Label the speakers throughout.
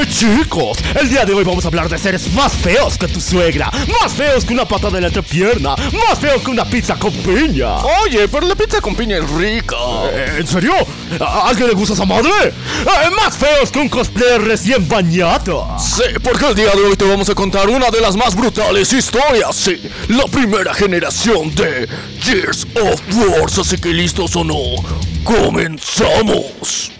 Speaker 1: Chicos, el día de hoy vamos a hablar de seres más feos que tu suegra, más feos que una patada en la entrepierna, más feos que una pizza con piña.
Speaker 2: Oye, pero la pizza con piña es rica.
Speaker 1: Eh, ¿En serio? ¿A alguien le gusta esa madre? Eh, más feos que un cosplayer recién bañado.
Speaker 2: Sí, porque el día de hoy te vamos a contar una de las más brutales historias, sí, la primera generación de Gears of Wars, así que listos o no, comenzamos.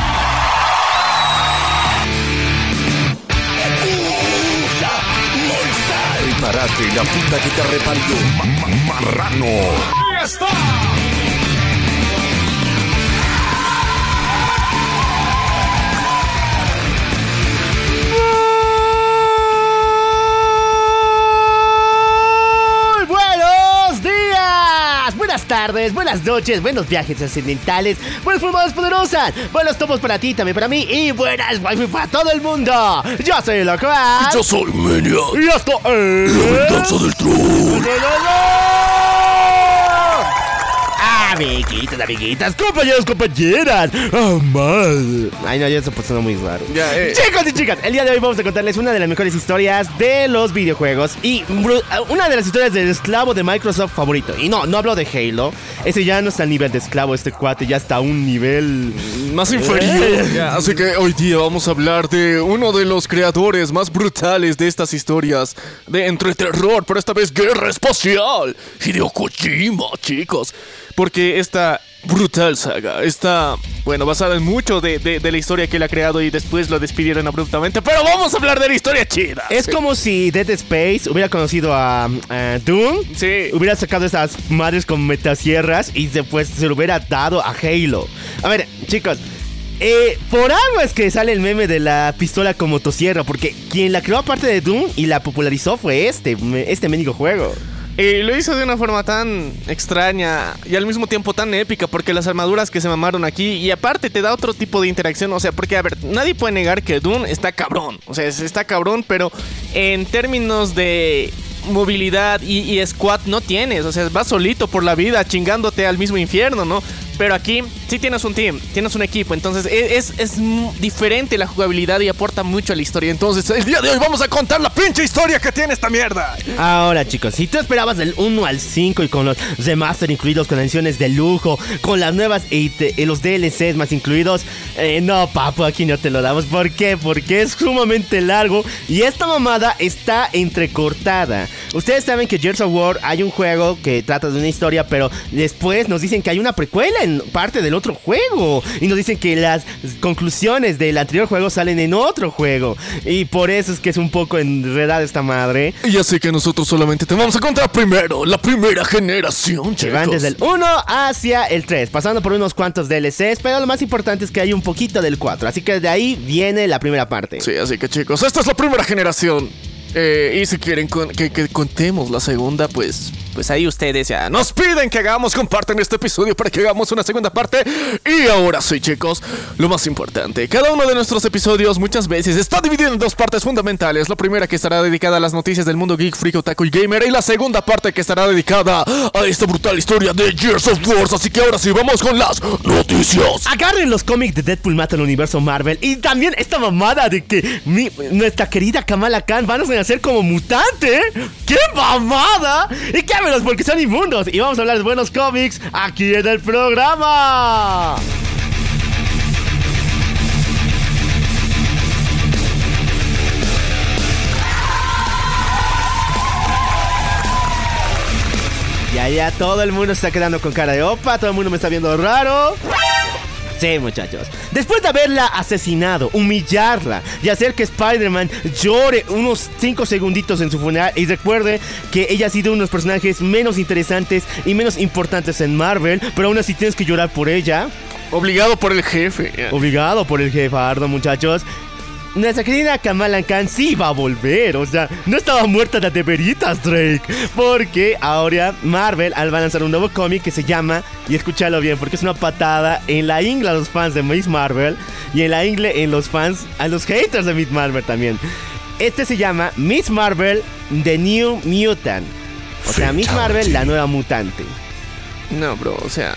Speaker 3: Prepárate, la puta que te reparió. marrano.
Speaker 1: Muy tardes, buenas noches, buenos viajes trascendentales, buenas formadas poderosas, buenos tomos para ti, también para mí y buenas wifi para todo el mundo. Yo soy Locuaz.
Speaker 2: Yo soy Maniac,
Speaker 1: Y esto
Speaker 2: la
Speaker 1: es...
Speaker 2: venganza del Troll.
Speaker 1: Amiguitos, amiguitas, compañeros, compañeras. Oh, madre. Ay, no, ya eso pues suena muy raro.
Speaker 2: Ya, eh.
Speaker 1: Chicos y chicas, el día de hoy vamos a contarles una de las mejores historias de los videojuegos y una de las historias del esclavo de Microsoft favorito. Y no, no hablo de Halo. Ese ya no está al nivel de esclavo, este cuate ya está a un nivel...
Speaker 2: Más inferior. Ya, así que hoy día vamos a hablar de uno de los creadores más brutales de estas historias de entre terror, pero esta vez guerra espacial. Hideo Kojima, chicos. Porque esta brutal saga está, bueno, basada en mucho de, de- de la historia que él ha creado y después lo despidieron abruptamente. Pero vamos a hablar de la historia chida.
Speaker 1: Es
Speaker 2: Sí.
Speaker 1: como si Dead Space hubiera conocido a, a Doom,
Speaker 2: Sí.
Speaker 1: hubiera sacado esas madres con metasierras y después se lo hubiera dado a Halo. A ver, chicos. eh, por algo es que sale el meme de la pistola con motosierra, porque quien la creó aparte de Doom y la popularizó fue este, este mendigo juego.
Speaker 4: Y lo hizo de una forma tan extraña y al mismo tiempo tan épica porque las armaduras que se mamaron aquí y aparte te da otro tipo de interacción, o sea, porque a ver, nadie puede negar que Dune está cabrón, o sea, es- está cabrón, pero en términos de movilidad y, y squad no tienes, o sea, vas solito por la vida chingándote al mismo infierno, ¿no? Pero aquí sí tienes un team, tienes un equipo, entonces e, es, es, diferente la jugabilidad y aporta mucho a la historia. Entonces,
Speaker 2: El día de hoy vamos a contar la pinche historia que tiene esta mierda.
Speaker 1: Ahora chicos, si tú esperabas del 1 al 5 y con los remaster incluidos, con ediciones de lujo, con las nuevas y los DLCs más incluidos, eh, no papu, aquí no te lo damos. ¿Por qué? Porque es sumamente largo y esta mamada está entrecortada. Ustedes saben que Gears of War hay un juego que trata de una historia, pero después nos dicen que hay una precuela en parte del otro juego y nos dicen que las conclusiones del anterior juego salen en otro juego y por eso es que es un poco enredada esta madre.
Speaker 2: Y así que nosotros solamente te vamos a contar primero la primera generación,
Speaker 1: Que van
Speaker 2: chicos.
Speaker 1: desde el 1 hacia el 3, pasando por unos cuantos DLCs, pero lo más importante es que hay un poquito del 4, así que de ahí viene la primera parte.
Speaker 2: Sí, así que chicos, esta es la primera generación. Eh, y si quieren que, contemos la segunda, pues, pues ahí ustedes ya nos piden que hagamos, comparten este episodio para que hagamos una segunda parte. Y ahora sí, chicos, lo más importante, cada uno de nuestros episodios muchas veces está dividido en dos partes fundamentales. La primera que estará dedicada a las noticias del mundo geek, freak, otaku y gamer. Y la segunda parte que estará dedicada a esta brutal historia de Gears of Wars. Así que ahora sí, vamos con las noticias.
Speaker 1: Agarren los cómics de Deadpool mata al universo Marvel y también esta mamada de que mi- nuestra querida Kamala Khan van a ser como mutante. ¡Qué mamada! Y cámelos porque son inmundos y vamos a hablar de buenos cómics aquí en el programa. Ya, ya, todo el mundo está quedando con cara de opa, todo el mundo me está viendo raro. Sí, muchachos. Después de haberla asesinado, humillarla y hacer que Spider-Man llore unos 5 segunditos en su funeral y recuerde que ella ha sido uno de los personajes menos interesantes y menos importantes en Marvel, pero aún así tienes que llorar por ella.
Speaker 2: Obligado por el jefe.
Speaker 1: Obligado por el jefardo, muchachos. Nuestra querida Kamala Khan sí va a volver. O sea, no estaba muerta de veritas, Drake. Porque ahora Marvel va a lanzar un nuevo cómic que se llama, y escúchalo bien, porque es una patada en la ingle a los fans de Miss Marvel y en la ingle en los fans, a los haters de Miss Marvel también. Este se llama Miss Marvel The New Mutant. O sea, Miss Marvel, la nueva mutante.
Speaker 2: No, bro, o sea.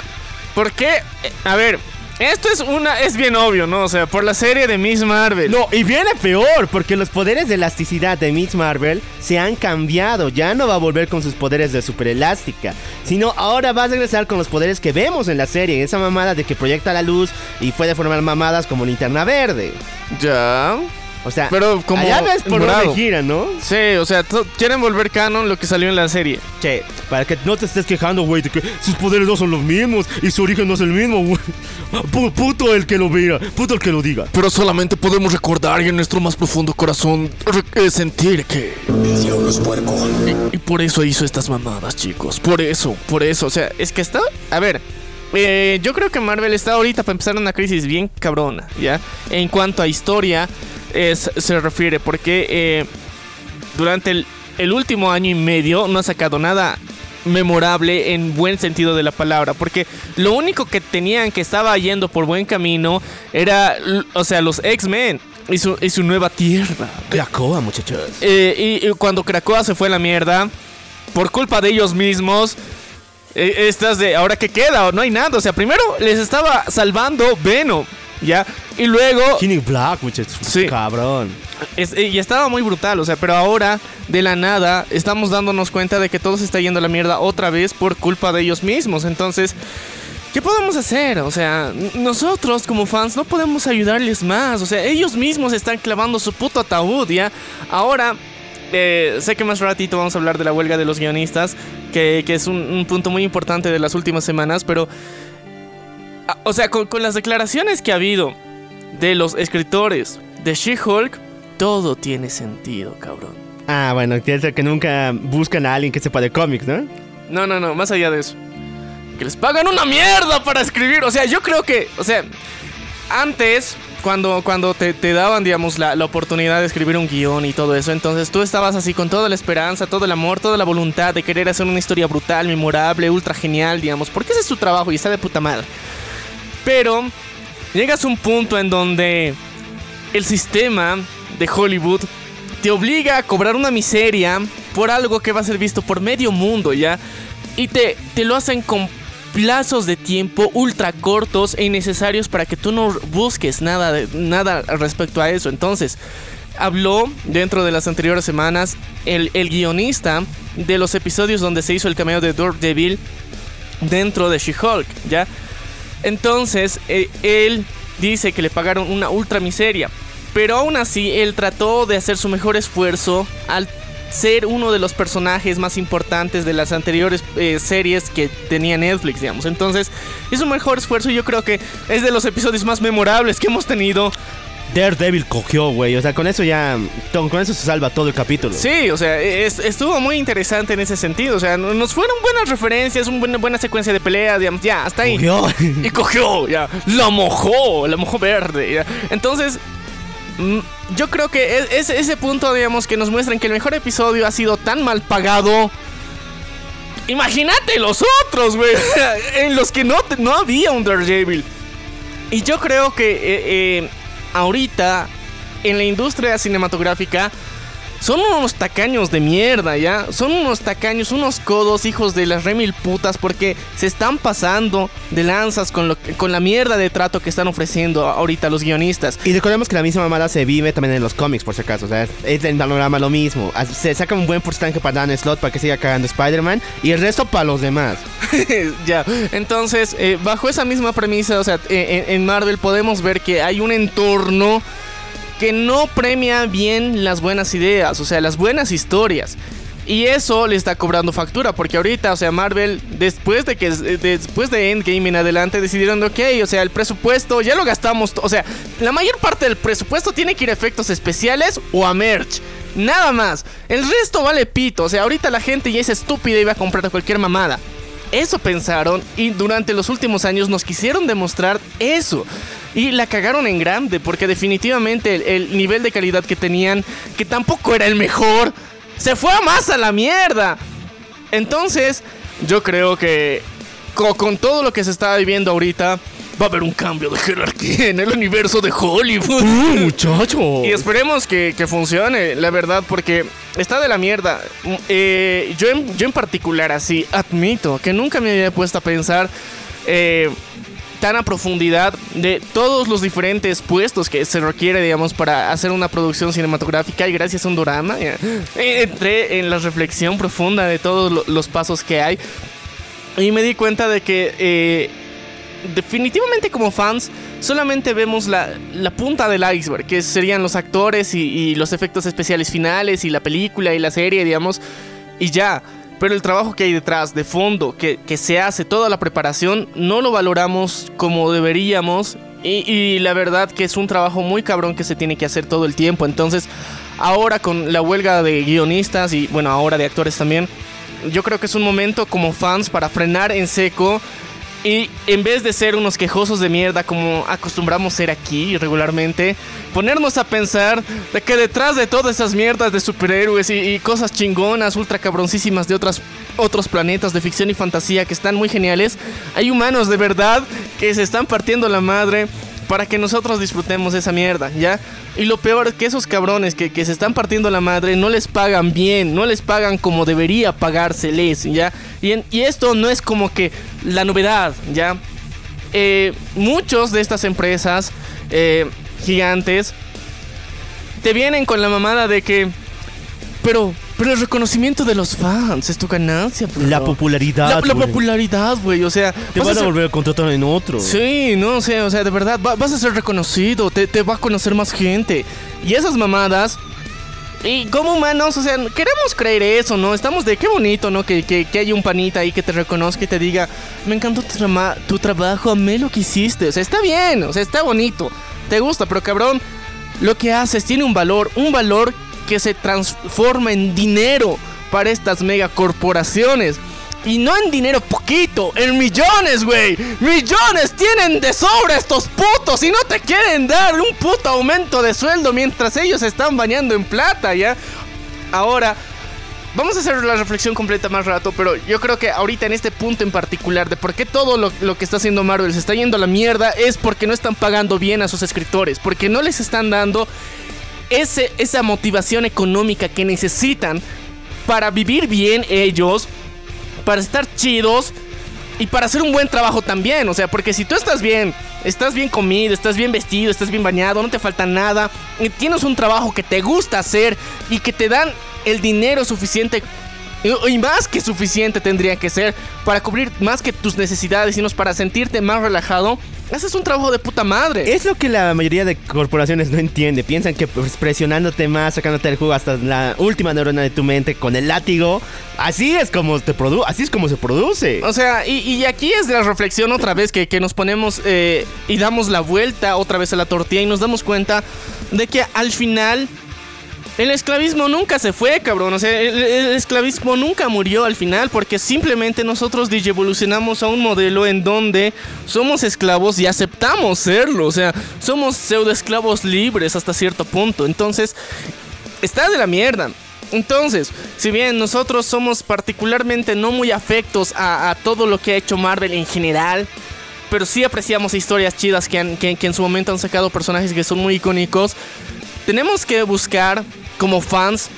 Speaker 2: ¿Por qué? A ver, esto es una. Es bien obvio, ¿no? O sea, por la serie de Miss Marvel.
Speaker 1: No, y viene peor, porque los poderes de elasticidad de Miss Marvel se han cambiado. Ya no va a volver con sus poderes de superelástica, sino ahora va a regresar con los poderes que vemos en la serie. Esa mamada de que proyecta la luz y puede formar mamadas como linterna verde.
Speaker 2: Ya.
Speaker 1: O sea,
Speaker 2: Pero como
Speaker 1: allá ves por
Speaker 2: morado.
Speaker 1: dónde gira, ¿no?
Speaker 2: Sí, o sea, quieren volver canon lo que salió en la serie.
Speaker 1: Che, para que no te estés quejando, güey, de que sus poderes no son los mismos y su origen no es el mismo, güey. Pu- Puto el que lo vea, puto el que lo diga.
Speaker 3: Pero solamente podemos recordar y en nuestro más profundo corazón eh, sentir que...
Speaker 5: El diablo es puerco.
Speaker 3: Y por eso hizo estas mamadas, chicos. Por eso, por eso.
Speaker 2: O sea, es que está. A ver. eh, yo creo que Marvel está ahorita para empezar una crisis bien cabrona, ¿ya? En cuanto a historia es- se refiere, porque eh, durante el, el último año y medio no ha sacado nada memorable en buen sentido de la palabra, porque lo único que tenían que estaba yendo por buen camino era, o sea, los X-Men y su, y su nueva tierra.
Speaker 1: Krakoa, muchachos.
Speaker 2: Eh, y, y cuando Krakoa se fue a la mierda, por culpa de ellos mismos, eh, estas de ahora que queda, no hay nada. O sea, primero les estaba salvando Venom, ¿ya? Y luego.
Speaker 1: King Black, muchachos.
Speaker 2: Sí.
Speaker 1: Cabrón.
Speaker 2: es- eh, y estaba muy brutal, o sea, pero ahora, de la nada, estamos dándonos cuenta de que todo se está yendo a la mierda otra vez por culpa de ellos mismos. Entonces. ¿Qué podemos hacer? O sea, nosotros como fans no podemos ayudarles más. O sea, ellos mismos están clavando su puto ataúd, ¿ya? Ahora, eh, sé que más ratito vamos a hablar de la huelga de los guionistas, que, que es un, un punto muy importante de las últimas semanas, pero... ah, O sea, con, con las declaraciones que ha habido de los escritores de She-Hulk, todo tiene sentido, cabrón.
Speaker 1: Ah, bueno, quiere decir que nunca buscan a alguien que sepa de cómics, ¿no?
Speaker 2: No, no, no, más allá de eso. Que les pagan una mierda para escribir. O sea, yo creo que, o sea, antes, cuando, cuando te, te daban, digamos, la, la oportunidad de escribir un guion y todo eso, entonces tú estabas así con toda la esperanza, todo el amor, toda la voluntad de querer hacer una historia brutal, memorable, ultra genial, digamos, porque ese es tu trabajo y está de puta madre. Pero llegas a un punto en donde el sistema de Hollywood te obliga a cobrar una miseria por algo que va a ser visto por medio mundo, ¿ya? Y te, te lo hacen con plazos de tiempo ultra cortos e innecesarios para que tú no busques nada, nada respecto a eso. Entonces, habló dentro de las anteriores semanas el, el guionista de los episodios donde se hizo el cameo de Daredevil dentro de She-Hulk, ¿ya? Entonces, eh, él dice que le pagaron una ultra miseria. Pero aún así, él trató de hacer su mejor esfuerzo al ser uno de los personajes más importantes de las anteriores eh, series que tenía Netflix, digamos. Entonces, hizo un mejor esfuerzo y yo creo que es de los episodios más memorables que hemos tenido.
Speaker 1: Daredevil cogió, güey. O sea, con eso ya. Con eso se salva todo el capítulo.
Speaker 2: Sí, o sea, es- estuvo muy interesante en ese sentido. O sea, no- nos fueron buenas referencias, una buena, buena secuencia de peleas, digamos, ya, hasta ahí.
Speaker 1: Cogió.
Speaker 2: Y cogió, ya. La mojó, la mojó verde. ya. Entonces, mm, yo creo que es, es ese punto, digamos, que nos muestran que el mejor episodio ha sido tan mal pagado. Imagínate los otros, güey. En los que no, no había un Daredevil. Y yo creo que eh, eh, ahorita, en la industria cinematográfica, son unos tacaños de mierda, ¿ya? Son unos tacaños, unos codos, hijos de las remil putas, porque se están pasando de lanzas con, lo, con la mierda de trato que están ofreciendo ahorita los guionistas.
Speaker 1: Y recordemos que la misma mamada se vive también en los cómics, por si acaso. O sea, es- el panorama lo mismo. Se saca un buen porcentaje para Dan Slot para que siga cagando Spider-Man y el resto para los demás.
Speaker 2: ya, entonces, eh, bajo esa misma premisa, o sea, eh, en, en Marvel podemos ver que hay un entorno que no premia bien las buenas ideas, o sea, las buenas historias. Y eso le está cobrando factura, porque ahorita, o sea, Marvel, después de que después de Endgame en adelante, decidieron, ok, o sea, el presupuesto ya lo gastamos, o sea, la mayor parte del presupuesto tiene que ir a efectos especiales o a merch. Nada más. El resto vale pito. O sea, ahorita la gente ya es estúpida y va a comprar cualquier mamada. Eso pensaron y durante los últimos años nos quisieron demostrar eso. Y la cagaron en grande, porque definitivamente el, el nivel de calidad que tenían, que tampoco era el mejor, se fue a más a la mierda. Entonces, yo creo que co- con, todo lo que se está viviendo ahorita, va a haber un cambio de jerarquía en el universo de Hollywood.
Speaker 1: muchacho.
Speaker 2: Y esperemos que, que funcione, la verdad, porque está de la mierda. Mm, eh, yo, en, yo en particular, así, admito que nunca me había puesto a pensar eh, tan a profundidad de todos los diferentes puestos que se requiere, digamos, para hacer una producción cinematográfica. Y gracias a un drama, eh, entré en la reflexión profunda de todos lo- los pasos que hay. Y me di cuenta de que eh, definitivamente como fans solamente vemos la, la punta del iceberg, que serían los actores y, y los efectos especiales finales y la película y la serie, digamos, y ya. Pero el trabajo que hay detrás, de fondo, que, que se hace, toda la preparación, no lo valoramos como deberíamos. Y, y la verdad que es un trabajo muy cabrón que se tiene que hacer todo el tiempo. Entonces, ahora con la huelga de guionistas y bueno, ahora de actores también, yo creo que es un momento como fans para frenar en seco y en vez de ser unos quejosos de mierda como acostumbramos ser aquí regularmente, ponernos a pensar de que detrás de todas esas mierdas de superhéroes y, y cosas chingonas, ultra cabroncísimas de otras, otros planetas de ficción y fantasía que están muy geniales, hay humanos de verdad que se están partiendo la madre para que nosotros disfrutemos esa mierda, ¿ya? Y lo peor es que esos cabrones que, que se están partiendo la madre no les pagan bien, no les pagan como debería pagárseles, ¿ya? Y, en- y esto no es como que la novedad, ¿ya? Eh, muchos de estas empresas eh, gigantes te vienen con la mamada de que... Pero, pero el reconocimiento de los fans es tu ganancia, bro.
Speaker 1: La popularidad.
Speaker 2: La, la popularidad, güey, o sea...
Speaker 1: Te
Speaker 2: vas
Speaker 1: a
Speaker 2: ser-
Speaker 1: volver a contratar en otro.
Speaker 2: Sí, no sé, o sea, de verdad, va- vas a ser reconocido, te, te va a conocer más gente. Y esas mamadas, y como humanos, o sea, queremos creer eso, ¿no? Estamos de qué bonito, ¿no? Que, que, que haya un panita ahí que te reconozca y te diga, me encantó tu, trama- tu trabajo, amé lo que hiciste. O sea, está bien, o sea, está bonito, te gusta, pero cabrón, lo que haces tiene un valor, un valor que se transforma en dinero para estas megacorporaciones. Y no en dinero poquito, en millones, güey. Millones tienen de sobra estos putos y no te quieren dar un puto aumento de sueldo mientras ellos están bañando en plata, ¿ya? Ahora, vamos a hacer la reflexión completa más rato, pero yo creo que ahorita en este punto en particular de por qué todo lo, lo que está haciendo Marvel se está yendo a la mierda es porque no están pagando bien a sus escritores, porque no les están dando esa motivación económica que necesitan para vivir bien ellos, para estar chidos y para hacer un buen trabajo también. O sea, porque si tú estás bien, estás bien comido, estás bien vestido, estás bien bañado, no te falta nada, y tienes un trabajo que te gusta hacer y que te dan el dinero suficiente. Y- más que suficiente tendría que ser para cubrir más que tus necesidades, sino para sentirte más relajado. Haces un trabajo de puta madre.
Speaker 1: Es lo que la mayoría de corporaciones no entiende. Piensan que pues, presionándote más, sacándote el jugo hasta la última neurona de tu mente con el látigo, así es como te produ así es como se produce.
Speaker 2: O sea, y, y aquí es la reflexión otra vez que, que nos ponemos eh, y damos la vuelta otra vez a la tortilla y nos damos cuenta de que al final el esclavismo nunca se fue, cabrón. O sea, el, esclavismo nunca murió al final porque simplemente nosotros evolucionamos a un modelo en donde somos esclavos y aceptamos serlo. O sea, somos pseudo esclavos libres hasta cierto punto. Entonces, está de la mierda. Entonces, si bien nosotros somos particularmente no muy afectos a, todo lo que ha hecho Marvel en general, pero sí apreciamos historias chidas que, han- que en su momento han sacado personajes que son muy icónicos, tenemos que buscar como fans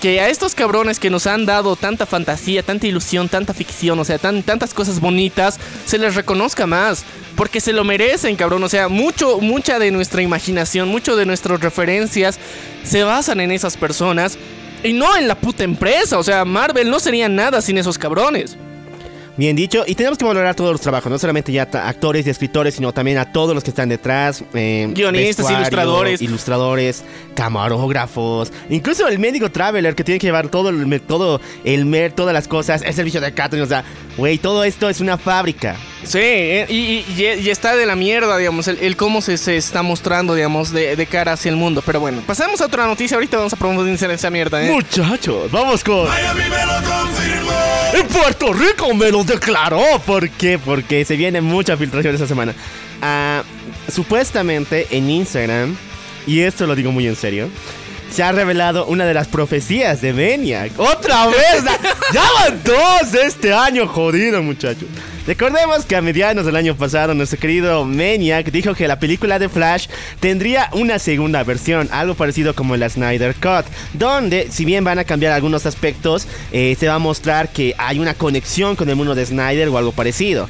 Speaker 2: que a estos cabrones que nos han dado tanta fantasía, tanta ilusión, tanta ficción, o sea, tan- tantas cosas bonitas, se les reconozca más. Porque se lo merecen, cabrón. O sea, mucho, mucha de nuestra imaginación, mucho de nuestras referencias se basan en esas personas y no en la puta empresa. O sea, Marvel no sería nada sin esos cabrones.
Speaker 1: Bien dicho, y tenemos que valorar todos los trabajos, no solamente ya actores y escritores, sino también a todos los que están detrás. eh,
Speaker 2: Guionistas, ilustradores.
Speaker 1: ilustradores, camarógrafos, incluso el médico traveler que tiene que llevar todo el, todo el mer, todas las cosas, el servicio de catering, o sea, güey, todo esto es una fábrica.
Speaker 2: Sí, eh, y, y- y está de la mierda, digamos, el, el cómo se, se está mostrando, digamos, de, de cara hacia el mundo. Pero bueno, pasemos a otra noticia. Ahorita vamos a profundizar en esa mierda, ¿eh?
Speaker 1: Muchachos, vamos con... En Puerto Rico me lo declaró. ¿Por qué? Porque se viene mucha filtración esta semana. Ah, supuestamente en Instagram, y esto lo digo muy en serio, se ha revelado una de las profecías de Maniac. ¡Otra vez! ¡Ya van dos este año, jodido, muchachos! Recordemos que a mediados del año pasado nuestro querido Maniac dijo que la película de Flash tendría una segunda versión, algo parecido como la Snyder Cut, donde si bien van a cambiar algunos aspectos, eh, se va a mostrar que hay una conexión con el mundo de Snyder o algo parecido.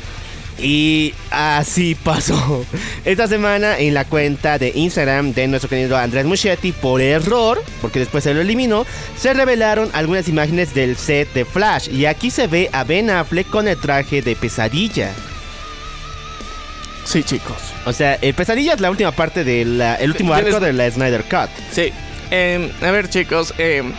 Speaker 1: Y así pasó. Esta semana en la cuenta de Instagram de nuestro querido Andrés Muschietti, por error, porque después se lo eliminó, se revelaron algunas imágenes del set de Flash. Y aquí se ve a Ben Affleck con el traje de pesadilla.
Speaker 2: Sí, chicos.
Speaker 1: O sea, el pesadilla es la última parte del el último arco de la Snyder Cut.
Speaker 2: Sí. Em, a ver, chicos. em,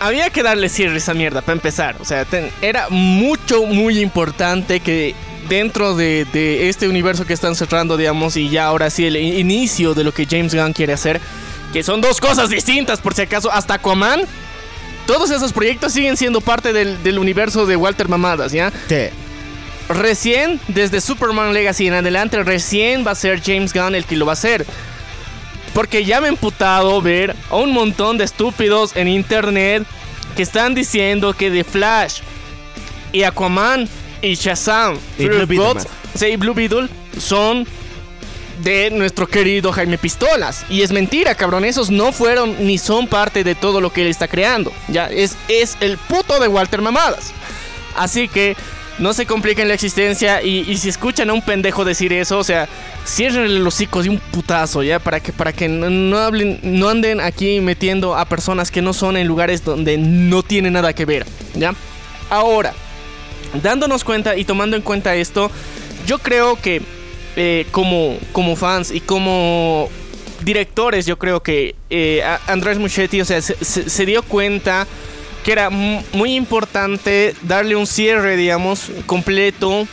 Speaker 2: había que darle cierre a esa mierda para empezar. O sea, ten- era mucho, muy importante que dentro de, de este universo que están cerrando, digamos, y ya ahora sí el inicio de lo que James Gunn quiere hacer, que son dos cosas distintas, por si acaso, hasta Aquaman. Todos esos proyectos siguen siendo parte del, del universo de Walter Mamadas, ¿ya?
Speaker 1: Sí.
Speaker 2: Recién, desde Superman Legacy en adelante, recién va a ser James Gunn el que lo va a hacer. Porque ya me he emputado ver a un montón de estúpidos en internet que están diciendo que The Flash y Aquaman y Shazam
Speaker 1: Y Blue Beetle
Speaker 2: sí, Blue Beetle son de nuestro querido Jaime Pistolas. Y es mentira, cabrón. Esos no fueron ni son parte de todo lo que él está creando. Ya, es, es el puto de Walter Mamadas. Así que no se compliquen la existencia. Y, y si escuchan a un pendejo decir eso, o sea, cierren los hocicos de un putazo, ya, para que, para que no, hablen, no anden aquí metiendo a personas que no son en lugares donde no tiene nada que ver, ya. Ahora, dándonos cuenta y tomando en cuenta esto, yo creo que eh, como, como fans y como directores, yo creo que eh, Andrés Muschietti, o sea, se, se- se dio cuenta que era mu- muy importante darle un cierre, digamos, completo,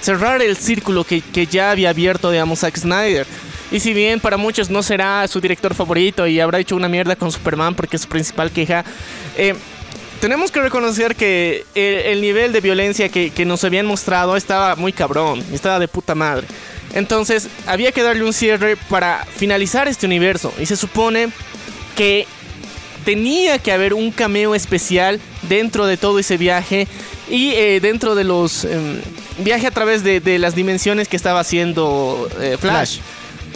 Speaker 2: cerrar el círculo que, que ya había abierto, digamos, Zack Snyder. Y si bien para muchos no será su director favorito y habrá hecho una mierda con Superman porque es su principal queja, eh, tenemos que reconocer que el, el nivel de violencia que, que nos habían mostrado estaba muy cabrón, estaba de puta madre. Entonces había que darle un cierre para finalizar este universo. Y se supone que tenía que haber un cameo especial dentro de todo ese viaje y eh, dentro de los em, viaje a través de, de las dimensiones que estaba haciendo eh, Flash.
Speaker 1: Flash.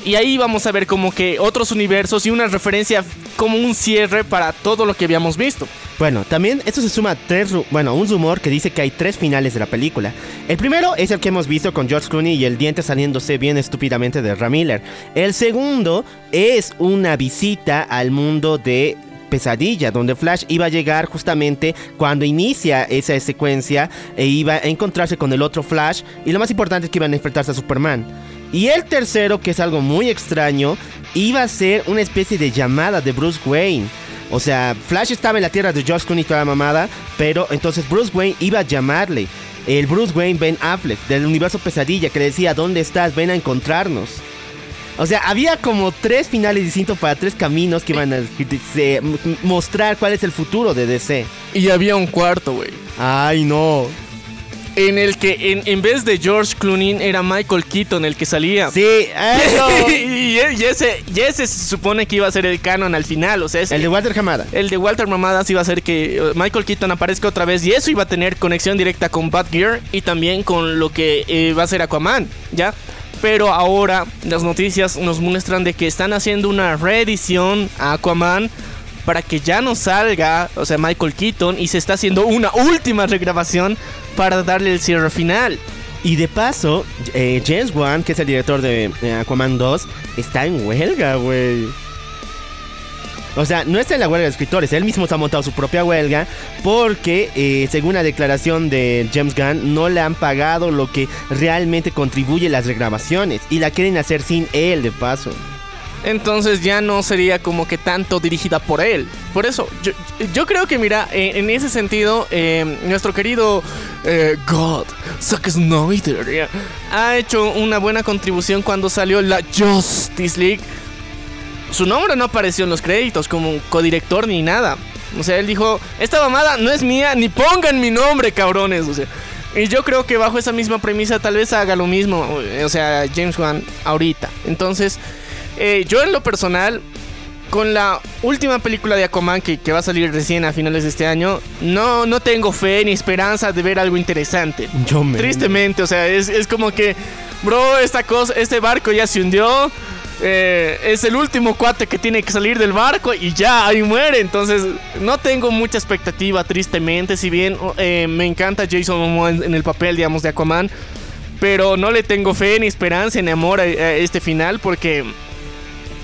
Speaker 2: Y ahí vamos a ver como que otros universos y una referencia como un cierre para todo lo que habíamos visto.
Speaker 1: Bueno, también esto se suma a tres, bueno, un rumor que dice que hay tres finales de la película. El primero es el que hemos visto con George Clooney y el diente saliéndose bien estúpidamente de Ramiller. El segundo es una visita al mundo de pesadilla, donde Flash iba a llegar justamente cuando inicia esa secuencia e iba a encontrarse con el otro Flash y lo más importante es que iban a enfrentarse a Superman. Y el tercero, que es algo muy extraño, iba a ser una especie de llamada de Bruce Wayne. O sea, Flash estaba en la tierra de George Clooney toda la mamada, pero entonces Bruce Wayne iba a llamarle. El Bruce Wayne Ben Affleck del universo pesadilla que le decía, ¿dónde estás? Ven a encontrarnos. O sea, había como tres finales distintos para tres caminos que iban a mostrar cuál es el futuro de DC.
Speaker 2: Y había un cuarto, güey.
Speaker 1: Ay, no.
Speaker 2: En el que en, en vez de George Clooney era Michael Keaton el que salía.
Speaker 1: Sí, eso.
Speaker 2: y, y ese, y ese se supone que iba a ser el canon al final. O sea, es-
Speaker 1: El de Walter Hamada.
Speaker 2: el de Walter Mamadas iba a ser que eh, Michael Keaton aparezca otra vez y eso iba a tener conexión directa con Batgear y también con lo que eh, va a ser Aquaman, ¿ya? Pero ahora las noticias nos muestran de que están haciendo una reedición a Aquaman para que ya no salga, o sea, Michael Keaton y se está haciendo una última regrabación para darle el cierre final.
Speaker 1: Y de paso, eh, James Wan, que es el director de Aquaman 2, está en huelga, güey. O sea, no está en la huelga de escritores, él mismo se ha montado su propia huelga porque, eh, según la declaración de James Gunn, no le han pagado lo que realmente contribuye las regrabaciones y la quieren hacer sin él, de paso.
Speaker 2: Entonces ya no sería como que tanto dirigida por él. Por eso, yo, creo que, mira, eh, en ese sentido, eh, nuestro querido eh, God, Zack Snyder, ha hecho una buena contribución cuando salió la Justice League. Su nombre no apareció en los créditos como codirector ni nada. O sea, él dijo, esta mamada no es mía, ni pongan mi nombre, cabrones. O sea, Y yo creo que bajo esa misma premisa tal vez haga lo mismo, o sea, James Wan ahorita. Entonces, eh, yo en lo personal, con la última película de Aquaman que, que va a salir recién a finales de este año, no, no tengo fe ni esperanza de ver algo interesante.
Speaker 1: Yo me.
Speaker 2: Tristemente, o sea, es, es como que, bro, esta cosa, este barco ya se hundió. Eh, es el último cuate que tiene que salir del barco y ya ahí muere. Entonces, no tengo mucha expectativa, tristemente. Si bien eh, me encanta Jason Momoa en, el papel, digamos, de Aquaman, pero no le tengo fe ni esperanza ni amor a, este final porque.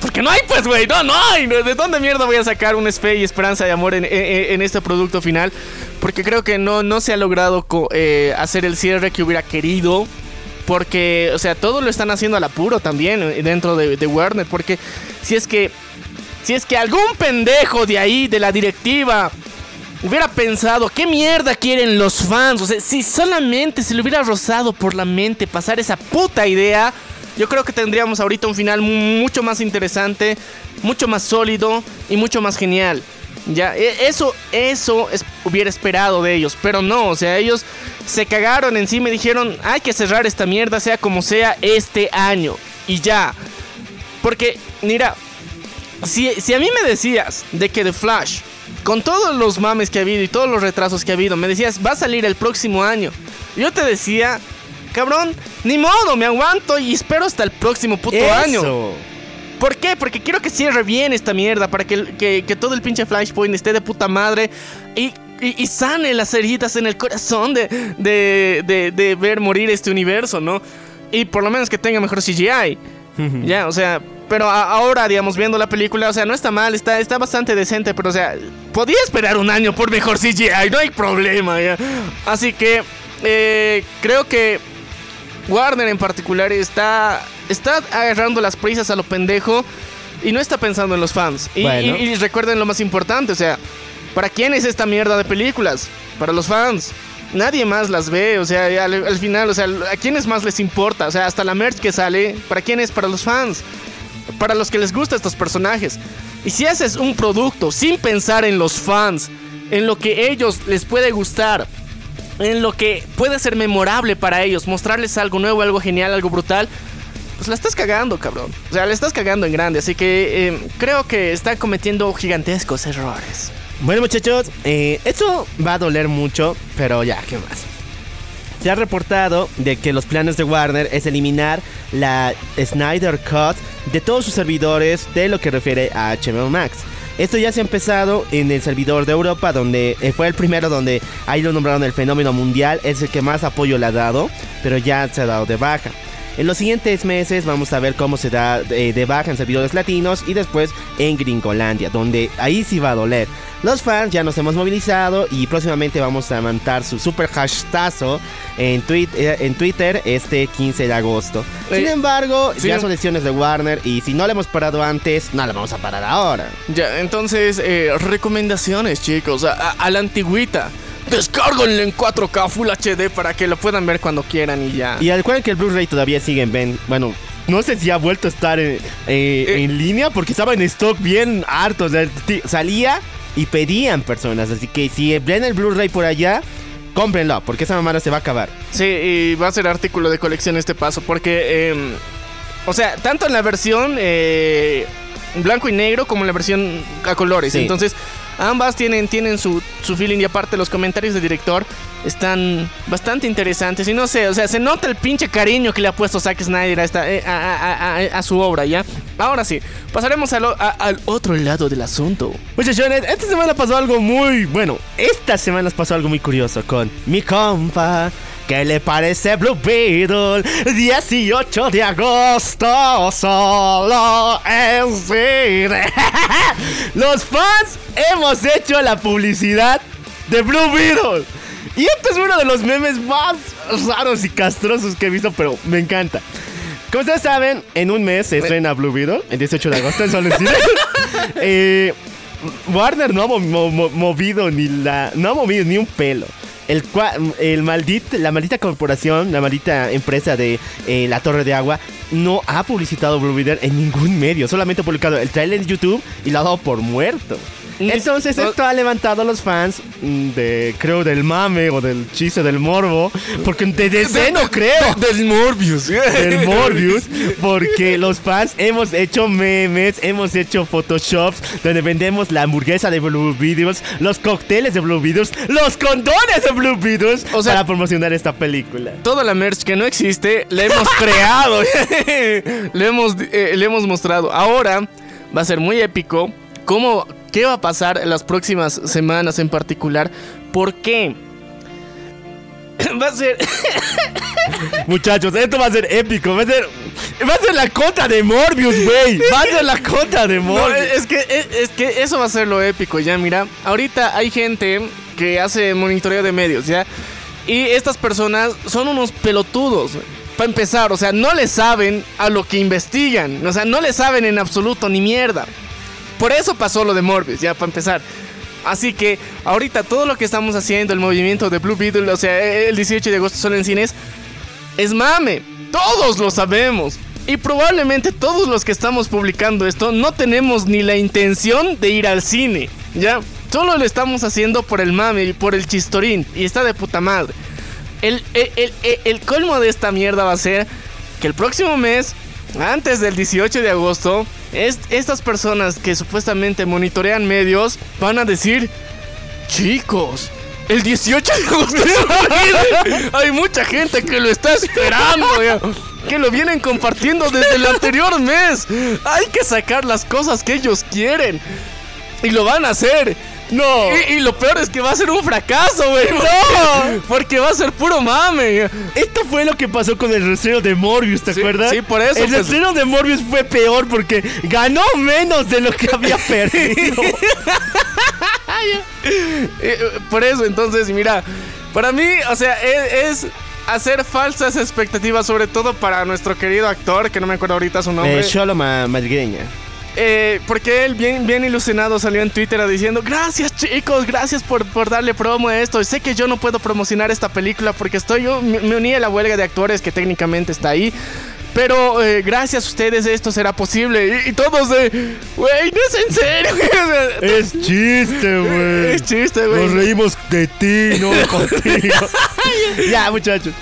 Speaker 2: Porque no hay, pues, güey, no, no hay. ¿De dónde mierda voy a sacar un fe y esperanza y amor en, en- este producto final? Porque creo que no, no se ha logrado eh, hacer el cierre que hubiera querido. Porque, o sea, todo lo están haciendo al apuro también eh, dentro de, de Warner. Porque si es que. Si es que algún pendejo de ahí, de la directiva, hubiera pensado, ¿qué mierda quieren los fans? O sea, si solamente se le hubiera rozado por la mente pasar esa puta idea, yo creo que tendríamos ahorita un final mu- mucho más interesante, mucho más sólido y mucho más genial. Ya, e- eso, eso es- hubiera esperado de ellos, pero no, o sea, ellos se cagaron encima y dijeron, hay que cerrar esta mierda, sea como sea, este año. Y ya. Porque, mira, si, si a mí me decías de que The Flash, con todos los mames que ha habido y todos los retrasos que ha habido, me decías, va a salir el próximo año. Yo te decía, cabrón, ni modo, me aguanto y espero hasta el próximo puto año. ¿Por qué? Porque quiero que cierre bien esta mierda, para que, que- que todo el pinche Flashpoint esté de puta madre y, y- y sane las heridas en el corazón de, de, de- de ver morir este universo, ¿no? Y por lo menos que tenga mejor CGI. ya, o sea, pero a- ahora, digamos, viendo la película, o sea, no está mal, está, está bastante decente, pero o sea, podía esperar un año por mejor CGI, no hay problema, ya. Así que, eh, creo que Warner en particular está, está agarrando las prisas a lo pendejo y no está pensando en los fans. Y,
Speaker 1: Bueno.
Speaker 2: y- y recuerden lo más importante, o sea, ¿para quién es esta mierda de películas? Para los fans. Nadie más las ve, o sea, al final, o sea, ¿a quiénes más les importa? O sea, hasta la merch que sale, ¿para quién es? Para los fans. Para los que les gustan estos personajes. Y si haces un producto sin pensar en los fans, en lo que ellos les puede gustar, en lo que puede ser memorable para ellos, mostrarles algo nuevo, algo genial, algo brutal, pues la estás cagando, cabrón. O sea, la estás cagando en grande. Así que eh, creo que está cometiendo gigantescos errores.
Speaker 1: Bueno, muchachos, eh, esto va a doler mucho, pero ya, ¿qué más? Se ha reportado de que los planes de Warner es eliminar la Snyder Cut de todos sus servidores de lo que refiere a HBO Max. Esto ya se ha empezado en el servidor de Europa, donde eh, fue el primero donde ahí lo nombraron el fenómeno mundial, es el que más apoyo le ha dado, pero ya se ha dado de baja. En los siguientes meses vamos a ver cómo se da eh, de baja en servidores latinos y después en Gringolandia, donde ahí sí va a doler. Los fans ya nos hemos movilizado y próximamente vamos a montar su super hashtazo en, tweet- eh, en Twitter este 15 de agosto. Sin
Speaker 2: Eh,
Speaker 1: embargo,
Speaker 2: sí.
Speaker 1: ya son decisiones de Warner y si no le hemos parado antes, no la vamos a parar ahora.
Speaker 2: Ya, entonces, recomendaciones, chicos, a, a- a la antigüita. Descárguenlo en 4K Full HD para que lo puedan ver cuando quieran y ya.
Speaker 1: Y recuerden que el Blu-ray todavía sigue en ven. Bueno, no sé si ha vuelto a estar en, eh,
Speaker 2: Eh.
Speaker 1: en línea porque estaba en stock bien harto. O sea, salía y pedían personas. Así que si ven el Blu-ray por allá, cómprenlo porque esa mamada se va a acabar.
Speaker 2: Sí, y va a ser artículo de colección este paso, porque, em, o sea, tanto en la versión eh, blanco y negro como en la versión a colores.
Speaker 1: Sí.
Speaker 2: Entonces, ambas tienen, tienen su, su feeling y aparte los comentarios del director están bastante interesantes. Y no sé, o sea, se nota el pinche cariño que le ha puesto Zack Snyder a, eh, su obra, ¿ya? Ahora sí, pasaremos al, otro lado del asunto.
Speaker 1: Muchachones, esta semana pasó algo muy bueno. Esta semana pasó algo muy curioso con mi compa. ¿Qué le parece Blue Beetle? 18 de agosto, solo en cine. Los fans hemos hecho la publicidad de Blue Beetle. Y este es uno de los memes más raros y castrosos que he visto, pero me encanta. Como ustedes saben, en un mes se estrena Blue Beetle, el 18 de agosto en Solo en Cine. Eh, Warner no ha mo- mo- mo- movido ni la. No ha movido ni un pelo. El, el maldito, la maldita corporación, la maldita empresa de eh, la Torre de Agua, no ha publicitado Blue Beetle en ningún medio. Solamente ha publicado el trailer en YouTube y lo ha dado por muerto. Entonces esto ha levantado a los fans mm, de, creo, del mame o del chiste del morbo, porque de DC no creo.
Speaker 3: Del Morbius.
Speaker 1: del Morbius, porque los fans hemos hecho memes, hemos hecho photoshops donde vendemos la hamburguesa de Blue Beetles, los cócteles de Blue Beetles, los condones de Blue
Speaker 2: O sea-
Speaker 1: para promocionar esta película.
Speaker 2: Toda la merch que no existe la hemos creado, le hemos eh, le hemos mostrado. Ahora va a ser muy épico cómo qué va a pasar en las próximas semanas en particular. ¿Por qué? Va a ser
Speaker 1: Muchachos, esto va a ser épico, va a ser va a ser la contra de Morbius, güey. Va a ser la contra de
Speaker 2: No,
Speaker 1: Morbius.
Speaker 2: es que, es, es que eso va a ser lo épico, ya, mira. Ahorita hay gente que hace monitoreo de medios, ya. Y estas personas son unos pelotudos. Para empezar, o sea, no le saben a lo que investigan. O sea, no le saben en absoluto ni mierda. Por eso pasó lo de Morbius, ya, para empezar. Así que ahorita todo lo que estamos haciendo, el movimiento de Blue Beetle, o sea, el 18 de agosto solo en cines, es mame. Todos lo sabemos. Y probablemente todos los que estamos publicando esto no tenemos ni la intención de ir al cine. ¿Ya? Solo lo estamos haciendo por el mame y por el chistorín. Y está de puta madre. El, el, el- el- colmo de esta mierda va a ser que el próximo mes, antes del 18 de agosto, es- estas personas que supuestamente monitorean medios van a decir, chicos, el 18 de agosto se va a ir". Hay mucha gente que lo está esperando, que lo vienen compartiendo desde el anterior mes. Hay que sacar las cosas que ellos quieren. Y lo van a hacer.
Speaker 1: No.
Speaker 2: Y, y lo peor es que va a ser un fracaso, güey. No. Porque va a ser puro mame.
Speaker 1: Esto fue lo que pasó con el restreno de Morbius, ¿te
Speaker 2: Sí,
Speaker 1: acuerdas?
Speaker 2: sí, por eso,
Speaker 1: El
Speaker 2: pues.
Speaker 1: restreno de Morbius fue peor porque ganó menos de lo que había perdido.
Speaker 2: Eh, por eso, entonces, mira, para mí, o sea, es, es hacer falsas expectativas, sobre todo para nuestro querido actor, que no me acuerdo ahorita su nombre.
Speaker 1: Eh, Sholo Ma- Madrileña.
Speaker 2: Eh, porque él, bien, bien ilusionado, salió en Twitter diciendo: Gracias, chicos, gracias por, por darle promo a esto. Sé que yo no puedo promocionar esta película porque estoy yo me, uní a la huelga de actores que técnicamente está ahí. Pero eh, gracias a ustedes esto será posible. Y, y todos de, güey, no es en serio.
Speaker 1: Es chiste, güey.
Speaker 2: Es chiste, güey.
Speaker 1: Nos reímos de ti, no contigo. ya, muchachos.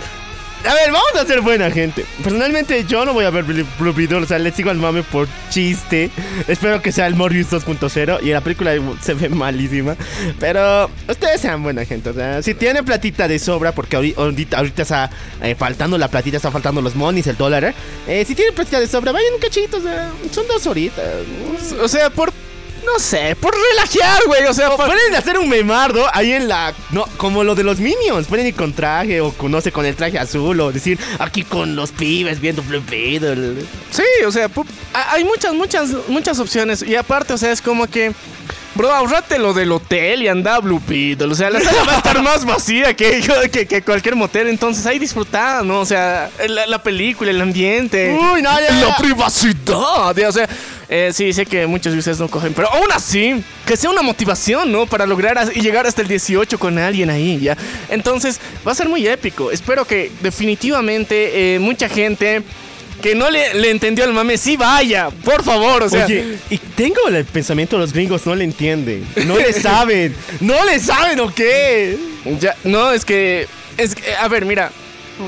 Speaker 1: A ver, vamos a ser buena gente. Personalmente, yo no voy a ver Blue Beetle. O sea, le sigo al mame por chiste. Espero que sea el Morbius 2.0. Y la película se ve malísima. Pero ustedes sean buena gente. O sea, si tienen platita de sobra, porque ahori- ahorita, ahorita está eh, faltando la platita, está faltando los monies, el dólar. ¿eh? Si tienen platita de sobra, vayan un cachito. O sea, son dos horitas.
Speaker 2: O sea, por, no sé, por relajear, güey. O sea, por-
Speaker 1: Pueden hacer un memardo ahí en la. No, como lo de los Minions. Pueden ir con traje o con, no sé, con el traje azul. O decir aquí con los pibes viendo Blue.
Speaker 2: Sí, o sea, hay muchas, muchas, muchas opciones. Y aparte, o sea, es como que. Bro, ahorrate lo del hotel y anda a Blue Beetle. O sea, la sala va a estar más vacía que, que, que cualquier motel. Entonces, ahí disfrutada, ¿no? O sea, la, la película, el ambiente.
Speaker 1: Uy, no, ya,
Speaker 2: La
Speaker 1: ya.
Speaker 2: privacidad. ya, O sea, eh, sí, sé que muchos de ustedes no cogen. Pero aún así, que sea una motivación, ¿no? Para lograr y llegar hasta el 18 con alguien ahí, ¿ya? Entonces, va a ser muy épico. Espero que definitivamente eh, mucha gente que no le, le entendió el mame, sí vaya, por favor, o sea.
Speaker 1: Oye, y tengo el pensamiento, los gringos no le entienden. No le saben. ¿No le saben o qué?
Speaker 2: Ya, no, es que, es que, a ver, mira.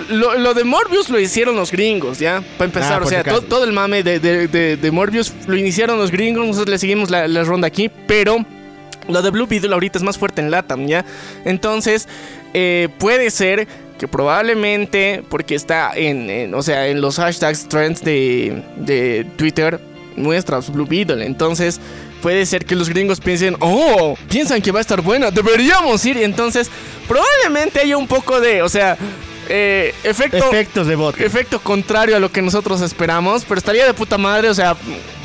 Speaker 2: Lo, lo de Morbius lo hicieron los gringos, ¿ya? Para empezar,
Speaker 1: Ah,
Speaker 2: o sea, to- todo el mame de, de- de- de Morbius lo iniciaron los gringos, nosotros le seguimos la, la ronda aquí, pero lo de Blue Beetle ahorita es más fuerte en Latam, ¿ya? Entonces, eh, puede ser que probablemente, porque está en, en- o sea, en los hashtags trends de, de Twitter, muestras Blue Beetle, entonces... Puede ser que los gringos piensen, oh, piensan que va a estar buena, deberíamos ir. Y entonces, probablemente haya un poco de, o sea, eh, efecto,
Speaker 1: Efectos de bote.
Speaker 2: efecto contrario a lo que nosotros esperamos, pero estaría de puta madre, o sea,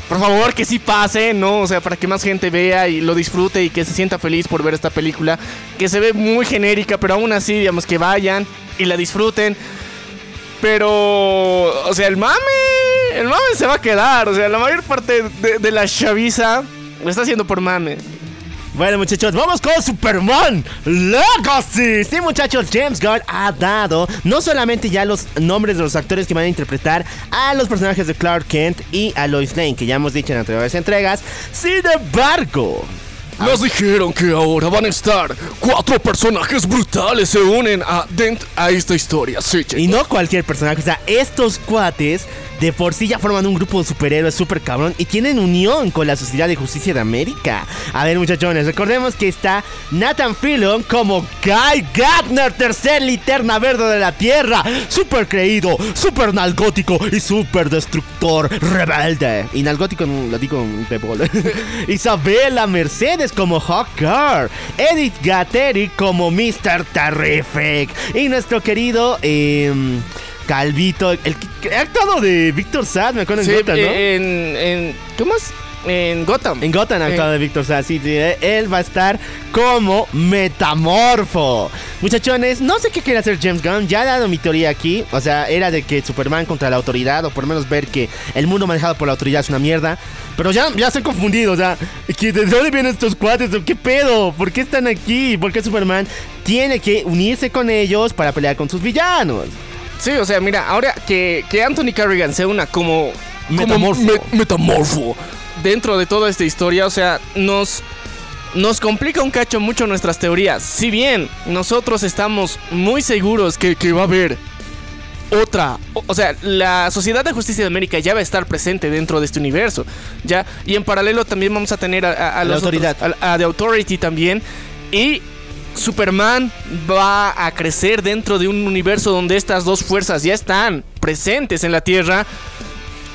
Speaker 2: por favor que sí pase, ¿no? O sea, para que más gente vea y lo disfrute y que se sienta feliz por ver esta película, que se ve muy genérica, pero aún así, digamos, que vayan y la disfruten. Pero, o sea, el mame, el mame se va a quedar, o sea, la mayor parte de, la chaviza lo está haciendo por mame.
Speaker 1: Bueno, muchachos, vamos con Superman Legacy. Sí, muchachos, James Gunn ha dado no solamente ya los nombres de los actores que van a interpretar a los personajes de Clark Kent y a Lois Lane, que ya hemos dicho en anteriores entregas, sin embargo,
Speaker 3: Nos dijeron que ahora van a estar cuatro personajes brutales se unen a, dent- a esta historia. Sí.
Speaker 1: Y no cualquier personaje, o sea, estos cuates de por sí ya forman un grupo de superhéroes súper cabrón y tienen unión con la Sociedad de Justicia de América. A ver, muchachones, recordemos que está Nathan Fillion como Guy Gardner, tercer linterna verde de la Tierra, súper creído, súper nalgótico y súper destructor, rebelde. Y nalgótico lo digo de. Isabela Mercedes como Hawker, Edith Gatteri como Mr. Terrific y nuestro querido em, Calvito, el que ha actuado de Víctor Sad, me acuerdo en Gotham, ¿no?
Speaker 2: en, en. ¿Cómo es? En Gotham.
Speaker 1: En Gotham ha actuado de Víctor sí, eh, él va a estar como Metamorfo. Muchachones, no sé qué quiere hacer James Gunn, ya he dado mi teoría aquí, o sea, era de que Superman contra la autoridad, o por lo menos ver que el mundo manejado por la autoridad es una mierda, pero ya, ya se han confundido, o sea, ¿de dónde vienen estos cuates? ¿Qué pedo? ¿Por qué están aquí? ¿Por qué Superman tiene que unirse con ellos para pelear con sus villanos?
Speaker 2: Sí, o sea, mira, ahora que, que Anthony Carrigan se una como. como
Speaker 1: Metamorfo.
Speaker 2: me- metamorfo. Dentro de toda esta historia, o sea, nos. Nos complica un cacho mucho nuestras teorías. Si bien nosotros estamos muy seguros que, que va a haber otra. O, o sea, la Sociedad de Justicia de América ya va a estar presente dentro de este universo. ¿Ya? Y en paralelo también vamos a tener a, a- a
Speaker 1: La
Speaker 2: los
Speaker 1: autoridad.
Speaker 2: otros- a, a The Authority también. Y Superman va a crecer dentro de un universo donde estas dos fuerzas ya están presentes en la Tierra.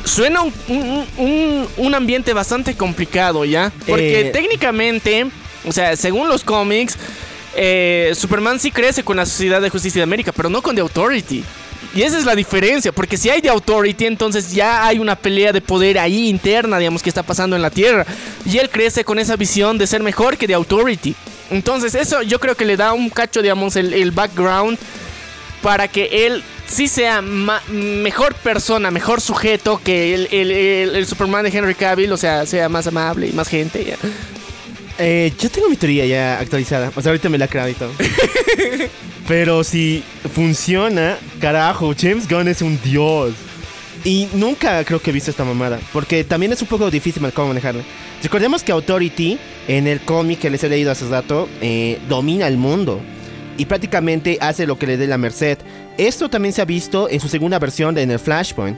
Speaker 2: Suena un, un- un- un ambiente bastante complicado, ¿ya? Porque
Speaker 1: Eh.
Speaker 2: técnicamente, o sea, según los cómics, eh, Superman sí crece con la Sociedad de Justicia de América, pero no con The Authority. Y esa es la diferencia, porque si hay The Authority, entonces ya hay una pelea de poder ahí interna, digamos, que está pasando en la Tierra. Y él crece con esa visión de ser mejor que The Authority. Entonces eso yo creo que le da un cacho, digamos, el, el background para que él sí sea ma- mejor persona, mejor sujeto que el, el- el- el Superman de Henry Cavill, o sea, sea más amable y más gente. ya.
Speaker 1: Eh, yo tengo mi teoría ya actualizada. O sea, ahorita me la creo y todo. Pero si funciona, carajo, James Gunn es un dios. Y nunca creo que he visto esta mamada. Porque también es un poco difícil cómo manejarla. Recordemos que Authority, en el cómic que les he leído hace rato, eh, domina el mundo. Y prácticamente hace lo que le dé la merced. Esto también se ha visto en su segunda versión de en el Flashpoint.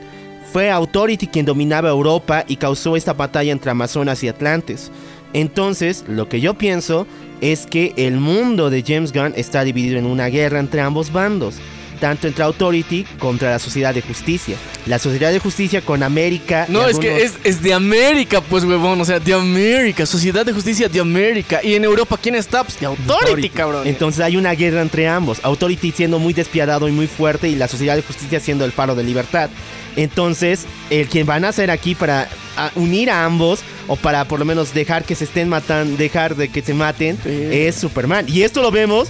Speaker 1: Fue Authority quien dominaba Europa y causó esta batalla entre Amazonas y Atlantes. Entonces, lo que yo pienso es que el mundo de James Gunn está dividido en una guerra entre ambos bandos, tanto entre Authority contra la Sociedad de Justicia. La Sociedad de Justicia con América.
Speaker 2: No, es que es, es de América, pues, huevón. O sea, de América. Sociedad de Justicia de América. Y en Europa, ¿quién está? Pues de Authority, cabrón.
Speaker 1: Entonces hay una guerra entre ambos. Authority siendo muy despiadado y muy fuerte y la Sociedad de Justicia siendo el faro de libertad. Entonces, el quien van a hacer aquí para a, unir a ambos o para por lo menos dejar que se estén matando, dejar de que se maten,
Speaker 2: Sí.
Speaker 1: es Superman. Y esto lo vemos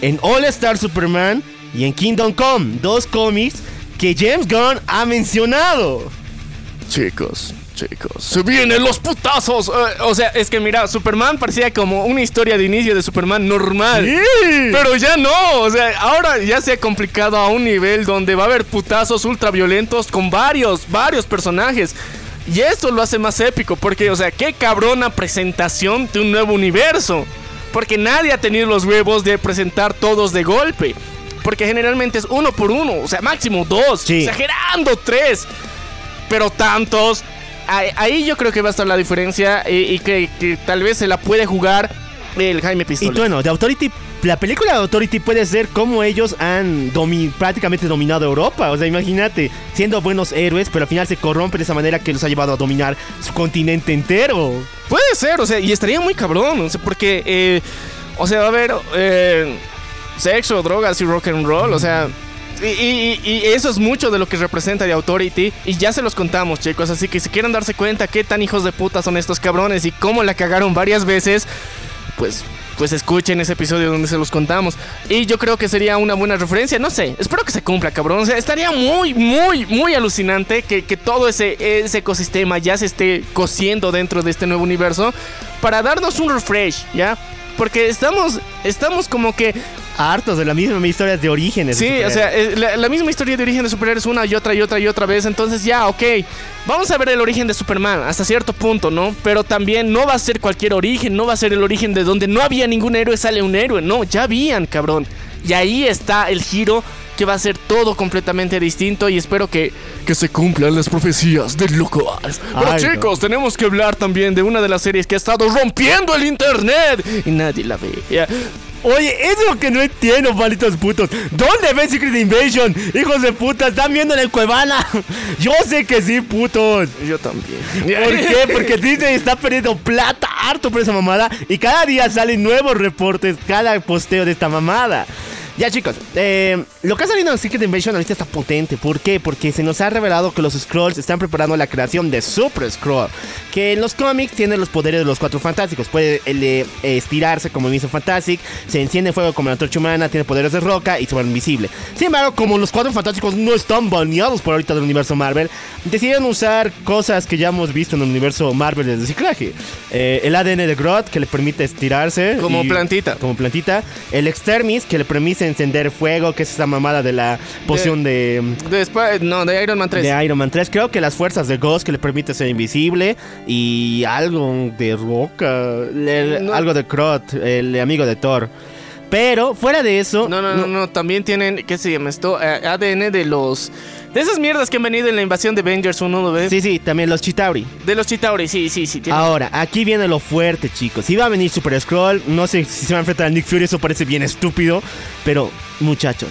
Speaker 1: en All Star Superman y en Kingdom Come, dos cómics que James Gunn ha mencionado.
Speaker 3: Chicos, chicos. Se vienen los putazos.
Speaker 2: Eh, o sea, es que mira, Superman parecía como una historia de inicio de Superman normal. Pero ya no, o sea, ahora ya se ha complicado a un nivel donde va a haber putazos ultraviolentos con varios, varios personajes. Y esto lo hace más épico, porque, o sea, qué cabrona presentación de un nuevo universo. Porque nadie ha tenido los huevos de presentar todos de golpe. Porque generalmente es uno por uno, o sea, máximo dos,
Speaker 1: Sí.
Speaker 2: exagerando tres. Pero tantos, ahí, ahí yo creo que va a estar la diferencia y, y que, que tal vez se la puede jugar el Jaime
Speaker 1: Y
Speaker 2: Pistola.
Speaker 1: bueno, de Authority, la película de Authority puede ser como ellos han domi- prácticamente dominado Europa. O sea, imagínate, siendo buenos héroes, pero al final se corrompen de esa manera que los ha llevado a dominar su continente entero.
Speaker 2: Puede ser, o sea, y estaría muy cabrón, o sea, porque, eh, o sea, a haber eh, sexo, drogas y rock and roll, o sea, y, y- eso es mucho de lo que representa The Authority, y ya se los contamos, chicos, así que si quieren darse cuenta qué tan hijos de puta son estos cabrones y cómo la cagaron varias veces, pues... Pues escuchen ese episodio donde se los contamos. Y yo creo que sería una buena referencia. No sé, espero que se cumpla, cabrón. O sea, estaría muy, muy, muy alucinante que, que todo ese, ese ecosistema ya se esté cociendo dentro de este nuevo universo para darnos un refresh, ¿ya? Porque estamos, estamos como que
Speaker 1: hartos de la misma historia de orígenes. de
Speaker 2: Sí, o sea, eh, la, la misma historia de origen de superhéroes una y otra y otra y otra vez. Entonces ya, ok, vamos a ver el origen de Superman hasta cierto punto, ¿no? Pero también no va a ser cualquier origen, no va a ser el origen de donde no había ningún héroe, sale un héroe, no, ya habían, cabrón. Y ahí está el giro que va a ser todo completamente distinto y espero que, que se cumplan las profecías del loco. Pero
Speaker 1: Ay, no.
Speaker 2: chicos, tenemos que hablar también de una de las series que ha estado rompiendo el internet y nadie la ve.
Speaker 1: Oye, es lo que no entiendo, malditos putos. ¿Dónde ven Secret Invasion? Hijos de puta, ¿están viendo en el Cuevana? Yo sé que sí, putos.
Speaker 2: Yo también.
Speaker 1: ¿Por qué? Porque Disney está perdiendo plata harto por esa mamada y cada día salen nuevos reportes, cada posteo de esta mamada. Ya chicos, eh, lo que ha salido en Secret Invasion ahorita está potente. ¿Por qué? Porque se nos ha revelado que los Scrolls están preparando la creación de Super Scroll. Que en los cómics tiene los poderes de los cuatro fantásticos. Puede eh, eh, estirarse como el mismo Fantastic, se enciende fuego como la antorcha humana, tiene poderes de roca y se vuelve invisible. Sin embargo, como los cuatro fantásticos no están baneados por ahorita del universo Marvel, decidieron usar cosas que ya hemos visto en el universo Marvel de reciclaje. Eh, el ADN de Groot que le permite estirarse.
Speaker 2: Como
Speaker 1: y-
Speaker 2: plantita.
Speaker 1: Como plantita. El Extermis que le permite encender fuego, que es esa mamada de la poción de,
Speaker 2: Después, no, de Iron Man 3.
Speaker 1: de Iron Man 3. Creo que las fuerzas de Ghost que le permite ser invisible. Y algo de roca. el-
Speaker 2: No.
Speaker 1: Algo de Crot, el amigo de Thor. Pero fuera de eso.
Speaker 2: No, no, no, no, también tienen, ¿qué se llama esto? Eh, ADN de los... De esas mierdas que han venido en la invasión de Avengers 1, ¿no ves?
Speaker 1: Sí, sí, también los Chitauri.
Speaker 2: De los Chitauri, sí, sí, sí. tienen-
Speaker 1: Ahora, aquí viene lo fuerte, chicos. Si va a venir Super Scroll, no sé si se va a enfrentar a Nick Fury, eso parece bien estúpido. Pero, muchachos,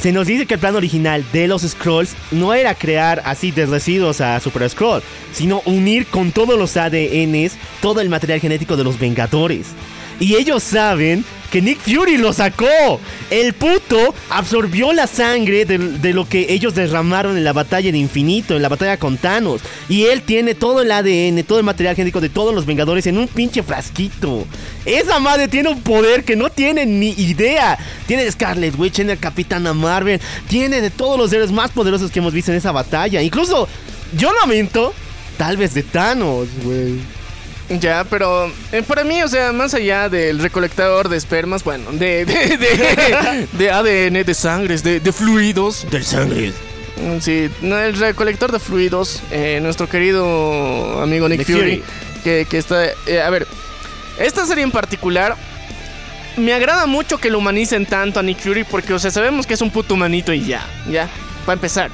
Speaker 1: se nos dice que el plan original de los Scrolls no era crear así de residuos a Super Scroll, sino unir con todos los ADNs todo el material genético de los Vengadores. Y ellos saben que Nick Fury lo sacó. El puto absorbió la sangre de, lo que ellos derramaron en la batalla de infinito, en la batalla con Thanos. Y él tiene todo el ADN, todo el material genético de todos los Vengadores en un pinche frasquito. Esa madre tiene un poder que no tiene ni idea. Tiene Scarlet Witch, tiene de Capitana Marvel, tiene de todos los héroes más poderosos que hemos visto en esa batalla. Incluso, yo lamento, tal vez de Thanos, güey.
Speaker 2: Ya, pero eh, para mí, o sea, más allá del recolectador de espermas, bueno, de, de, de, de ADN, de sangres, de, de fluidos.
Speaker 1: Del sangre.
Speaker 2: Mm, Sí, no, el recolector de fluidos, eh, nuestro querido amigo Nick,
Speaker 1: Nick
Speaker 2: Fury,
Speaker 1: Fury.
Speaker 2: Que, que está... eh, a ver, esta serie en particular... Me agrada mucho que lo humanicen tanto a Nick Fury porque, o sea, sabemos que es un puto humanito y ya, ya, para empezar.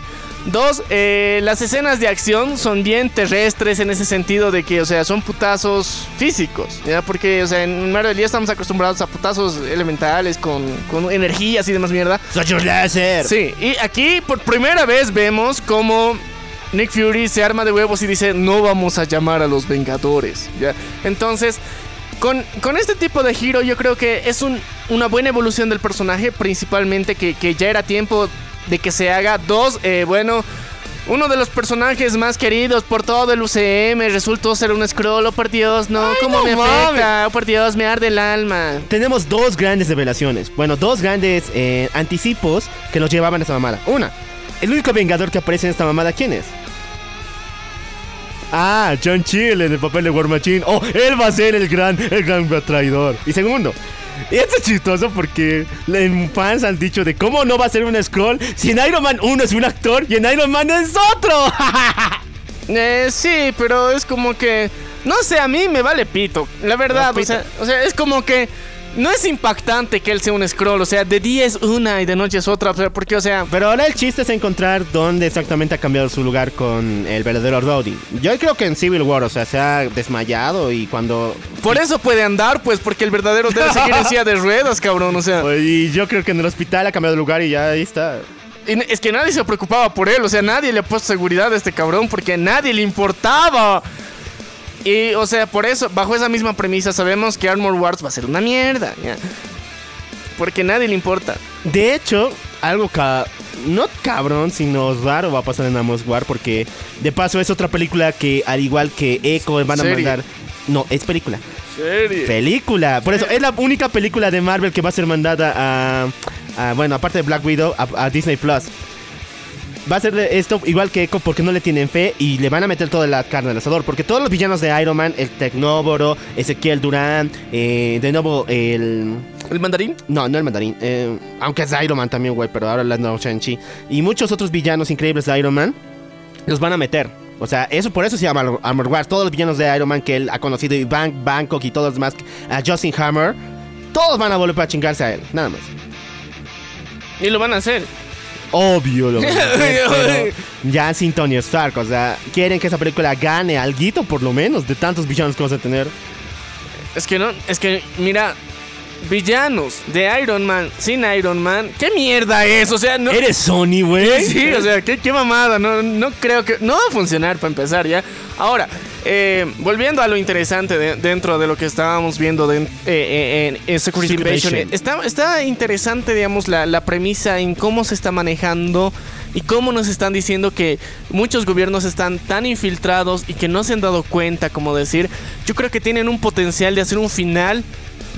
Speaker 2: Dos, eh, las escenas de acción son bien terrestres en ese sentido de que, o sea, son putazos físicos, ¿ya? Porque, o sea, en Marvel ya estamos acostumbrados a putazos elementales con, con energías y demás mierda.
Speaker 1: Rayos láser.
Speaker 2: Sí, y aquí por primera vez vemos como Nick Fury se arma de huevos y dice, no vamos a llamar a los Vengadores. ¿ya? Entonces, con, con este tipo de giro yo creo que es un- una buena evolución del personaje, principalmente que, que ya era tiempo de que se haga. Dos, eh, bueno... Uno de los personajes más queridos por todo el UCM resultó ser un scroll, oh por Dios, no,
Speaker 1: Ay,
Speaker 2: ¿cómo
Speaker 1: no
Speaker 2: me
Speaker 1: mames.
Speaker 2: afecta? Oh por Dios, me arde el alma.
Speaker 1: Tenemos dos grandes revelaciones. Bueno, dos grandes eh, anticipos que nos llevaban a esta mamada. Una, el único vengador que aparece en esta mamada, ¿quién es? Ah, John Chill en el papel de War Machine. Oh, él va a ser el gran, el gran traidor. Y segundo, y esto es chistoso porque en fans han dicho de cómo no va a ser un scroll si en Iron Man uno es un actor y en Iron Man es otro.
Speaker 2: Eh, sí, pero es como que. No sé, a mí me vale pito. La verdad,
Speaker 1: No,
Speaker 2: o sea, o sea, es como que. No es impactante que él sea un scroll, o sea, de día es una y de noche es otra, porque, o sea,
Speaker 1: Pero ahora el chiste es encontrar dónde exactamente ha cambiado su lugar con el verdadero Rhodey. Yo creo que en Civil War, o sea, se ha desmayado y cuando...
Speaker 2: por eso puede andar, pues, porque el verdadero debe seguir en silla de ruedas, cabrón, o sea.
Speaker 1: Y yo creo que en el hospital ha cambiado de lugar y ya ahí está.
Speaker 2: Y es que nadie se preocupaba por él, o sea, nadie le ha puesto seguridad a este cabrón porque a nadie le importaba. Y, o sea, por eso, bajo esa misma premisa, sabemos que Armor Wars va a ser una mierda, ¿ya? Porque a nadie le importa.
Speaker 1: De hecho, algo ca no cabrón, sino raro va a pasar en Amos War porque de paso es otra película que al igual que Echo van a
Speaker 2: Serie.
Speaker 1: mandar... No, es película.
Speaker 2: Serie.
Speaker 1: Película. Por eso es la única película de Marvel que va a ser mandada a... a- bueno, aparte de Black Widow, a, a Disney Plus. Va a ser esto igual que Echo porque no le tienen fe y le van a meter toda la carne al asador. Porque todos los villanos de Iron Man, el Tecnóboro, Ezequiel Durán, eh, de nuevo el...
Speaker 2: ¿El mandarín?
Speaker 1: No, no el mandarín. eh, aunque es Iron Man también, güey, pero ahora la no Shang-Chi. Y muchos otros villanos increíbles de Iron Man los van a meter. O sea, eso por eso se llama Armor- Wars. Todos los villanos de Iron Man que él ha conocido, y Bank, Bangkok y todos los demás, a Justin Hammer, todos van a volver para chingarse a él, nada más.
Speaker 2: Y lo van a hacer.
Speaker 1: Obvio lo pero ya sin Tony Stark. O sea, quieren que esa película gane alguito por lo menos de tantos villanos que vamos a tener.
Speaker 2: Es que no, es que, mira, villanos de Iron Man sin Iron Man, ¿qué mierda es? O sea, no.
Speaker 1: Eres Sony, güey.
Speaker 2: Sí, o sea, qué, qué mamada. No, no creo que. No va a funcionar para empezar ya. Ahora, eh, volviendo a lo interesante de- dentro de lo que estábamos viendo de, eh, eh, en, en Security Invasion, eh, está, está interesante, digamos, la, la premisa en cómo se está manejando y cómo nos están diciendo que muchos gobiernos están tan infiltrados y que no se han dado cuenta, como decir, yo creo que tienen un potencial de hacer un final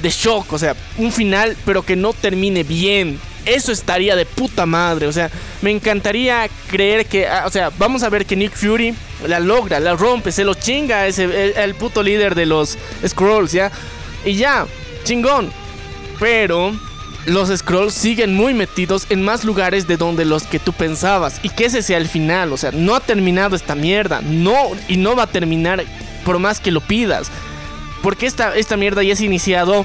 Speaker 2: de shock, o sea, un final pero que no termine bien. Eso estaría de puta madre, o sea, me encantaría creer que, ah, o sea, vamos a ver que Nick Fury la logra, la rompe, se lo chinga ese, el, puto líder de los Scrolls, ¿ya? Y ya, chingón. Pero los Scrolls siguen muy metidos en más lugares de donde los que tú pensabas. Y que ese sea el final. O sea, no ha terminado esta mierda. No, y no va a terminar por más que lo pidas. Porque esta, esta mierda ya ha iniciado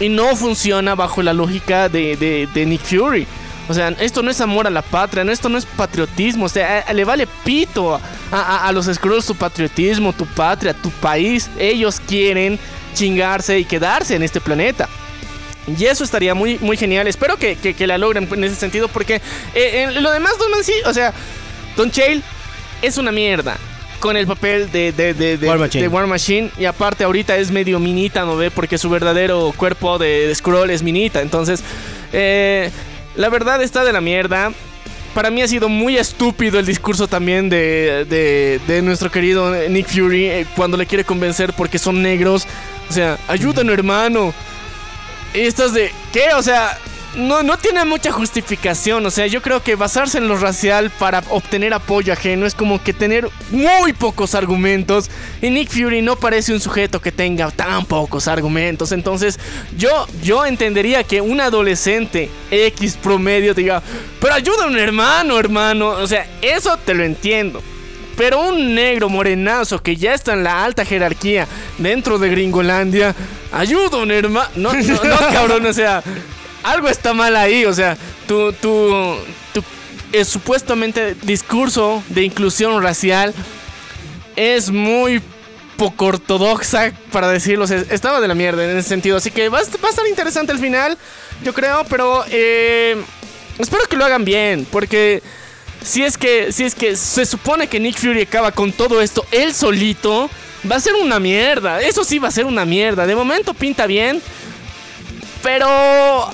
Speaker 2: y no funciona bajo la lógica de, Nick Fury. O sea, esto no es amor a la patria, no, esto no es patriotismo. O sea, a- le vale pito a, los Skrulls tu patriotismo, tu patria, tu país. Ellos quieren chingarse y quedarse en este planeta. Y eso estaría muy, muy genial. Espero que, que- la logren en ese sentido. Porque eh, lo demás, Don Man, sí, o sea, Don Chale es una mierda. Con el papel de, de, de, de-
Speaker 1: War Machine.
Speaker 2: de War Machine. Y aparte, ahorita es medio minita, ¿no ve? Porque su verdadero cuerpo de, de Skrull es minita. Entonces, eh, la verdad está de la mierda. Para mí ha sido muy estúpido el discurso también de, de, de nuestro querido Nick Fury eh, cuando le quiere convencer porque son negros. O sea, ayúdanos, hermano. Y estás de, ¿qué? O sea, no, no tiene mucha justificación. O sea, yo creo que basarse en lo racial para obtener apoyo ajeno es como que tener muy pocos argumentos. Y Nick Fury no parece un sujeto que tenga tan pocos argumentos. Entonces, yo, yo entendería que un adolescente X promedio diga, pero ayuda a un hermano, hermano. O sea, eso te lo entiendo. Pero un negro morenazo que ya está en la alta jerarquía dentro de Gringolandia, ayuda a un hermano. No, no, no, cabrón, o sea, algo está mal ahí. O sea, tu, tu, tu eh, supuestamente discurso de inclusión racial es muy poco ortodoxa, para decirlo. O sea, estaba de la mierda en ese sentido. Así que va, a estar interesante el final, yo creo, pero eh, espero que lo hagan bien, porque si es que si es que se supone que Nick Fury acaba con todo esto él solito, va a ser una mierda. Eso sí va a ser una mierda. De momento pinta bien, pero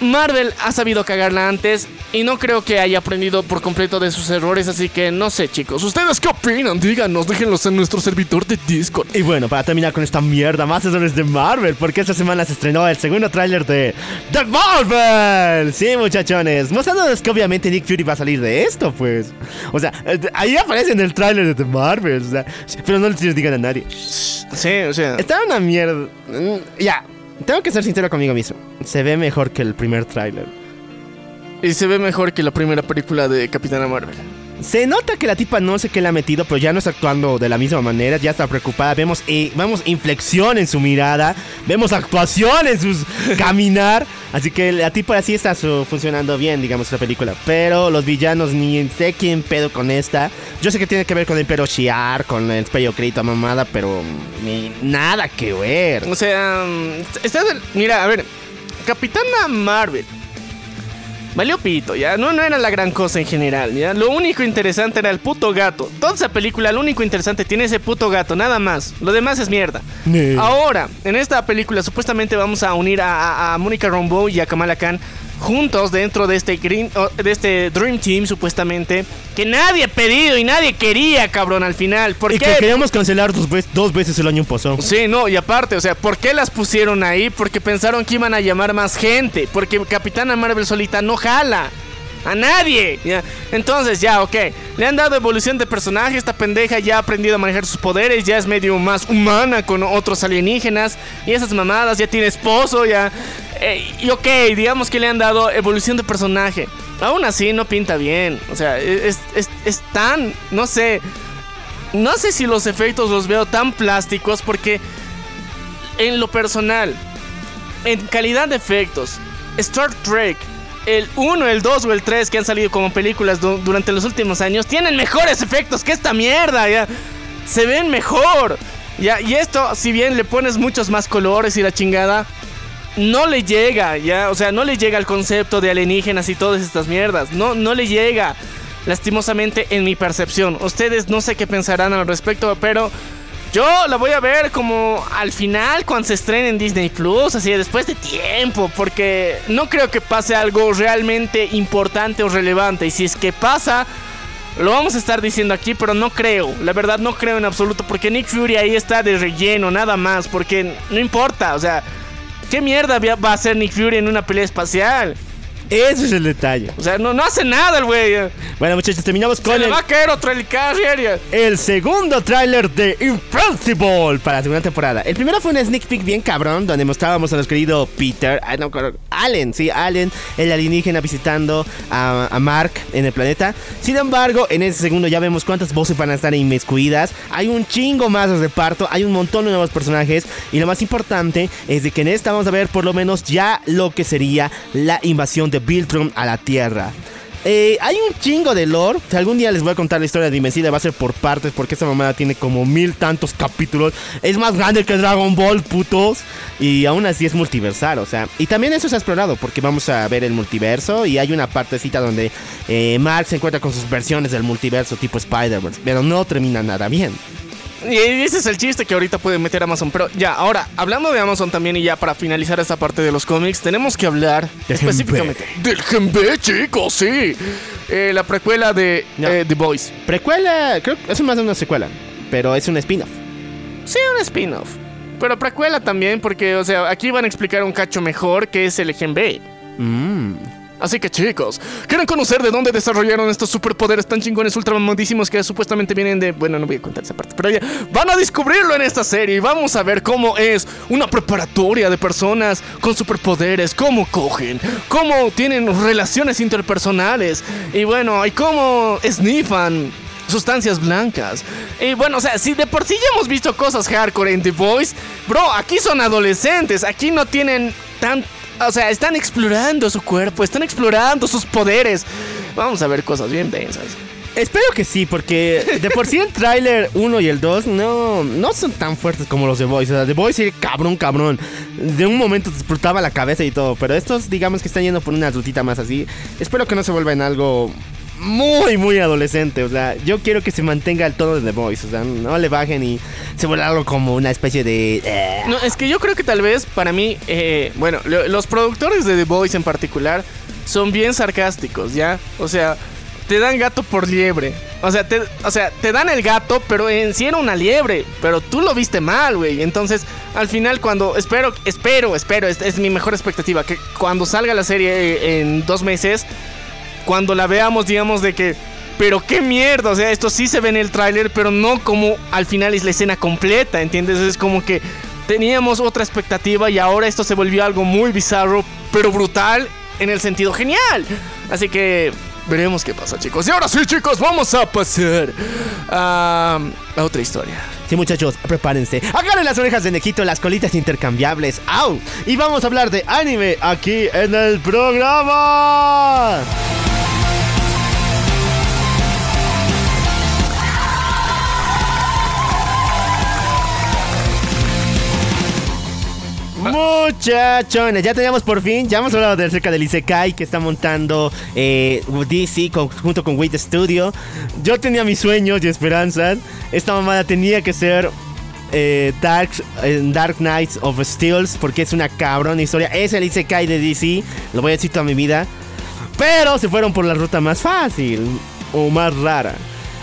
Speaker 2: Marvel ha sabido cagarla antes y no creo que haya aprendido por completo de sus errores, así que no sé, chicos. ¿Ustedes qué opinan? Díganos, déjenlos en nuestro servidor de Discord.
Speaker 1: Y bueno, para terminar con esta mierda, más errores de Marvel, porque esta semana se estrenó el segundo tráiler de The Marvel. Sí, muchachones, mostrándonos que obviamente Nick Fury va a salir de esto, pues. O sea, eh, ahí aparece en el tráiler de The Marvel, o sea, pero no les digan a nadie.
Speaker 2: Sí, o sea.
Speaker 1: Está una mierda. Mm, Ya, tengo que ser sincero conmigo mismo. Se ve mejor que el primer tráiler.
Speaker 2: Y se ve mejor que la primera película de Capitana Marvel.
Speaker 1: Se nota que la tipa no sé qué le ha metido, pero ya no está actuando de la misma manera, ya está preocupada. Vemos, eh, vemos inflexión en su mirada, vemos actuación en su caminar. Así que la tipa así está funcionando bien, digamos, la película. Pero los villanos ni sé quién pedo con esta. Yo sé que tiene que ver con el Imperio Shiar, con el Imperio Crito mamada, pero ni nada que ver.
Speaker 2: O sea, mm, Mira, a ver. Capitana Marvel. Valió pito, ya. No, no era la gran cosa en general, ya. Lo único interesante era el puto gato. Toda esa película, lo único interesante tiene ese puto gato, nada más. Lo demás es mierda. Ahora, en esta película, supuestamente vamos a unir a, a, a Mónica Rambeau y a Kamala Khan juntos dentro de este green, o- de este Dream Team, supuestamente. Que nadie ha pedido y nadie quería, cabrón, al final. ¿Por
Speaker 1: Y
Speaker 2: qué?
Speaker 1: que queríamos cancelar dos, ve- dos veces el año pasado.
Speaker 2: Sí, no, y aparte, o sea, ¿por qué las pusieron ahí? Porque pensaron que iban a llamar más gente. Porque Capitana Marvel solita no jala. A nadie. Entonces, ya, ok. Le han dado evolución de personaje. Esta pendeja ya ha aprendido a manejar sus poderes. Ya es medio más humana con otros alienígenas. Y esas mamadas. Ya tiene esposo. Ya. Eh, y ok, digamos que le han dado evolución de personaje. Aún así no pinta bien. O sea, es, es, es tan, no sé, no sé si los efectos los veo tan plásticos porque en lo personal, en calidad de efectos, Star Trek, el 1, el 2 o el 3 que han salido como películas du- durante los últimos años, tienen mejores efectos que esta mierda, ya. Se ven mejor. Ya, y esto, si bien le pones muchos más colores y la chingada, no le llega, ya, o sea, no le llega al concepto de alienígenas y todas estas mierdas. No, no le llega, lastimosamente, en mi percepción. Ustedes no sé qué pensarán al respecto, pero yo la voy a ver como al final cuando se estrene en Disney Plus, así después de tiempo, porque no creo que pase algo realmente importante o relevante. Y si es que pasa, lo vamos a estar diciendo aquí, pero no creo. La verdad no creo en absoluto, porque Nick Fury ahí está de relleno, nada más, porque no importa, o sea, ¿qué mierda va a hacer Nick Fury en una pelea espacial?
Speaker 1: Ese es el detalle.
Speaker 2: O sea, no, no hace nada el güey.
Speaker 1: Bueno, muchachos, terminamos
Speaker 2: Se
Speaker 1: con
Speaker 2: le
Speaker 1: el,
Speaker 2: va a caer otro ya.
Speaker 1: el segundo tráiler de Invincible para la segunda temporada. El primero fue un sneak peek bien cabrón, donde mostrábamos a nuestro querido Peter, ah, no, Allen, sí, Allen, el alienígena visitando a, a Mark en el planeta. Sin embargo, en ese segundo ya vemos cuántas voces van a estar inmiscuidas. Hay un chingo más de reparto, hay un montón de nuevos personajes. Y lo más importante es de que en esta vamos a ver por lo menos ya lo que sería la invasión de Viltrum a la Tierra. Eh, hay un chingo de lore. Si algún día les voy a contar la historia de Invencible, va a ser por partes, porque esta mamada tiene como mil tantos capítulos. Es más grande que Dragon Ball, putos. Y aún así es multiversal, o sea. Y también eso se ha explorado, porque vamos a ver el multiverso. Y hay una partecita donde eh, Mark se encuentra con sus versiones del multiverso tipo Spider-Verse. Pero no termina nada bien.
Speaker 2: Y ese es el chiste que ahorita puede meter Amazon. Pero ya, ahora, hablando de Amazon también y ya para finalizar esta parte de los cómics, tenemos que hablar específicamente
Speaker 3: Del Gen B, chicos, sí.
Speaker 2: eh, la precuela de
Speaker 1: No.
Speaker 2: eh, The Boys.
Speaker 1: Precuela, creo que es más de una secuela. Pero es un spin-off.
Speaker 2: Sí, un spin-off. Pero precuela también, porque, o sea, aquí van a explicar un cacho mejor que es el Gen B.
Speaker 1: Mmm.
Speaker 2: Así que chicos, ¿quieren conocer de dónde desarrollaron estos superpoderes tan chingones ultramamodísimos que supuestamente vienen de... Bueno, no voy a contar esa parte, pero ya van a descubrirlo en esta serie y vamos a ver cómo es una preparatoria de personas con superpoderes, cómo cogen, cómo tienen relaciones interpersonales y bueno, y cómo sniffan sustancias blancas. Y bueno, o sea, si de por sí ya hemos visto cosas hardcore en The Voice, bro, aquí son adolescentes, aquí no tienen tan... O sea, están explorando su cuerpo, están explorando sus poderes. Vamos a ver cosas bien densas.
Speaker 1: Espero que sí, porque de por sí el tráiler 1 y el 2 no, no son tan fuertes como los de Boys. O sea, The Boys sí, cabrón, cabrón. De un momento te explotaba la cabeza y todo. Pero estos, digamos que están yendo por una rutita más así. Espero que no se vuelva en algo muy, muy adolescente. O sea, yo quiero que se mantenga el tono de The Boys. O sea, no le bajen y se vuelva algo como una especie de. eh,
Speaker 2: No, es que yo creo que tal vez para mí, eh, bueno, lo- los productores de The Voice en particular son bien sarcásticos, ¿ya? O sea, te dan gato por liebre. O sea, te, o sea, te dan el gato, pero en una liebre. Pero tú lo viste mal, güey. Entonces, al final, cuando. Espero, espero, espero, es, es mi mejor expectativa. Que cuando salga la serie eh, en dos meses, cuando la veamos, digamos, de que. Pero qué mierda, o sea, esto sí se ve en el tráiler, pero no como al final es la escena completa, ¿entiendes? Es como que teníamos otra expectativa y ahora esto se volvió algo muy bizarro, pero brutal en el sentido genial. Así que veremos qué pasa, chicos. Y ahora sí, chicos, vamos a pasar a, otra historia.
Speaker 1: Sí, muchachos, prepárense. Agarren las orejas de Nejito, las colitas intercambiables. ¡Au! Y vamos a hablar de anime aquí en el programa. Muchachones, ya teníamos por fin, ya hemos hablado de acerca del Isekai que está montando eh, DC con- junto con Wait Studio. Yo tenía mis sueños y esperanzas. Esta mamada tenía que ser eh, Dark, eh, Dark Knights of Steels porque es una cabrona historia. Es el Isekai de DC, lo voy a decir toda mi vida. Pero se fueron por la ruta más fácil o más rara.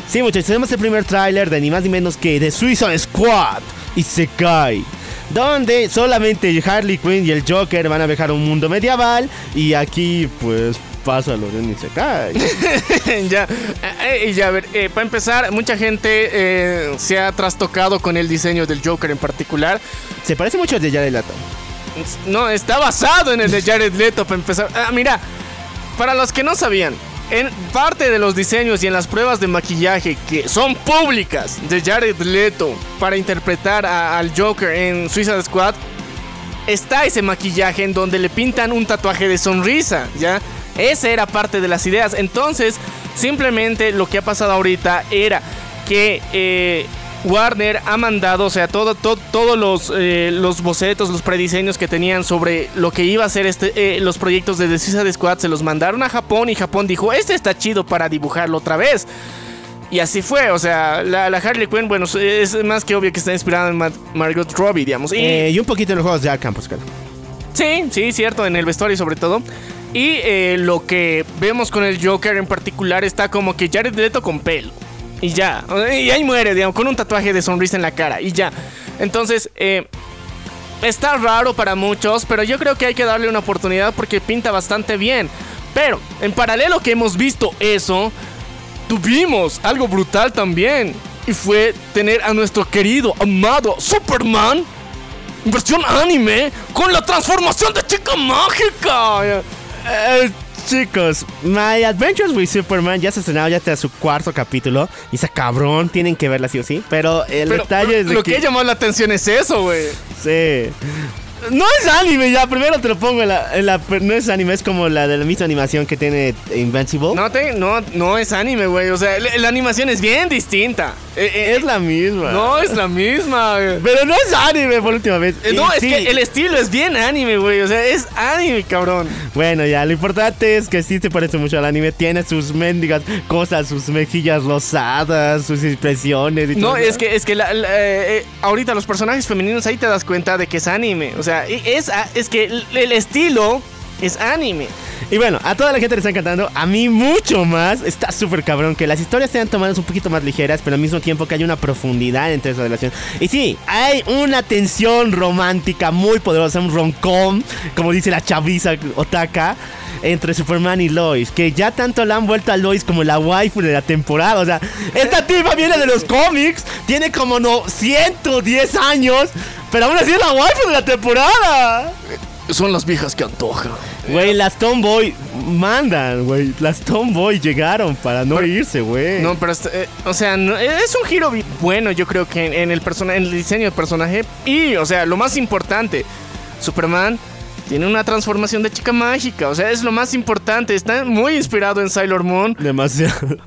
Speaker 1: Sí, muchachos, tenemos el primer tráiler de ni más ni menos que de Suicide Squad Isekai. Donde solamente Harley Quinn y el Joker van a viajar a un mundo medieval. Y aquí, pues, pasa lo de un Isekai.
Speaker 2: ya, eh, eh, ya, a ver, eh, para empezar, mucha gente eh, se ha trastocado con el diseño del Joker en particular.
Speaker 1: Se parece mucho al de Jared Leto.
Speaker 2: No, está basado en el de Jared Leto para empezar. Ah, mira, para los que no sabían, en parte de los diseños y en las pruebas de maquillaje que son públicas de Jared Leto para interpretar al Joker en Suicide Squad, está ese maquillaje en donde le pintan un tatuaje de sonrisa, ¿ya? Esa era parte de las ideas. Entonces, simplemente lo que ha pasado ahorita era que eh, Warner ha mandado, o sea, todo, todo- todos los, eh, los bocetos, los prediseños que tenían sobre lo que iba a ser este, eh, los proyectos de The Suicide Squad, se los mandaron a Japón y Japón dijo, este está chido para dibujarlo otra vez. Y así fue, o sea, la, la Harley Quinn, bueno, es más que obvio que está inspirada en Ma- Margot Robbie, digamos. Y,
Speaker 1: Eh, y un poquito en los juegos de Arkham, pues, claro.
Speaker 2: Sí, sí, cierto, en el vestuario sobre todo. Y lo que vemos con el Joker en particular está como que Jared Leto con pelo. Y ya. Y ahí muere, digamos, con un tatuaje de sonrisa en la cara. Y ya. Entonces, eh, está raro para muchos, pero yo creo que hay que darle una oportunidad porque pinta bastante bien. Pero, en paralelo que hemos visto eso, tuvimos algo brutal también. Y fue tener a nuestro querido, amado Superman versión anime con la transformación de chica mágica.
Speaker 1: Eh, chicos, My Adventures with Superman ya se estrenado, ya está su cuarto capítulo. Y esa cabrón, tienen que verla sí o sí. Pero el
Speaker 2: Pero,
Speaker 1: detalle es de
Speaker 2: lo
Speaker 1: que...
Speaker 2: que... llamó la atención es eso, güey.
Speaker 1: Sí. No es anime, ya, primero te lo pongo en la, en la- No es anime, es como la de la misma animación que tiene Invincible.
Speaker 2: No, te, no, no es anime, güey. O sea, la, la animación es bien distinta. Eh, eh,
Speaker 1: es la misma.
Speaker 2: no es la misma, güey.
Speaker 1: Pero no es anime por última vez.
Speaker 2: Eh, No,
Speaker 1: Y
Speaker 2: es
Speaker 1: sí,
Speaker 2: que el estilo es bien anime, güey. O sea, es anime, cabrón.
Speaker 1: Bueno, ya, lo importante es que sí se parece mucho al anime. Tiene sus mendigas cosas, sus mejillas rosadas, sus expresiones y
Speaker 2: No,
Speaker 1: todo.
Speaker 2: es que, es que la- ahorita los personajes femeninos ahí te das cuenta de que es anime. O sea, es, a- es que el, estilo es anime.
Speaker 1: Y bueno, a toda la gente le está encantando. A mí mucho más. Está súper cabrón que las historias sean tomadas un poquito más ligeras, pero al mismo tiempo que hay una profundidad entre esa relación. Y sí, hay una tensión romántica muy poderosa, un rom-com, como dice la chaviza Otaka. Entre Superman y Lois, que ya tanto la han vuelto a Lois como la waifu de la temporada. O sea, esta tipa viene de los cómics, tiene como no 110 años, pero aún así es la waifu de la temporada.
Speaker 3: Son las viejas que antoja.
Speaker 1: Güey, las Tomboy mandan, güey. Las Tomboy llegaron para no irse, güey.
Speaker 2: No, pero este, eh, o sea, no- es un giro bueno, yo creo que en, en el persona, en el diseño del personaje y, o sea, lo más importante, Superman tiene una transformación de chica mágica, o sea, es lo más importante, está muy inspirado en Sailor Moon,
Speaker 1: Demasiado.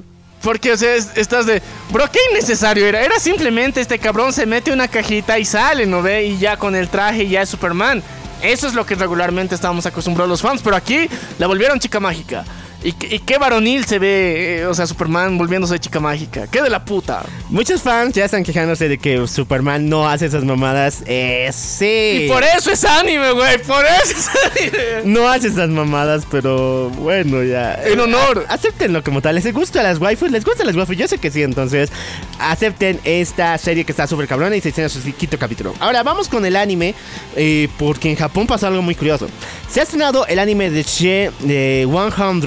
Speaker 2: porque, o sea, es- estás de, bro, qué innecesario era, era simplemente este cabrón se mete una cajita y sale, ¿no ve? Y ya con el traje ya es Superman. Eso es lo que regularmente estábamos acostumbrados los fans, pero aquí la volvieron chica mágica. Y, qué- y qué varonil se ve, eh, o sea, Superman volviéndose chica mágica. Qué de la puta.
Speaker 1: Muchos fans ya están quejándose de que Superman no hace esas mamadas. Eh, sí.
Speaker 2: Y por eso es anime, güey. Por eso es anime.
Speaker 1: No hace esas mamadas, pero bueno, ya.
Speaker 2: En honor.
Speaker 1: A- acéptenlo como tal. ¿Les gusta las waifus? ¿Les gustan las waifus? Yo sé que sí, entonces acepten esta serie que está súper cabrona y se estrena su quinto capítulo. Ahora vamos con el anime, eh, porque en Japón pasó algo muy curioso. Se ha estrenado el anime de She de 100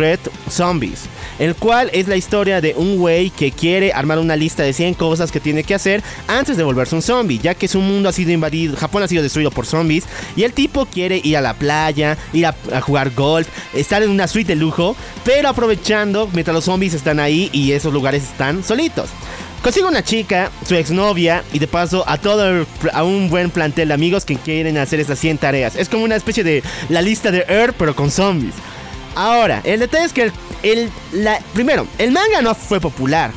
Speaker 1: Zombies, el cual es la historia de un güey que quiere armar una lista de 100 cosas que tiene que hacer antes de volverse un zombie, ya que su mundo ha sido invadido, Japón ha sido destruido por zombies y el tipo quiere ir a la playa, ir a, jugar golf, estar en una suite de lujo, pero aprovechando mientras los zombies están ahí y esos lugares están solitos. Consigue una chica, su exnovia y de paso a todo a un buen plantel de amigos que quieren hacer esas 100 tareas. Es como una especie de la lista de Earth pero con zombies. Ahora, el detalle es que el, la, primero, el manga no fue popular.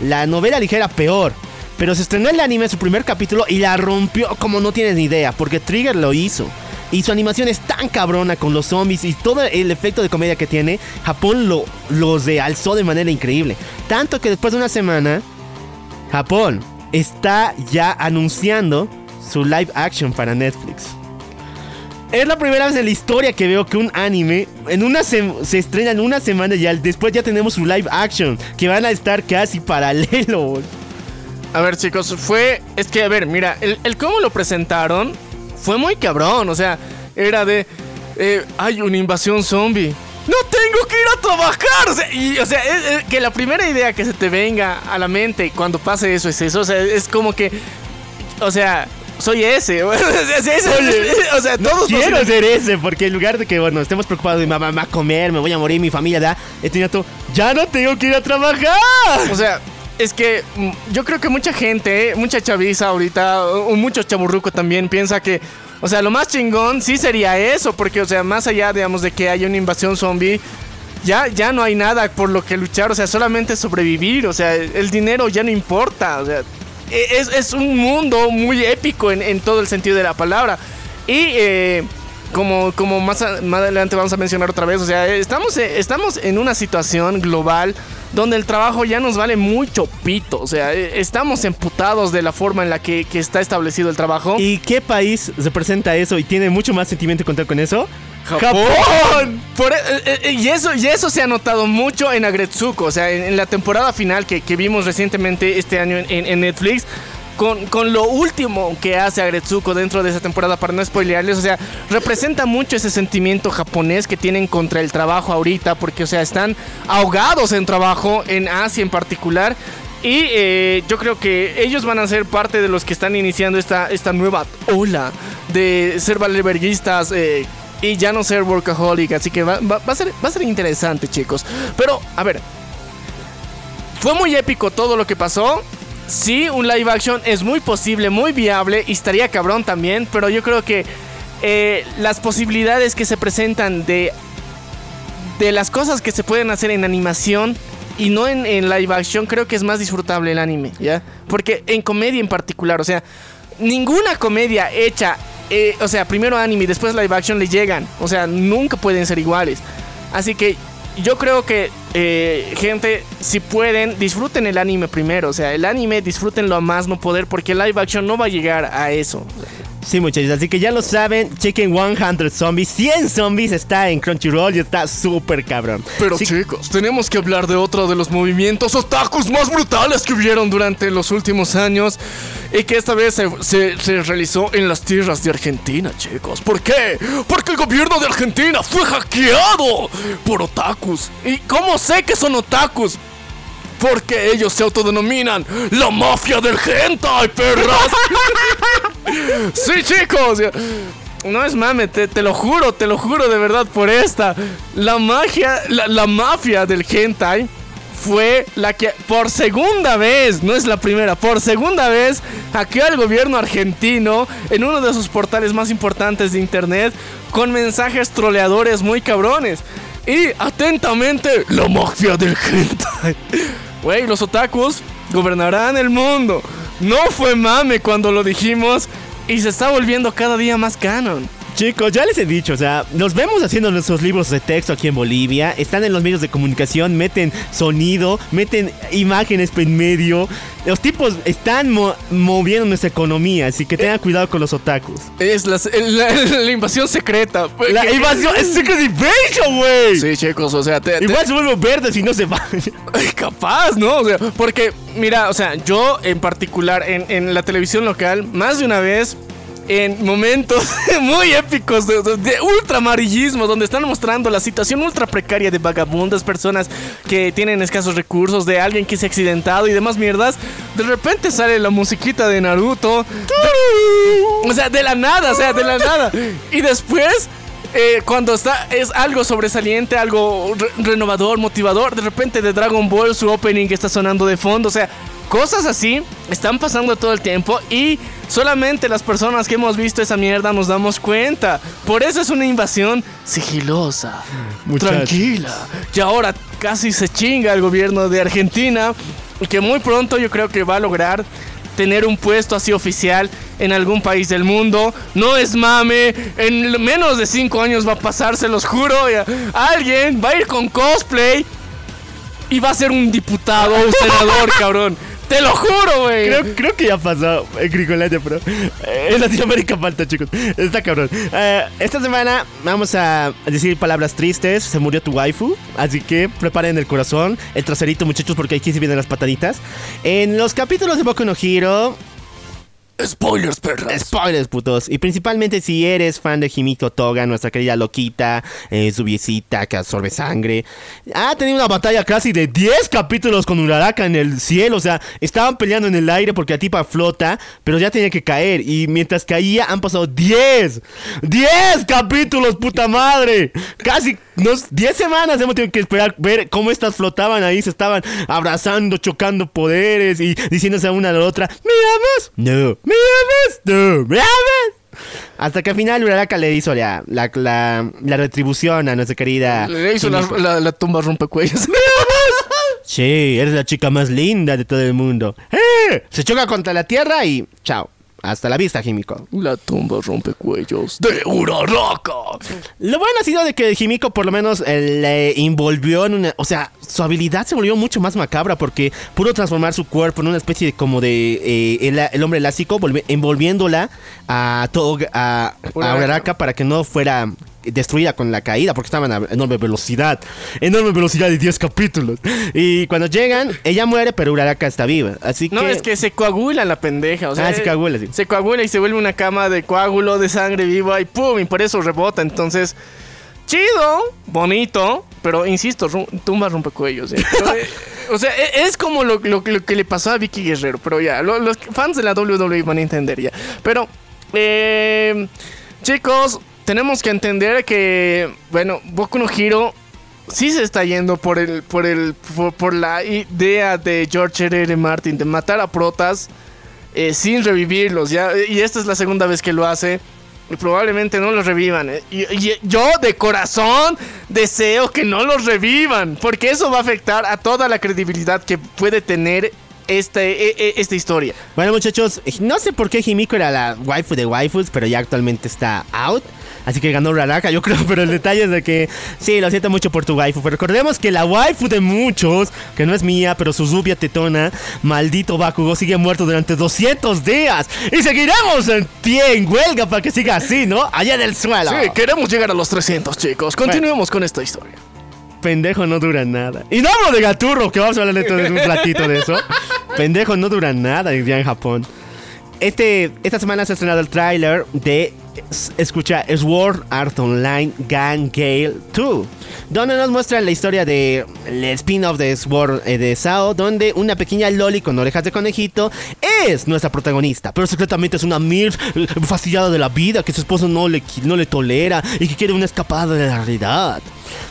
Speaker 1: La novela ligera peor. Pero se estrenó el anime en su primer capítulo y la rompió como no tienes ni idea, porque Trigger lo hizo. Y su animación es tan cabrona con los zombies y todo el efecto de comedia que tiene, Japón lo, los realzó de manera increíble. Tanto que después de una semana, Japón está ya anunciando su live action para Netflix. Es la primera vez en la historia que veo que un anime en una se estrena en una semana y al- después ya tenemos su live action, que van a estar casi paralelos.
Speaker 2: A ver, chicos, fue. Es que, a ver, mira, el, el cómo lo presentaron fue muy cabrón. O sea, era de. eh, hay una invasión zombie. ¡No tengo que ir a trabajar! O sea, y, o sea que la primera idea que se te venga a la mente cuando pase eso es eso. O sea, es como que. O sea, soy ese. o sea, todos
Speaker 1: Quiero
Speaker 2: nos-
Speaker 1: ser ese, porque en lugar de que, bueno, estemos preocupados de mi mamá va a comer, me voy a morir, mi familia, da, todo, ya no tengo que ir a trabajar.
Speaker 2: O sea, es que mm, yo creo que mucha gente, mucha chaviza ahorita, o mucho chaburruco también piensa que, o sea, lo más chingón sí sería eso, porque, o sea, más allá, digamos, de que haya una invasión zombie, ya, ya no hay nada por lo que luchar, o sea, solamente sobrevivir, o sea, el dinero ya no importa, o sea, es, es un mundo muy épico en, en todo el sentido de la palabra. Y eh, como, como más, a- más adelante vamos a mencionar otra vez, o sea, estamos, eh, estamos en una situación global donde el trabajo ya nos vale mucho pito, o sea, eh, estamos emputados de la forma en la que, que está establecido el trabajo.
Speaker 1: ¿Y qué país representa eso y tiene mucho más sentimiento contar con eso?
Speaker 2: ¡Japón! E- eh, eh, y, eso, y eso se ha notado mucho en Agretsuko. O sea, en, la temporada final que, que vimos recientemente este año en, en- Netflix. Con, con lo último que hace Agretsuko dentro de esa temporada, para no spoilearles, o sea, representa mucho ese sentimiento japonés que tienen contra el trabajo ahorita, porque, o sea, están ahogados en trabajo, en Asia en particular, y eh, yo creo que ellos van a ser parte de los que están iniciando esta, esta nueva ola de ser valeverguistas eh, y ya no ser workaholic. Así que va, va- va a ser, va a ser interesante, chicos. Pero, a ver. Fue muy épico todo lo que pasó. Sí, un live action es muy posible, muy viable y estaría cabrón también. Pero yo creo que eh, las posibilidades que se presentan de, de las cosas que se pueden hacer en animación y no en, en live action, creo que es más disfrutable el anime, ¿ya? Porque en comedia en particular, o sea, ninguna comedia hecha, eh, o sea, primero anime después live action le llegan, o sea, nunca pueden ser iguales. Así que yo creo que, eh, gente, si pueden, disfruten el anime primero, o sea, el anime disfrútenlo a más no poder, porque el live action no va a llegar a eso.
Speaker 1: Sí, muchachos, así que ya lo saben, chequen 100 Zombies, 100 Zombies está en Crunchyroll y está súper cabrón.
Speaker 2: Pero
Speaker 1: Sí,
Speaker 2: chicos, tenemos que hablar de otro de los movimientos otakus más brutales que hubieron durante los últimos años y que esta vez se, se- se realizó en las tierras de Argentina, chicos. ¿Por qué? Porque el gobierno de Argentina fue hackeado por otakus. ¿Y cómo sé que son otakus? Porque ellos se autodenominan la mafia del hentai, perras. sí, chicos. No es mame, te, te lo juro, te lo juro de verdad por esta. La magia, la, la mafia del hentai fue la que por segunda vez, no es la primera, por segunda vez hackeó al gobierno argentino en uno de sus portales más importantes de internet con mensajes troleadores muy cabrones. Y atentamente, la mafia del hentai. Güey, los otakus gobernarán el mundo. No fue mame cuando lo dijimos y se está volviendo cada día más canon.
Speaker 1: Chicos, ya les he dicho, o sea, nos vemos haciendo nuestros libros de texto aquí en Bolivia, están en los medios de comunicación, meten sonido, meten imágenes en medio. Los tipos están mo- moviendo nuestra economía, así que tengan cuidado con los otakus.
Speaker 2: Es la, la- la invasión secreta.
Speaker 1: La invasión es Secret Invasion, güey.
Speaker 2: Sí, chicos, o sea, te, te-
Speaker 1: Igual se vuelve verde si no se va.
Speaker 2: Ay, capaz, ¿no? O sea, porque, mira, o sea, yo en particular en, en la televisión local, más de una vez, en momentos muy épicos de, de- de ultra amarillismo, donde están mostrando la situación ultra precaria de vagabundas, personas que tienen escasos recursos, de alguien que se ha accidentado y demás mierdas, de repente sale la musiquita de Naruto. O sea, de la nada, o sea, de la nada. Y después eh, cuando está es algo sobresaliente, algo re- renovador, motivador, de repente de Dragon Ball su opening está sonando de fondo, o sea, cosas así están pasando todo el tiempo y solamente las personas que hemos visto esa mierda nos damos cuenta. Por eso es una invasión sigilosa,
Speaker 1: Muchachos.
Speaker 2: tranquila. Y ahora casi se chinga el gobierno de Argentina que muy pronto yo creo que va a lograr tener un puesto así oficial en algún país del mundo. No es mame. En menos de 5 años va a pasar, se los juro. Alguien va a ir con cosplay y va a ser un diputado o un senador, cabrón. Te lo juro, güey.
Speaker 1: Creo, que ya pasó en Gringolandia, pero eh, en Latinoamérica falta, chicos. Está cabrón. Eh, esta semana vamos a decir palabras tristes. Se murió tu waifu. Así que preparen el corazón, el traserito, muchachos, porque aquí se vienen las pataditas. En los capítulos de Boku no Hero.
Speaker 3: Spoilers, perras.
Speaker 1: Spoilers, putos. Y principalmente si eres fan de Himiko Toga, nuestra querida loquita, eh, su viecita que absorbe sangre. Ha tenido una batalla casi de 10 capítulos con Uraraka en el cielo. O sea, estaban peleando en el aire porque la tipa flota, pero ya tenía que caer. Y mientras caía han pasado 10. 10 capítulos, puta madre. Casi nos 10 semanas hemos tenido que esperar ver cómo estas flotaban ahí. Se estaban abrazando, chocando poderes y diciéndose a una a la otra, ¿me amas? No. ¿Me amas? No. ¿Me amas? Hasta que al final Uraraka le hizo la, la, la, la retribución a nuestra querida...
Speaker 3: Le hizo la, la, la tumba rompecuellos.
Speaker 1: Sí, eres la chica más linda de todo el mundo. ¡Eh! Se choca contra la tierra y chao. Hasta la vista, Himiko.
Speaker 3: la tumba rompecuellos de Uraraka.
Speaker 1: Lo bueno ha sido de que Himiko por lo menos eh, le envolvió en una... O sea, su habilidad se volvió mucho más macabra porque pudo transformar su cuerpo en una especie de como de... eh, el, el hombre elástico, volvi- envolviéndola a, Tog- a, a
Speaker 2: Uraraka.
Speaker 1: Uraraka para que no fuera destruida con la caída porque estaban a enorme velocidad. Enorme velocidad de 10 capítulos. Y cuando llegan, ella muere, pero Uraraka está viva. Así que...
Speaker 2: No, es que se coagula la pendeja. O sea,
Speaker 1: Ah, se coagula, sí.
Speaker 2: Se coagula y se vuelve una cama de coágulo de sangre viva y pum, y por eso rebota. Entonces, chido, bonito, pero insisto, tumba rompecuellos. ¿eh? Eh, o sea, e- es como lo, que le pasó a Vicky Guerrero, pero ya, lo- los fans de la WWE van a entender ya. Pero, eh, chicos, tenemos que entender que, bueno, Boku no Hero sí se está yendo por el por el por, la idea de George R. Martin de matar a protas eh, sin revivirlos ya y esta es la segunda vez que lo hace probablemente no los revivan eh. y, y yo de corazón deseo que no los revivan porque eso va a afectar a toda la credibilidad que puede tener este, e- e- esta historia
Speaker 1: Bueno, muchachos, no sé por qué Himiko era la waifu de waifus, pero ya actualmente está out. Así que ganó Uraraka, yo creo, pero el detalle es de que sí, lo siento mucho por tu waifu, pero recordemos que la waifu de muchos, que no es mía, pero su rubia tetona, maldito Bakugo, sigue muerto durante 200 días y seguiremos en pie en huelga para que siga así, ¿no? Allá en el suelo.
Speaker 3: Sí, queremos llegar a los 300, chicos. Continuemos con esta historia.
Speaker 1: Pendejo no dura nada. Y no hablo de Gaturro, que vamos a hablar dentro de un ratito de eso. Pendejo no dura nada ya en Japón. Este, esta semana se ha estrenado el tráiler de escucha Sword Art Online Gang Gale 2 donde nos muestran la historia de spin-off de Sword eh, de Sao donde una pequeña loli con orejas de conejito es nuestra protagonista pero secretamente es una MILF fastidiada de la vida que su esposo no le, no le tolera y que quiere una escapada de la realidad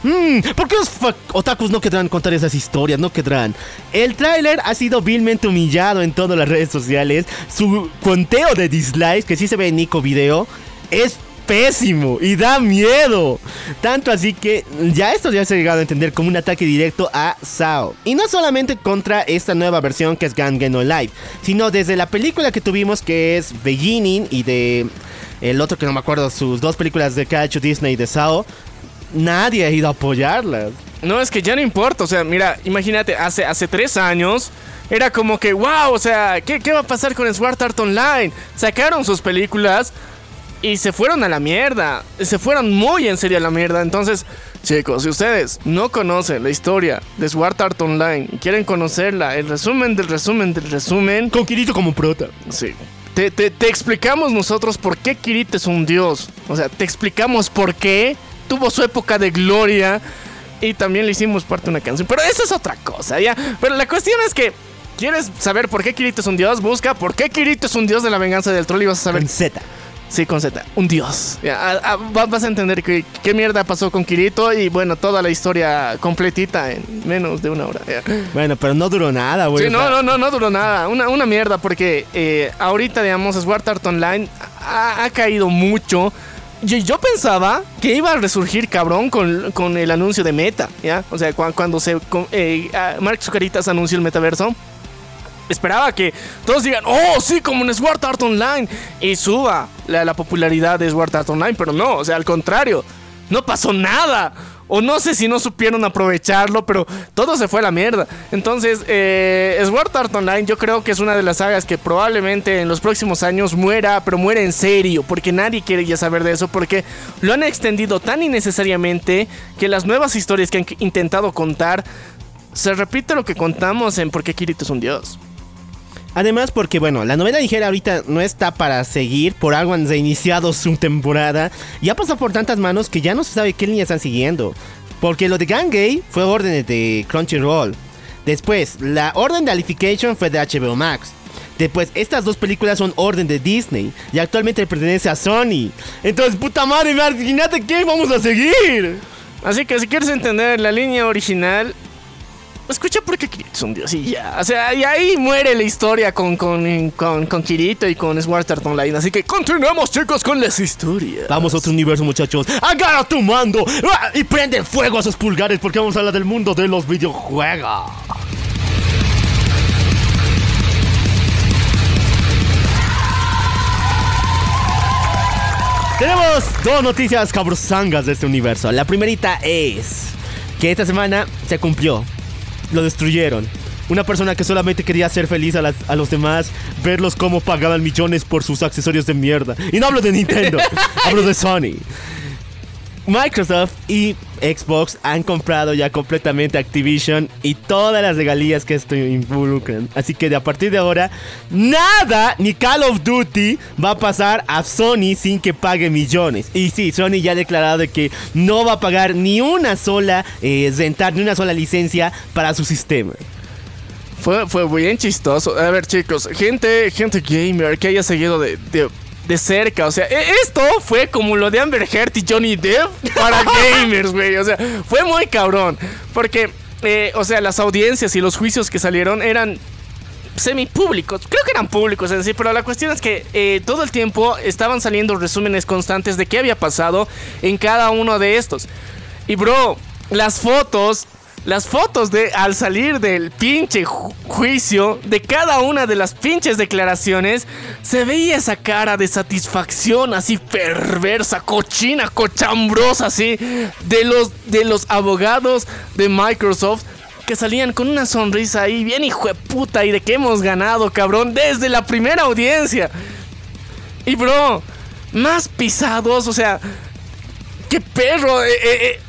Speaker 1: Mm, ¿Por qué los otakus no querrán contar esas historias? No querrán. El tráiler ha sido vilmente humillado en todas las redes sociales. Su conteo de dislikes, que sí se ve en Nico Video, es pésimo y da miedo. Tanto así que ya esto ya se ha llegado a entender como un ataque directo a Sao. Y no solamente contra esta nueva versión que es Gangen No Live, sino desde la película que tuvimos que es Beginning y de el otro que no me acuerdo, sus dos películas de que ha hecho Disney de Sao. Nadie ha ido a apoyarlas.
Speaker 2: No, es que ya no importa. O sea, mira, imagínate, hace, hace tres años era como que, wow, o sea, ¿qué, qué va a pasar con Sword Art Online? Sacaron sus películas y se fueron a la mierda. Se fueron muy en serio a la mierda. Entonces, chicos, si ustedes no conocen la historia de Sword Art Online y quieren conocerla, el resumen del resumen del resumen,
Speaker 1: Con Kirito como prota.
Speaker 2: Sí. Te, te- te explicamos nosotros por qué Kirito es un dios. O sea, te explicamos por qué tuvo su época de gloria y también le hicimos parte de una canción. Pero eso es otra cosa, ¿ya? Pero la cuestión es que, ¿quieres saber por qué Kirito es un dios? Busca por qué Kirito es un dios de la venganza del troll y vas a saber.
Speaker 1: Con Z.
Speaker 2: Sí, con Z. Un dios. Ya, a- a- va- vas a entender qué mierda pasó con Kirito y bueno, toda la historia completita en menos de una hora. ya.
Speaker 1: Bueno, pero no duró nada, güey.
Speaker 2: Sí, no, no, no, no duró nada. Una, una mierda porque eh, ahorita, digamos, Sword Art Online ha, ha caído mucho. Yo, yo pensaba que iba a resurgir cabrón con, con el anuncio de Meta, ¿ya? O sea, cua- cuando se... con- eh, Mark Zucaritas anunció el metaverso. Esperaba que todos digan, oh, sí, como en Sword Art Online. Y suba la, la popularidad de Sword Art Online. Pero no, o sea, al contrario. No pasó nada. O no sé si no supieron aprovecharlo, pero todo se fue a la mierda. Entonces, eh, Sword Art Online yo creo que es una de las sagas que probablemente en los próximos años muera, pero muere en serio, porque nadie quiere ya saber de eso, porque lo han extendido tan innecesariamente que las nuevas historias que han intentado contar, se repite lo que contamos en por qué Kirito es un dios.
Speaker 1: Además, porque bueno, la novela ligera ahorita no está para seguir, por algo han reiniciado su temporada. Y ha pasado por tantas manos que ya no se sabe qué línea están siguiendo. Porque lo de Gang Gay fue órdenes de Crunchyroll. Después, la orden de Alification fue de HBO Max. Después, estas dos películas son orden de Disney y actualmente pertenece a Sony. Entonces, puta madre, imagínate qué vamos a seguir.
Speaker 2: Así que si quieres entender la línea original, escucha porque Kirito es un dios y ya. O sea, y ahí muere la historia con, con, con, con Kirito y con Sword Art Online. Así que continuemos, chicos, con las historias.
Speaker 1: Vamos a otro universo, muchachos. Agarra tu mando ¡Ah! y prende fuego a esos pulgares porque vamos a hablar del mundo de los videojuegos. Tenemos dos noticias cabrosangas de este universo. La primerita es que esta semana se cumplió. Lo destruyeron. Una persona que solamente quería hacer feliz a, las- a los demás, verlos cómo pagaban millones por sus accesorios de mierda. Y no hablo de Nintendo, hablo de Sony. Microsoft y Xbox han comprado ya completamente Activision y todas las regalías que esto involucran. Así que de a partir de ahora, nada ni Call of Duty va a pasar a Sony sin que pague millones. Y sí, Sony ya ha declarado de que no va a pagar ni una sola eh, rentar, ni una sola licencia para su sistema.
Speaker 2: Fue, fue bien chistoso. A ver, chicos, gente, gente gamer que haya seguido de, de, de cerca. O sea, e- esto fue como lo de Amber Heard y Johnny Depp para gamers, güey. O sea, fue muy cabrón. Porque, eh, o sea, las audiencias y los juicios que salieron eran semipúblicos. Creo que eran públicos en sí, pero la cuestión es que eh, todo el tiempo estaban saliendo resúmenes constantes de qué había pasado en cada uno de estos. Y bro, las fotos, las fotos de al salir del pinche ju- juicio de cada una de las pinches declaraciones, se veía esa cara de satisfacción así perversa, cochina, cochambrosa así de los de los abogados de Microsoft que salían con una sonrisa ahí bien hijo de puta y de que hemos ganado, cabrón, desde la primera audiencia. Y bro, más pisados, o sea, qué perro, eh, eh, eh,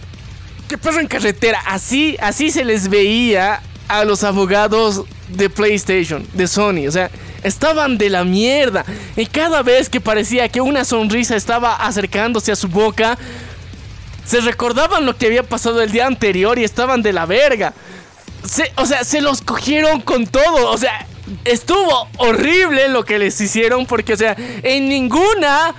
Speaker 2: qué perro en carretera. Así, así se les veía a los abogados de PlayStation, de Sony, o sea, estaban de la mierda. Y cada vez que parecía que una sonrisa estaba acercándose a su boca, se recordaban lo que había pasado el día anterior y estaban de la verga. Se- o sea, se los cogieron con todo. O sea, estuvo horrible lo que les hicieron porque, o sea, en ninguna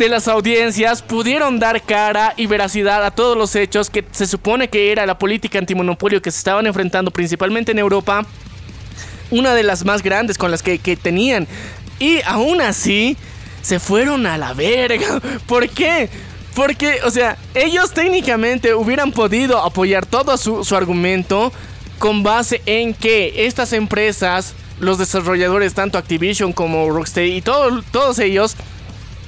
Speaker 2: de las audiencias pudieron dar cara y veracidad a todos los hechos que se supone que era la política antimonopolio que se estaban enfrentando principalmente en Europa. Una de las más grandes con las que, tenían. Y aún así, se fueron a la verga. ¿Por qué? Porque, o sea, ellos técnicamente hubieran podido apoyar todo su, argumento con base en que estas empresas, los desarrolladores, tanto Activision como Rocksteady y todo- todos ellos,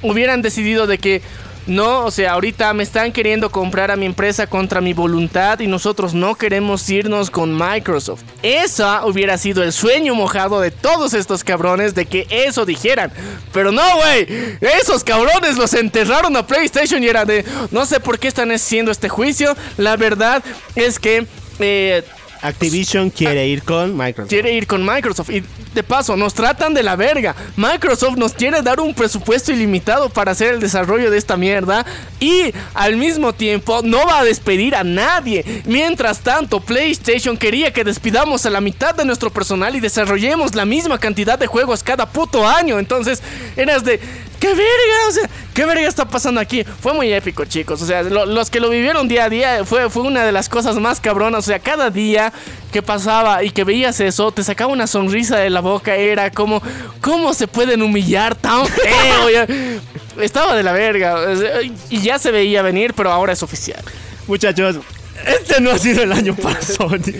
Speaker 2: hubieran decidido de que no, o sea, ahorita me están queriendo comprar a mi empresa contra mi voluntad y nosotros no queremos irnos con Microsoft. Esa hubiera sido el sueño mojado de todos estos cabrones de que eso dijeran. Pero no, güey, esos cabrones los enterraron a PlayStation y era de, no sé por qué están haciendo este juicio. La verdad es que... eh,
Speaker 1: Activision quiere ir con Microsoft.
Speaker 2: quiere ir con Microsoft. Y de paso, nos tratan de la verga. Microsoft nos quiere dar un presupuesto ilimitado para hacer el desarrollo de esta mierda. Y al mismo tiempo, no va a despedir a nadie. Mientras tanto, PlayStation quería que despidamos a la mitad de nuestro personal y desarrollemos la misma cantidad de juegos cada puto año. Entonces, eras de. ¡Qué verga! O sea, ¿qué verga está pasando aquí? Fue muy épico, chicos. O sea, lo- los que lo vivieron día a día fue, fue una de las cosas más cabronas. O sea, cada día que pasaba y que veías eso, te sacaba una sonrisa de la boca. Era como, ¿cómo se pueden humillar tan feo? Estaba de la verga. Y ya se veía venir, pero ahora es oficial.
Speaker 1: Muchachos, este no ha sido el año para Sony.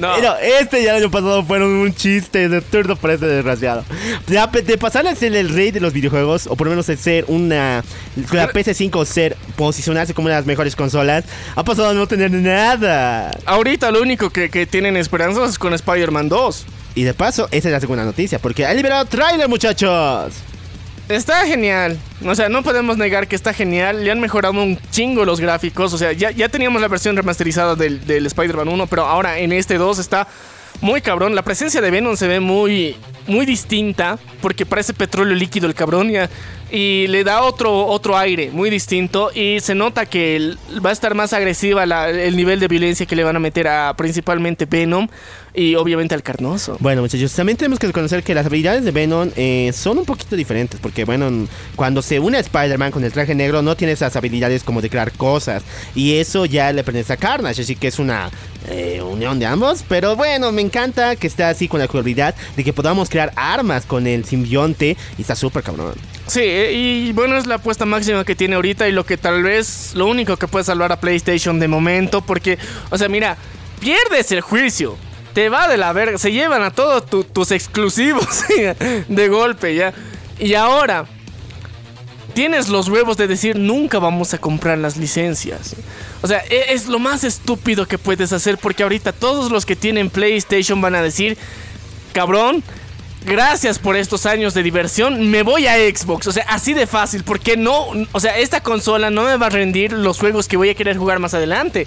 Speaker 2: No.
Speaker 1: No, este y el año pasado fueron un chiste de turno para este desgraciado. De, de pasar a ser el rey de los videojuegos, o por lo menos de ser una. La PS5 ser, posicionarse como una de las mejores consolas, ha pasado a no tener nada.
Speaker 2: Ahorita lo único que, que tienen esperanzas es con Spider-Man 2.
Speaker 1: Y de paso, esa es la segunda noticia, porque ha liberado trailer, muchachos.
Speaker 2: Está genial. O sea, no podemos negar que está genial. Le han mejorado un chingo los gráficos. O sea, ya, ya teníamos la versión remasterizada del, del Spider-Man 1, pero ahora en este 2 está muy cabrón. La presencia de Venom se ve muy, muy distinta porque parece petróleo líquido el cabrón ya, y le da otro, otro aire muy distinto y se nota que va a estar más agresiva el nivel de violencia que le van a meter a principalmente Venom y obviamente al Carnoso.
Speaker 1: Bueno, muchachos, también tenemos que reconocer que las habilidades de Venom eh, son un poquito diferentes. Porque, bueno, cuando se une a Spider-Man con el traje negro, no tiene esas habilidades como de crear cosas. Y eso ya le pertenece a Carnage, así que es una eh, unión de ambos. Pero bueno, me encanta que esté así con la jugabilidad de que podamos crear armas con el simbionte. Y está súper cabrón.
Speaker 2: Sí, eh, y bueno, es la apuesta máxima que tiene ahorita y lo que tal vez lo único que puede salvar a PlayStation de momento, porque, o sea, mira, pierdes el juicio, te va de la verga, se llevan a todos tu- tus exclusivos de golpe, ya. Y ahora, tienes los huevos de decir nunca vamos a comprar las licencias. O sea, e- es lo más estúpido que puedes hacer porque ahorita todos los que tienen PlayStation van a decir, cabrón, gracias por estos años de diversión, me voy a Xbox. O sea, así de fácil, porque no, o sea, esta consola no me va a rendir los juegos que voy a querer jugar más adelante.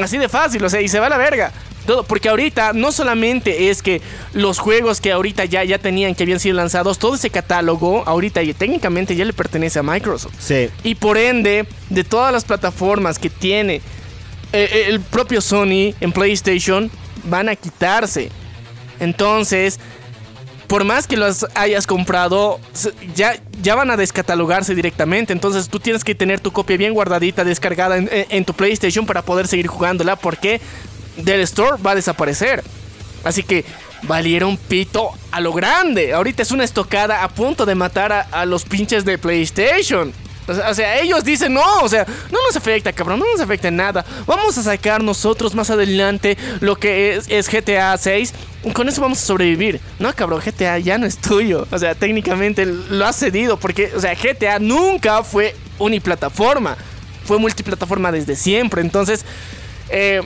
Speaker 2: Así de fácil, o sea, y se va a la verga. Todo, porque ahorita no solamente es que los juegos que ahorita ya, ya tenían, que habían sido lanzados, todo ese catálogo, ahorita y técnicamente ya le pertenece a Microsoft.
Speaker 1: Sí.
Speaker 2: Y por ende, de todas las plataformas que tiene eh, eh, el propio Sony en PlayStation, van a quitarse. Entonces, por más que los hayas comprado, ya, ya van a descatalogarse directamente. Entonces tú tienes que tener tu copia bien guardadita, descargada en, tu PlayStation para poder seguir jugándola porque del store va a desaparecer. Así que valieron pito a lo grande. Ahorita es una estocada a punto de matar a los pinches de PlayStation. O sea, ellos dicen, no, o sea, no nos afecta, cabrón, no nos afecta en nada. Vamos a sacar nosotros más adelante lo que es, GTA 6. y Con eso vamos a sobrevivir. No, cabrón, GTA ya no es tuyo. O sea, técnicamente lo has cedido porque, o sea, GTA nunca fue uniplataforma. Fue multiplataforma desde siempre. Entonces, eh,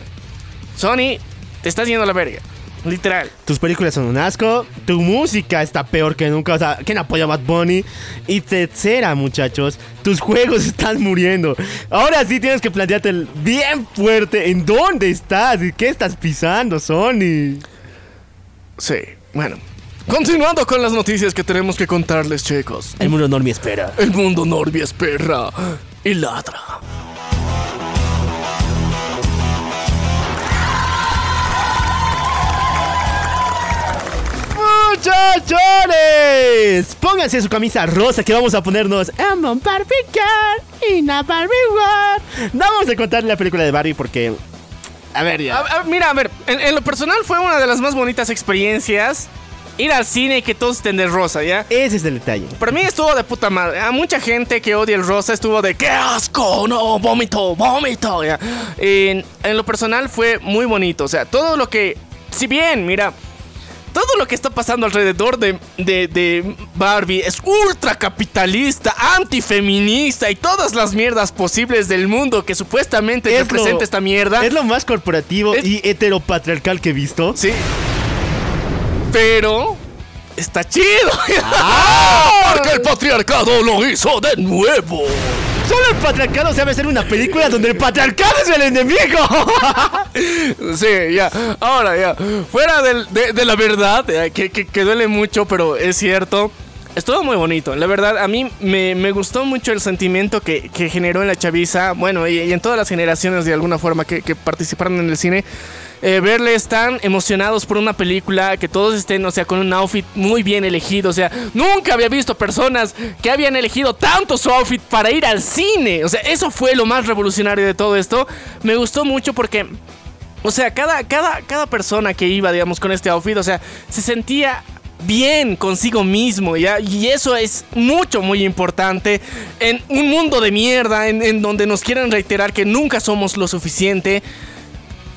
Speaker 2: Sony, te estás yendo a la verga. Literal.
Speaker 1: Tus películas son un asco, tu música está peor que nunca, o sea, ¿quién apoya a Bad Bunny? Y tercera, muchachos, tus juegos están muriendo. Ahora sí tienes que plantearte bien fuerte en dónde estás y qué estás pisando, Sony.
Speaker 2: Sí, bueno. Continuando con las noticias que tenemos que contarles, chicos.
Speaker 1: El mundo normie espera.
Speaker 2: El mundo Norby espera y ladra.
Speaker 1: ¡Muchachones! Pónganse su camisa rosa que vamos a ponernos I'm a Barbie girl in a Barbie world. Vamos a contarle la película de Barbie porque... A ver, ya.
Speaker 2: A- a- mira, a ver, en, en lo personal fue una de las más bonitas experiencias ir al cine y que todos estén de rosa, ¿ya?
Speaker 1: Ese es el detalle.
Speaker 2: Para mí estuvo de puta madre. A mucha gente que odia el rosa estuvo de ¡Qué asco! ¡No! ¡Vómito! ¡Vómito! ¿ya? En, en lo personal fue muy bonito. O sea, todo lo que... Si bien, mira... Todo lo que está pasando alrededor de, de- de Barbie es ultra capitalista, antifeminista y todas las mierdas posibles del mundo que supuestamente
Speaker 1: Es
Speaker 2: representa
Speaker 1: lo-
Speaker 2: esta mierda.
Speaker 1: Es lo más corporativo
Speaker 2: Es-
Speaker 1: y heteropatriarcal que he visto.
Speaker 2: Sí. Pero está chido.
Speaker 3: Porque el patriarcado lo hizo de nuevo.
Speaker 1: Solo el patriarcado sabe hacer una película donde el patriarcado es el enemigo.
Speaker 2: Sí, ya. Ahora, ya. Fuera de, de la verdad, que- que duele mucho, pero es cierto. Estuvo muy bonito. La verdad, a mí me, gustó mucho el sentimiento que, generó en la chaviza. Bueno, y, en todas las generaciones de alguna forma que, que participaron en el cine. eh, verles tan emocionados por una película, que todos estén, o sea, con un outfit muy bien elegido. O sea, nunca había visto personas que habían elegido tanto su outfit para ir al cine. O sea, eso fue lo más revolucionario de todo esto. Me gustó mucho porque o sea, cada, cada, cada persona que iba, digamos, con este outfit, o sea, se sentía bien consigo mismo, ¿ya? Y eso es mucho, muy importante en un mundo de mierda, en, donde nos quieren reiterar que nunca somos lo suficiente.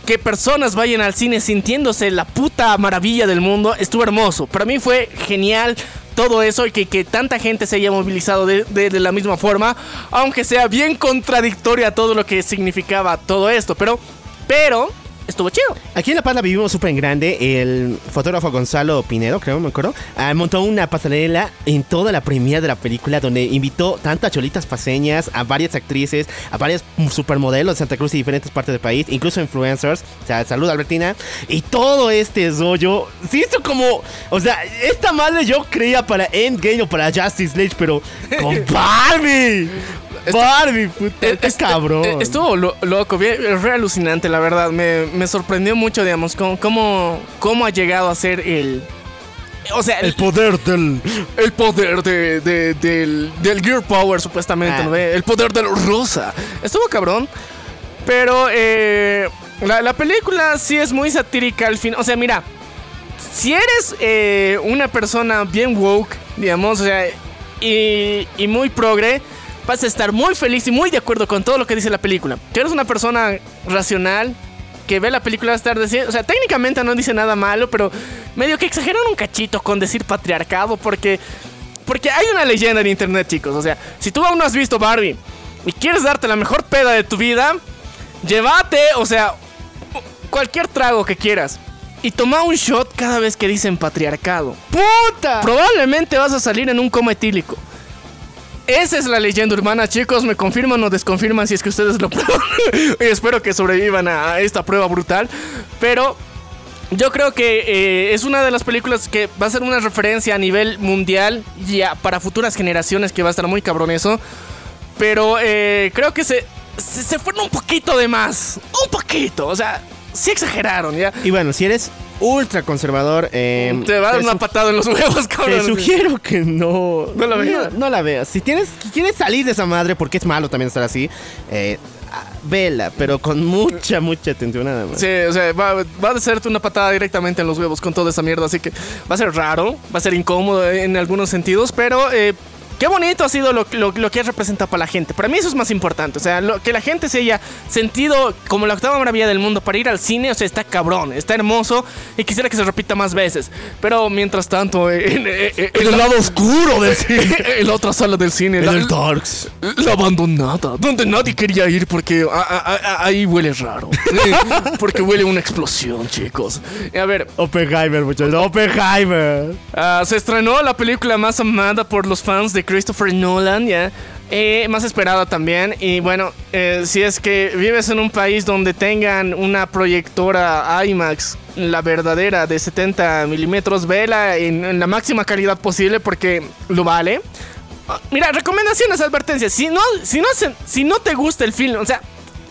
Speaker 2: Que personas vayan al cine sintiéndose la puta maravilla del mundo, estuvo hermoso. Para mí fue genial todo eso y que, tanta gente se haya movilizado de, de- la misma forma, aunque sea bien contradictoria todo lo que significaba todo esto. Pero, pero, estuvo chido.
Speaker 1: Aquí en La Paz la vivimos súper en grande. El fotógrafo Gonzalo Pinedo, creo, me acuerdo, ah, montó una pasarela en toda la premiere de la película donde invitó tanto a cholitas paseñas, a varias actrices, a varias supermodelos de Santa Cruz y diferentes partes del país, incluso influencers. O sea, salud Albertina. Y todo este rollo se hizo como, o sea, esta madre yo creía para Endgame o para Justice League, pero con Barbie. Puta,
Speaker 2: Eh,
Speaker 1: qué
Speaker 2: est-
Speaker 1: cabrón.
Speaker 2: eh, Estuvo lo- loco, bien, es re alucinante, la verdad. Me, me sorprendió mucho, digamos, cómo, cómo, cómo ha llegado a ser el. O sea, el,
Speaker 1: poder del
Speaker 2: el poder de, de- del, del Gear Power, supuestamente,
Speaker 1: Ah.
Speaker 2: ¿no? El poder del rosa. Estuvo cabrón. Pero eh, la, la película sí es muy satírica al fin. O sea, mira, si eres eh, una persona bien woke, digamos, o sea, y, y muy progre, vas a estar muy feliz y muy de acuerdo con todo lo que dice la película. Si eres una persona racional, que ve la película va a estar diciendo, o sea, técnicamente no dice nada malo, pero medio que exageran un cachito con decir patriarcado, porque, porque hay una leyenda en internet, chicos. O sea, si tú aún no has visto Barbie y quieres darte la mejor peda de tu vida, llévate, o sea, cualquier trago que quieras. Y toma un shot cada vez que dicen patriarcado.
Speaker 1: puta.
Speaker 2: Probablemente vas a salir en un coma etílico. Esa es la leyenda urbana, chicos. Me confirman o desconfirman si es que ustedes lo prueban. y espero que sobrevivan a esta prueba brutal. Pero yo creo que eh, es una de las películas que va a ser una referencia a nivel mundial y para futuras generaciones que va a estar muy cabrón eso. Pero eh, creo que se, se, se fueron un poquito de más. Un poquito. O sea, sí exageraron, ¿ya?
Speaker 1: Y bueno, si eres ultra conservador, eh,
Speaker 2: Te va a dar
Speaker 1: te
Speaker 2: una patada en los huevos,
Speaker 1: Te
Speaker 2: cabrón.
Speaker 1: sugiero que no.
Speaker 2: No la veas.
Speaker 1: No, no la veas. Si tienes, si quieres salir de esa madre, porque es malo también estar así, eh, ah, vela, pero con mucha, mucha atención nada más.
Speaker 2: Sí, o sea, va, va a hacerte una patada directamente en los huevos con toda esa mierda, así que va a ser raro, va a ser incómodo en algunos sentidos, pero eh, qué bonito ha sido lo, lo, lo que has representado para la gente. Para mí eso es más importante, o sea, lo, que la gente se haya sentido como la octava maravilla del mundo para ir al cine, o sea, está cabrón, está hermoso y quisiera que se repita más veces. Pero mientras tanto, eh, en, eh, eh, en la,
Speaker 1: oscuro del cine.
Speaker 2: en la otra sala del cine, la,
Speaker 1: el Darks.
Speaker 2: la abandonada, donde nadie quería ir porque a- a- a- ahí huele raro. porque huele una explosión, chicos. A ver,
Speaker 1: Oppenheimer, muchachos. Oppenheimer.
Speaker 2: ah, se estrenó la película más amada por los fans de Christopher Nolan, ya. Más esperada también. Y bueno, eh, si es que vives en un país donde tengan una proyectora IMAX, la verdadera de 70 milímetros, vela en, la máxima calidad posible porque lo vale. Mira, recomendaciones, advertencias. Si no, si no, si no te gusta el film, o sea,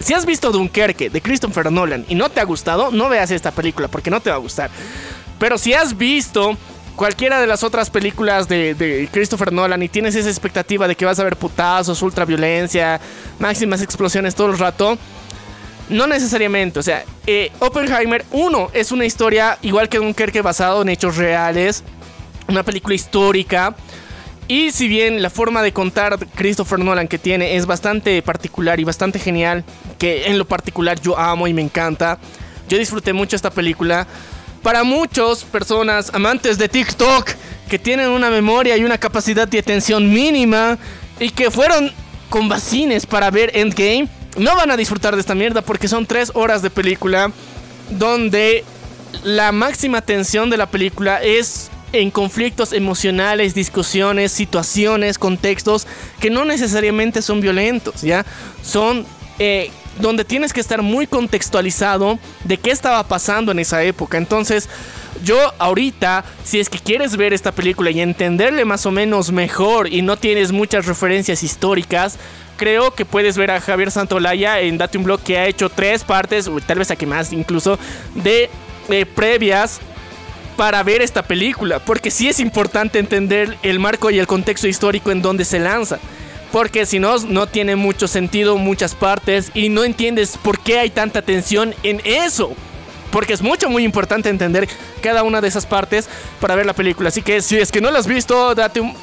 Speaker 2: si has visto Dunkerque de Christopher Nolan y no te ha gustado, no veas esta película porque no te va a gustar. Pero si has visto cualquiera de las otras películas de, Christopher Nolan y tienes esa expectativa de que vas a ver putazos, ultraviolencia, máximas explosiones todo el rato, no necesariamente. O sea, eh, Oppenheimer 1 es una historia igual que Dunkerque basado en hechos reales, una película histórica. Y si bien la forma de contar Christopher Nolan que tiene es bastante particular y bastante genial, que en lo particular yo amo y me encanta, yo disfruté mucho esta película. Para muchas personas amantes de TikTok que tienen una memoria y una capacidad de atención mínima y que fueron con vacines para ver Endgame, no van a disfrutar de esta mierda porque son tres horas de película donde la máxima tensión de la película es en conflictos emocionales, discusiones, situaciones, contextos que no necesariamente son violentos, ¿ya? Son eh, donde tienes que estar muy contextualizado de qué estaba pasando en esa época. Entonces, yo ahorita, si es que quieres ver esta película y entenderle más o menos mejor y no tienes muchas referencias históricas, creo que puedes ver a Javier Santolaya en Date un Blog que ha hecho tres partes, o tal vez aquí más incluso, de eh, previas para ver esta película, porque sí es importante entender el marco y el contexto histórico en donde se lanza. Porque si no, no tiene mucho sentido muchas partes y no entiendes por qué hay tanta tensión en eso. Porque es mucho, muy importante entender cada una de esas partes para ver la película. Así que si es que no la has visto, date un...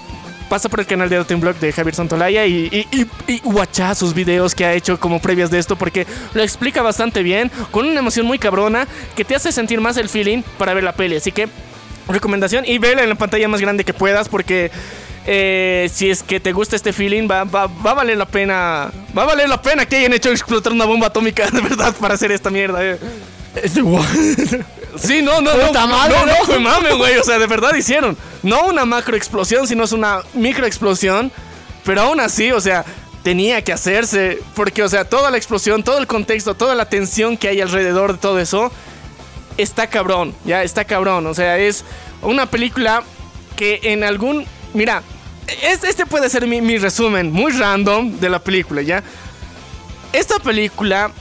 Speaker 2: Pasa por el canal de Date un Blog de Javier Santolaya y, y, y, y sus videos que ha hecho como previas de esto porque lo explica bastante bien, con una emoción muy cabrona que te hace sentir más el feeling para ver la peli. Así que, recomendación y vela en la pantalla más grande que puedas porque eh, si es que te gusta este feeling, va, va, va a valer la pena. Va a valer la pena que hayan hecho explotar una bomba atómica de verdad para hacer esta mierda. eh. Sí, no, no, no.
Speaker 1: Madre,
Speaker 2: no, no mame, güey. O sea, de verdad hicieron. No una macro explosión, sino es una micro explosión. Pero aún así, o sea, tenía que hacerse. Porque, o sea, toda la explosión, todo el contexto, toda la tensión que hay alrededor de todo eso. Está cabrón, ya está cabrón. O sea, es una película que en algún. Mira, es- este puede ser mi, resumen muy random de la película, ¿ya? Esta película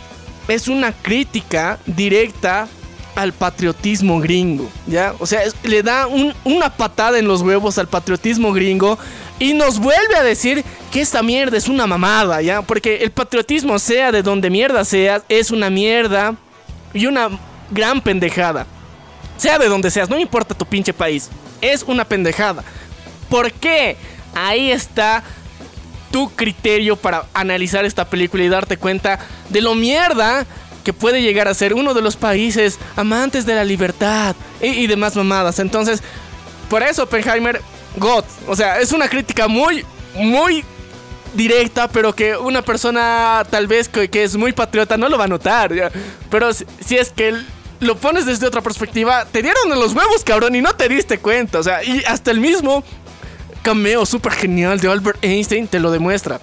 Speaker 2: es una crítica directa al patriotismo gringo, ¿ya? O sea, le da un- una patada en los huevos al patriotismo gringo y nos vuelve a decir que esta mierda es una mamada, ¿ya? Porque el patriotismo, sea de donde mierda sea, es una mierda y una gran pendejada. Sea de donde seas, no importa tu pinche país, es una pendejada. ¿Por qué? Ahí está tu criterio para analizar esta película y darte cuenta de lo mierda que puede llegar a ser uno de los países amantes de la libertad y, y demás mamadas. Entonces, por eso Oppenheimer, God, o sea, es una crítica muy, muy directa, pero que una persona tal vez que, que es muy patriota no lo va a notar. Pero si, es que lo pones desde otra perspectiva, te dieron los huevos, cabrón, y no te diste cuenta. O sea, y hasta el mismo cameo súper genial de Albert Einstein te lo demuestra.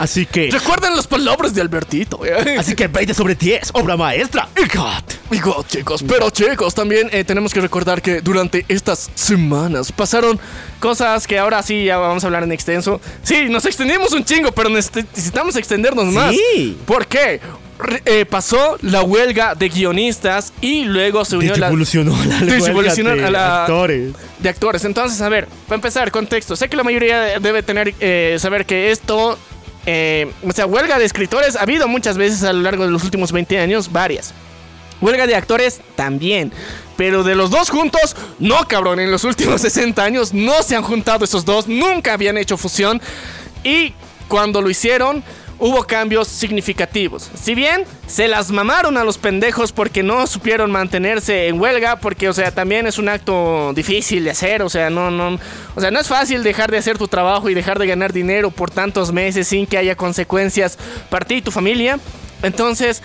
Speaker 1: Así que.
Speaker 2: Recuerden las palabras de Albertito. ¿eh?
Speaker 1: Así que 20 sobre 10, obra maestra. Y God.
Speaker 2: Y God, chicos, pero chicos, también eh, tenemos que recordar que durante estas semanas pasaron cosas que ahora sí ya vamos a hablar en extenso. Sí, nos extendimos un chingo, pero necesitamos extendernos más.
Speaker 1: Sí.
Speaker 2: ¿Por qué? Eh, pasó la huelga de guionistas y luego se unió la
Speaker 1: evolucionó la
Speaker 2: Desevolucionó
Speaker 1: huelga
Speaker 2: a
Speaker 1: de
Speaker 2: la-
Speaker 1: actores.
Speaker 2: de actores. Entonces, a ver, para empezar, contexto. Sé que la mayoría debe tener eh, saber que esto, eh, o sea, huelga de escritores ha habido muchas veces a lo largo de los últimos 20 años, varias. Huelga de actores también. Pero de los dos juntos, no cabrón. En los últimos 60 años no se han juntado esos dos. Nunca habían hecho fusión. Y cuando lo hicieron, hubo cambios significativos. Si bien se las mamaron a los pendejos porque no supieron mantenerse en huelga, porque, o sea, también es un acto difícil de hacer. O sea, no, no, o sea, no es fácil dejar de hacer tu trabajo y dejar de ganar dinero por tantos meses sin que haya consecuencias para ti y tu familia. Entonces,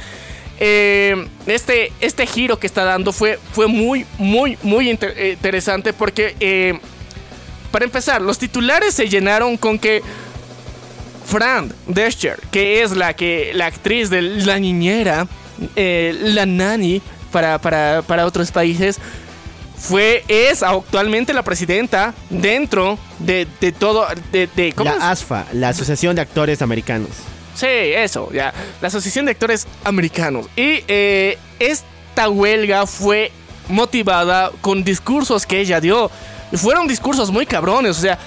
Speaker 2: eh, este, este giro que está dando fue, fue muy, muy, muy eh, interesante porque, eh, para empezar, los titulares se llenaron con que Fran Descher, que es la, que, la actriz de La Niñera, eh, la Nani para, para, para otros países, fue, es actualmente la presidenta dentro de, de todo, de, de- ¿cómo es?
Speaker 1: La ASFA, la Asociación de Actores Americanos.
Speaker 2: Sí, eso, ya. La Asociación de Actores Americanos. Y eh, esta huelga fue motivada con discursos que ella dio. Fueron discursos muy cabrones, o sea,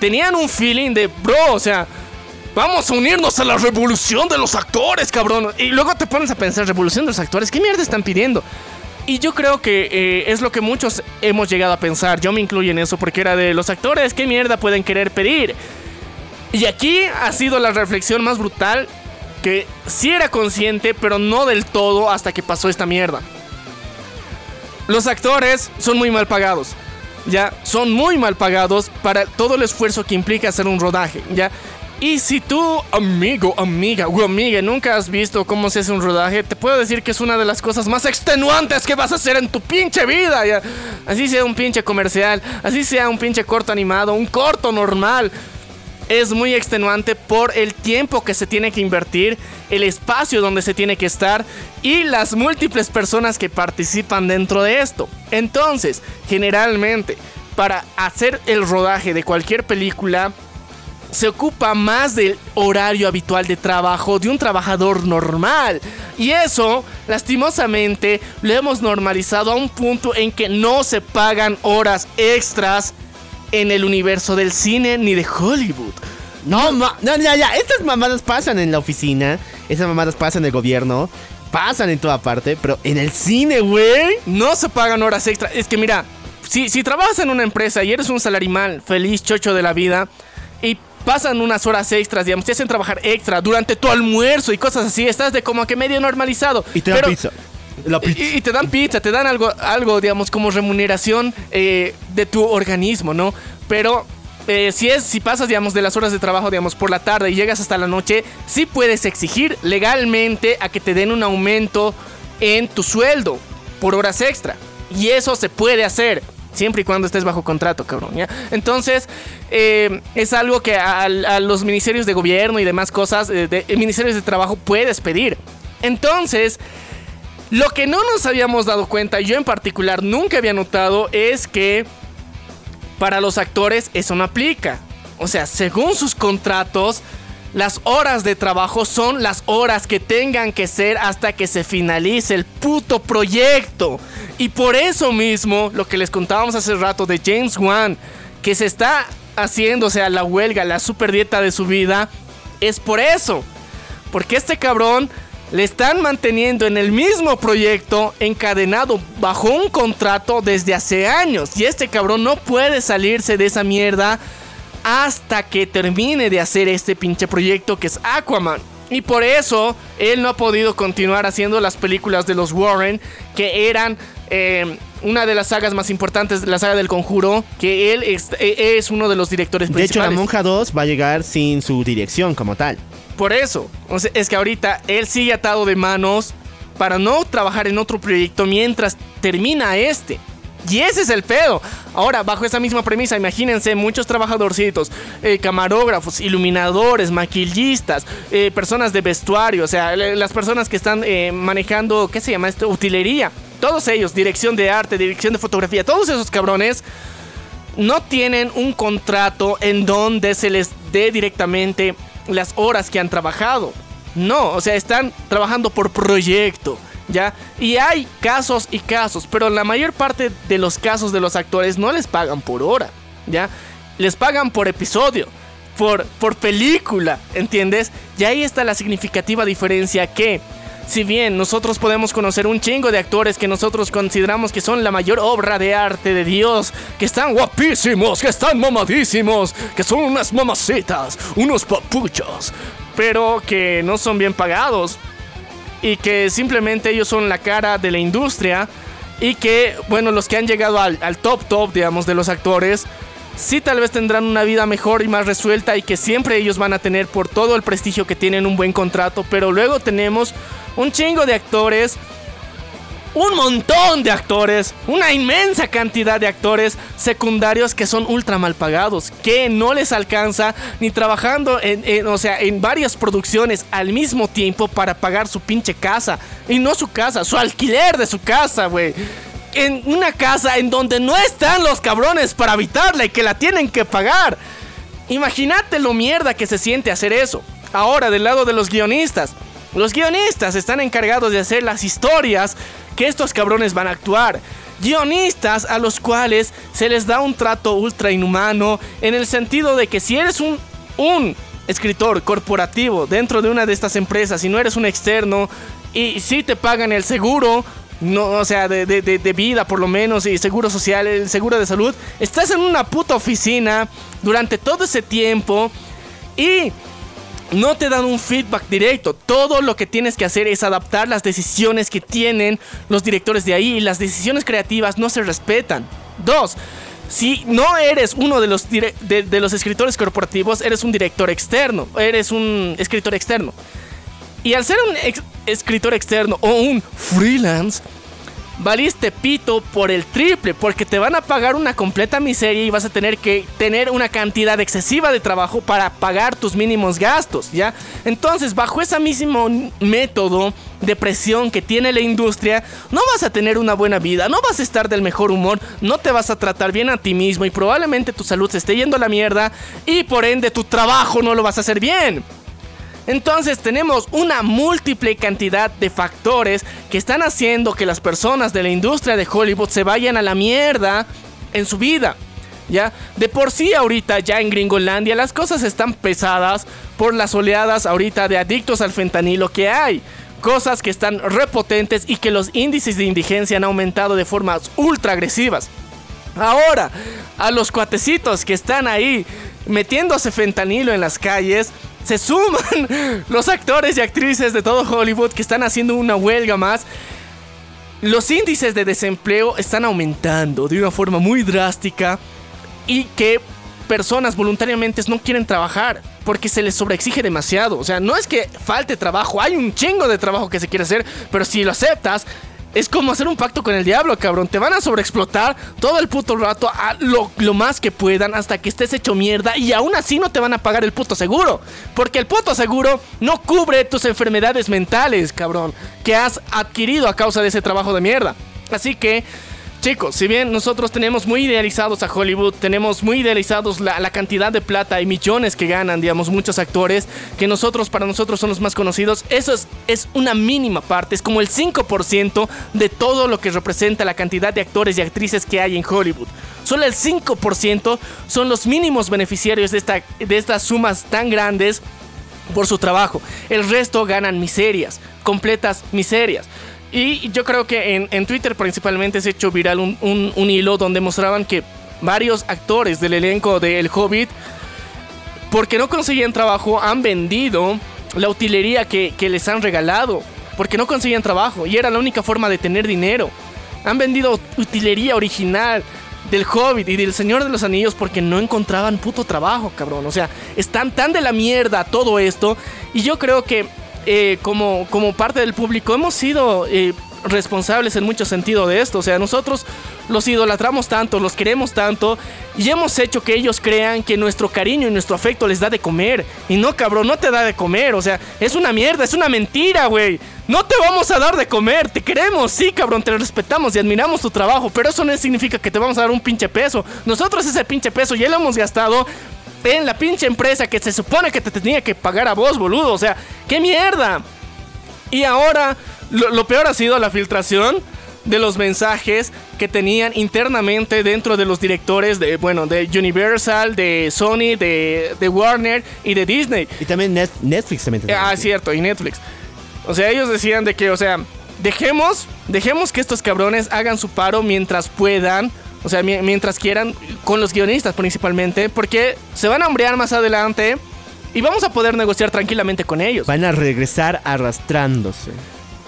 Speaker 2: tenían un feeling de, bro, o sea, vamos a unirnos a la revolución de los actores, cabrón. Y luego te pones a pensar, revolución de los actores, ¿qué mierda están pidiendo? Y yo creo que eh, es lo que muchos hemos llegado a pensar. Yo me incluyo en eso porque era de los actores, ¿qué mierda pueden querer pedir? Y aquí ha sido la reflexión más brutal que sí era consciente, pero no del todo hasta que pasó esta mierda. Los actores son muy mal pagados. Ya, son muy mal pagados para todo el esfuerzo que implica hacer un rodaje, ya. Y si tú, amigo, amiga o amiga, nunca has visto cómo se hace un rodaje, te puedo decir que es una de las cosas más extenuantes que vas a hacer en tu pinche vida. Así sea un pinche comercial, así sea un pinche corto animado, un corto normal es muy extenuante por el tiempo que se tiene que invertir, el espacio donde se tiene que estar y las múltiples personas que participan dentro de esto. Entonces, generalmente, para hacer el rodaje de cualquier película, se ocupa más del horario habitual de trabajo de un trabajador normal. Y eso, lastimosamente, lo hemos normalizado a un punto en que no se pagan horas extras en el universo del cine ni de Hollywood.
Speaker 1: No, ma- no, ya, ya. Estas mamadas pasan en la oficina. Estas mamadas pasan en el gobierno. Pasan en toda parte. Pero en el cine, güey.
Speaker 2: No se pagan horas extra. Es que mira, si, si trabajas en una empresa y eres un salarimal feliz, chocho de la vida, y pasan unas horas extras, digamos, te hacen trabajar extra durante tu almuerzo y cosas así, estás de como que medio normalizado.
Speaker 1: Y te dan
Speaker 2: Pero-
Speaker 1: pizza. La pizza.
Speaker 2: Y, y te dan pizza, te dan algo, algo digamos, como remuneración eh, de tu organismo, ¿no? Pero eh, si es, si pasas, digamos, de las horas de trabajo, digamos, por la tarde y llegas hasta la noche, sí puedes exigir legalmente a que te den un aumento en tu sueldo. por horas extra. Y eso se puede hacer. Siempre y cuando estés bajo contrato, cabrón. Entonces, eh, es algo que a, los ministerios de gobierno y demás cosas, eh, de, de- ministerios de trabajo, puedes pedir. Entonces, lo que no nos habíamos dado cuenta, yo en particular nunca había notado, es que para los actores eso no aplica. O sea, según sus contratos, las horas de trabajo son las horas que tengan que ser hasta que se finalice el puto proyecto. Y por eso mismo, lo que les contábamos hace rato de James Wan, que se está haciendo, o sea, la huelga, la super dieta de su vida, es por eso. Porque este cabrón le están manteniendo en el mismo proyecto, encadenado bajo un contrato desde hace años. Y este cabrón no puede salirse de esa mierda hasta que termine de hacer este pinche proyecto que es Aquaman. Y por eso él no ha podido continuar haciendo las películas de los Warren, que eran eh, una de las sagas más importantes, la saga del conjuro, que él es, eh, es uno de los directores
Speaker 1: De hecho, La
Speaker 2: principales.
Speaker 1: Monja 2 va a llegar sin su dirección como tal.
Speaker 2: Por eso, o sea, es que ahorita él sigue atado de manos para no trabajar en otro proyecto mientras termina este. Y ese es el pedo. Ahora, bajo esa misma premisa, imagínense muchos trabajadorcitos, eh, camarógrafos, iluminadores, maquillistas, eh, personas de vestuario, o sea, las personas que están eh, manejando, ¿qué se llama esto? Utilería. Todos ellos, dirección de arte, dirección de fotografía, todos esos cabrones no tienen un contrato en donde se les dé directamente las horas que han trabajado. No, o sea, están trabajando por proyecto, ¿ya? Y hay casos y casos, pero la mayor parte de los casos de los actores no les pagan por hora, ¿ya? Les pagan por episodio, por, por película, ¿entiendes? Y ahí está la significativa diferencia que... Si bien nosotros podemos conocer un chingo de actores que nosotros consideramos que son la mayor obra de arte de Dios, que están guapísimos, que están mamadísimos, que son unas mamacitas, unos papuchos, pero que no son bien pagados y que simplemente ellos son la cara de la industria y que, bueno, los que han llegado al, top top, digamos, de los actores, sí tal vez tendrán una vida mejor y más resuelta y que siempre ellos van a tener por todo el prestigio que tienen un buen contrato, pero luego tenemos un chingo de actores. Un montón de actores, una inmensa cantidad de actores secundarios que son ultra mal pagados, que no les alcanza ni trabajando en, en- o sea, en varias producciones al mismo tiempo para pagar su pinche casa. Y no su casa, su alquiler de su casa, güey. En una casa en donde no están los cabrones para habitarla y que la tienen que pagar. Imagínate lo mierda que se siente hacer eso. Ahora, del lado de los guionistas. Los guionistas están encargados de hacer las historias que estos cabrones van a actuar. Guionistas a los cuales se les da un trato ultra inhumano en el sentido de que si eres un, un escritor corporativo dentro de una de estas empresas y no eres un externo y si te pagan el seguro, no, o sea, de, de- de- vida por lo menos, y seguro social, el seguro de salud, estás en una puta oficina durante todo ese tiempo y no te dan un feedback directo. Todo lo que tienes que hacer es adaptar las decisiones que tienen los directores de ahí y las decisiones creativas no se respetan. Dos, si no eres uno de los, de, los escritores corporativos, eres un director externo, eres un escritor externo. Y al ser un escritor externo o un freelance, valiste pito por el triple, porque te van a pagar una completa miseria y vas a tener que tener una cantidad excesiva de trabajo para pagar tus mínimos gastos, ¿ya? Entonces, bajo ese mismo método de presión que tiene la industria, no vas a tener una buena vida, no vas a estar del mejor humor, no te vas a tratar bien a ti mismo y probablemente tu salud se esté yendo a la mierda y por ende tu trabajo no lo vas a hacer bien. Entonces tenemos una múltiple cantidad de factores que están haciendo que las personas de la industria de Hollywood se vayan a la mierda en su vida. ¿Ya? De por sí ahorita ya en Gringolandia las cosas están pesadas por las oleadas ahorita de adictos al fentanilo que hay. Cosas que están repotentes y que los índices de indigencia han aumentado de formas ultra agresivas. Ahora, a los cuatecitos que están ahí metiéndose fentanilo en las calles, se suman los actores y actrices de todo Hollywood que están haciendo una huelga más. Los índices de desempleo están aumentando de una forma muy drástica y que personas voluntariamente no quieren trabajar porque se les sobreexige demasiado. O sea, no es que falte trabajo, hay un chingo de trabajo que se quiere hacer, pero si lo aceptas, es como hacer un pacto con el diablo, cabrón. Te van a sobreexplotar todo el puto rato a lo, lo más que puedan hasta que estés hecho mierda y aún así no te van a pagar el puto seguro. Porque el puto seguro no cubre tus enfermedades mentales, cabrón, que has adquirido a causa de ese trabajo de mierda. Así que Chicos, si bien nosotros tenemos muy idealizados a Hollywood, tenemos muy idealizados la, cantidad de plata y millones que ganan, digamos, muchos actores, que nosotros, para nosotros son los más conocidos, eso es, es una mínima parte, es como el 5% de todo lo que representa la cantidad de actores y actrices que hay en Hollywood. Solo el 5% son los mínimos beneficiarios de, esta, de estas sumas tan grandes por su trabajo. El resto ganan miserias, completas miserias. Y yo creo que en, en Twitter principalmente se ha hecho viral un, un, hilo donde mostraban que varios actores del elenco de El Hobbit, porque no conseguían trabajo, han vendido la utilería que, que les han regalado, porque no conseguían trabajo y era la única forma de tener dinero. Han vendido utilería original del Hobbit y del Señor de los Anillos porque no encontraban puto trabajo, cabrón. O sea, están tan de la mierda todo esto y yo creo que eh, como, como parte del público hemos sido eh, responsables en mucho sentido de esto. O sea, nosotros los idolatramos tanto, los queremos tanto y hemos hecho que ellos crean que nuestro cariño y nuestro afecto les da de comer. Y no, cabrón, no te da de comer. O sea, es una mierda, es una mentira, güey. No te vamos a dar de comer, te queremos, sí, cabrón, te respetamos y admiramos tu trabajo, pero eso no significa que te vamos a dar un pinche peso. Nosotros ese pinche peso ya lo hemos gastado en la pinche empresa que se supone que te tenía que pagar a vos, boludo. O sea, qué mierda. Y ahora, lo, lo, peor ha sido la filtración de los mensajes que tenían internamente dentro de los directores de, bueno, de Universal, de Sony, de, de Warner y de Disney.
Speaker 1: Y también Net Netflix también.
Speaker 2: Ah, es cierto, y Netflix. O sea, ellos decían de que, o sea, dejemos, dejemos que estos cabrones hagan su paro mientras puedan. O sea, mientras quieran, con los guionistas principalmente, porque se van a hambrear más adelante y vamos a poder negociar tranquilamente con ellos.
Speaker 1: Van a regresar arrastrándose.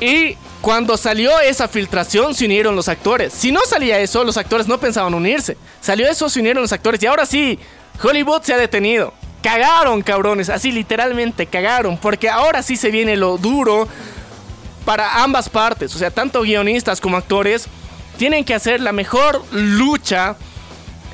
Speaker 2: Y cuando salió esa filtración se unieron los actores. Si no salía eso, los actores no pensaban unirse. Salió eso, se unieron los actores. Y ahora sí, Hollywood se ha detenido. Cagaron, cabrones. Así literalmente cagaron. Porque ahora sí se viene lo duro para ambas partes. O sea, tanto guionistas como actores tienen que hacer la mejor lucha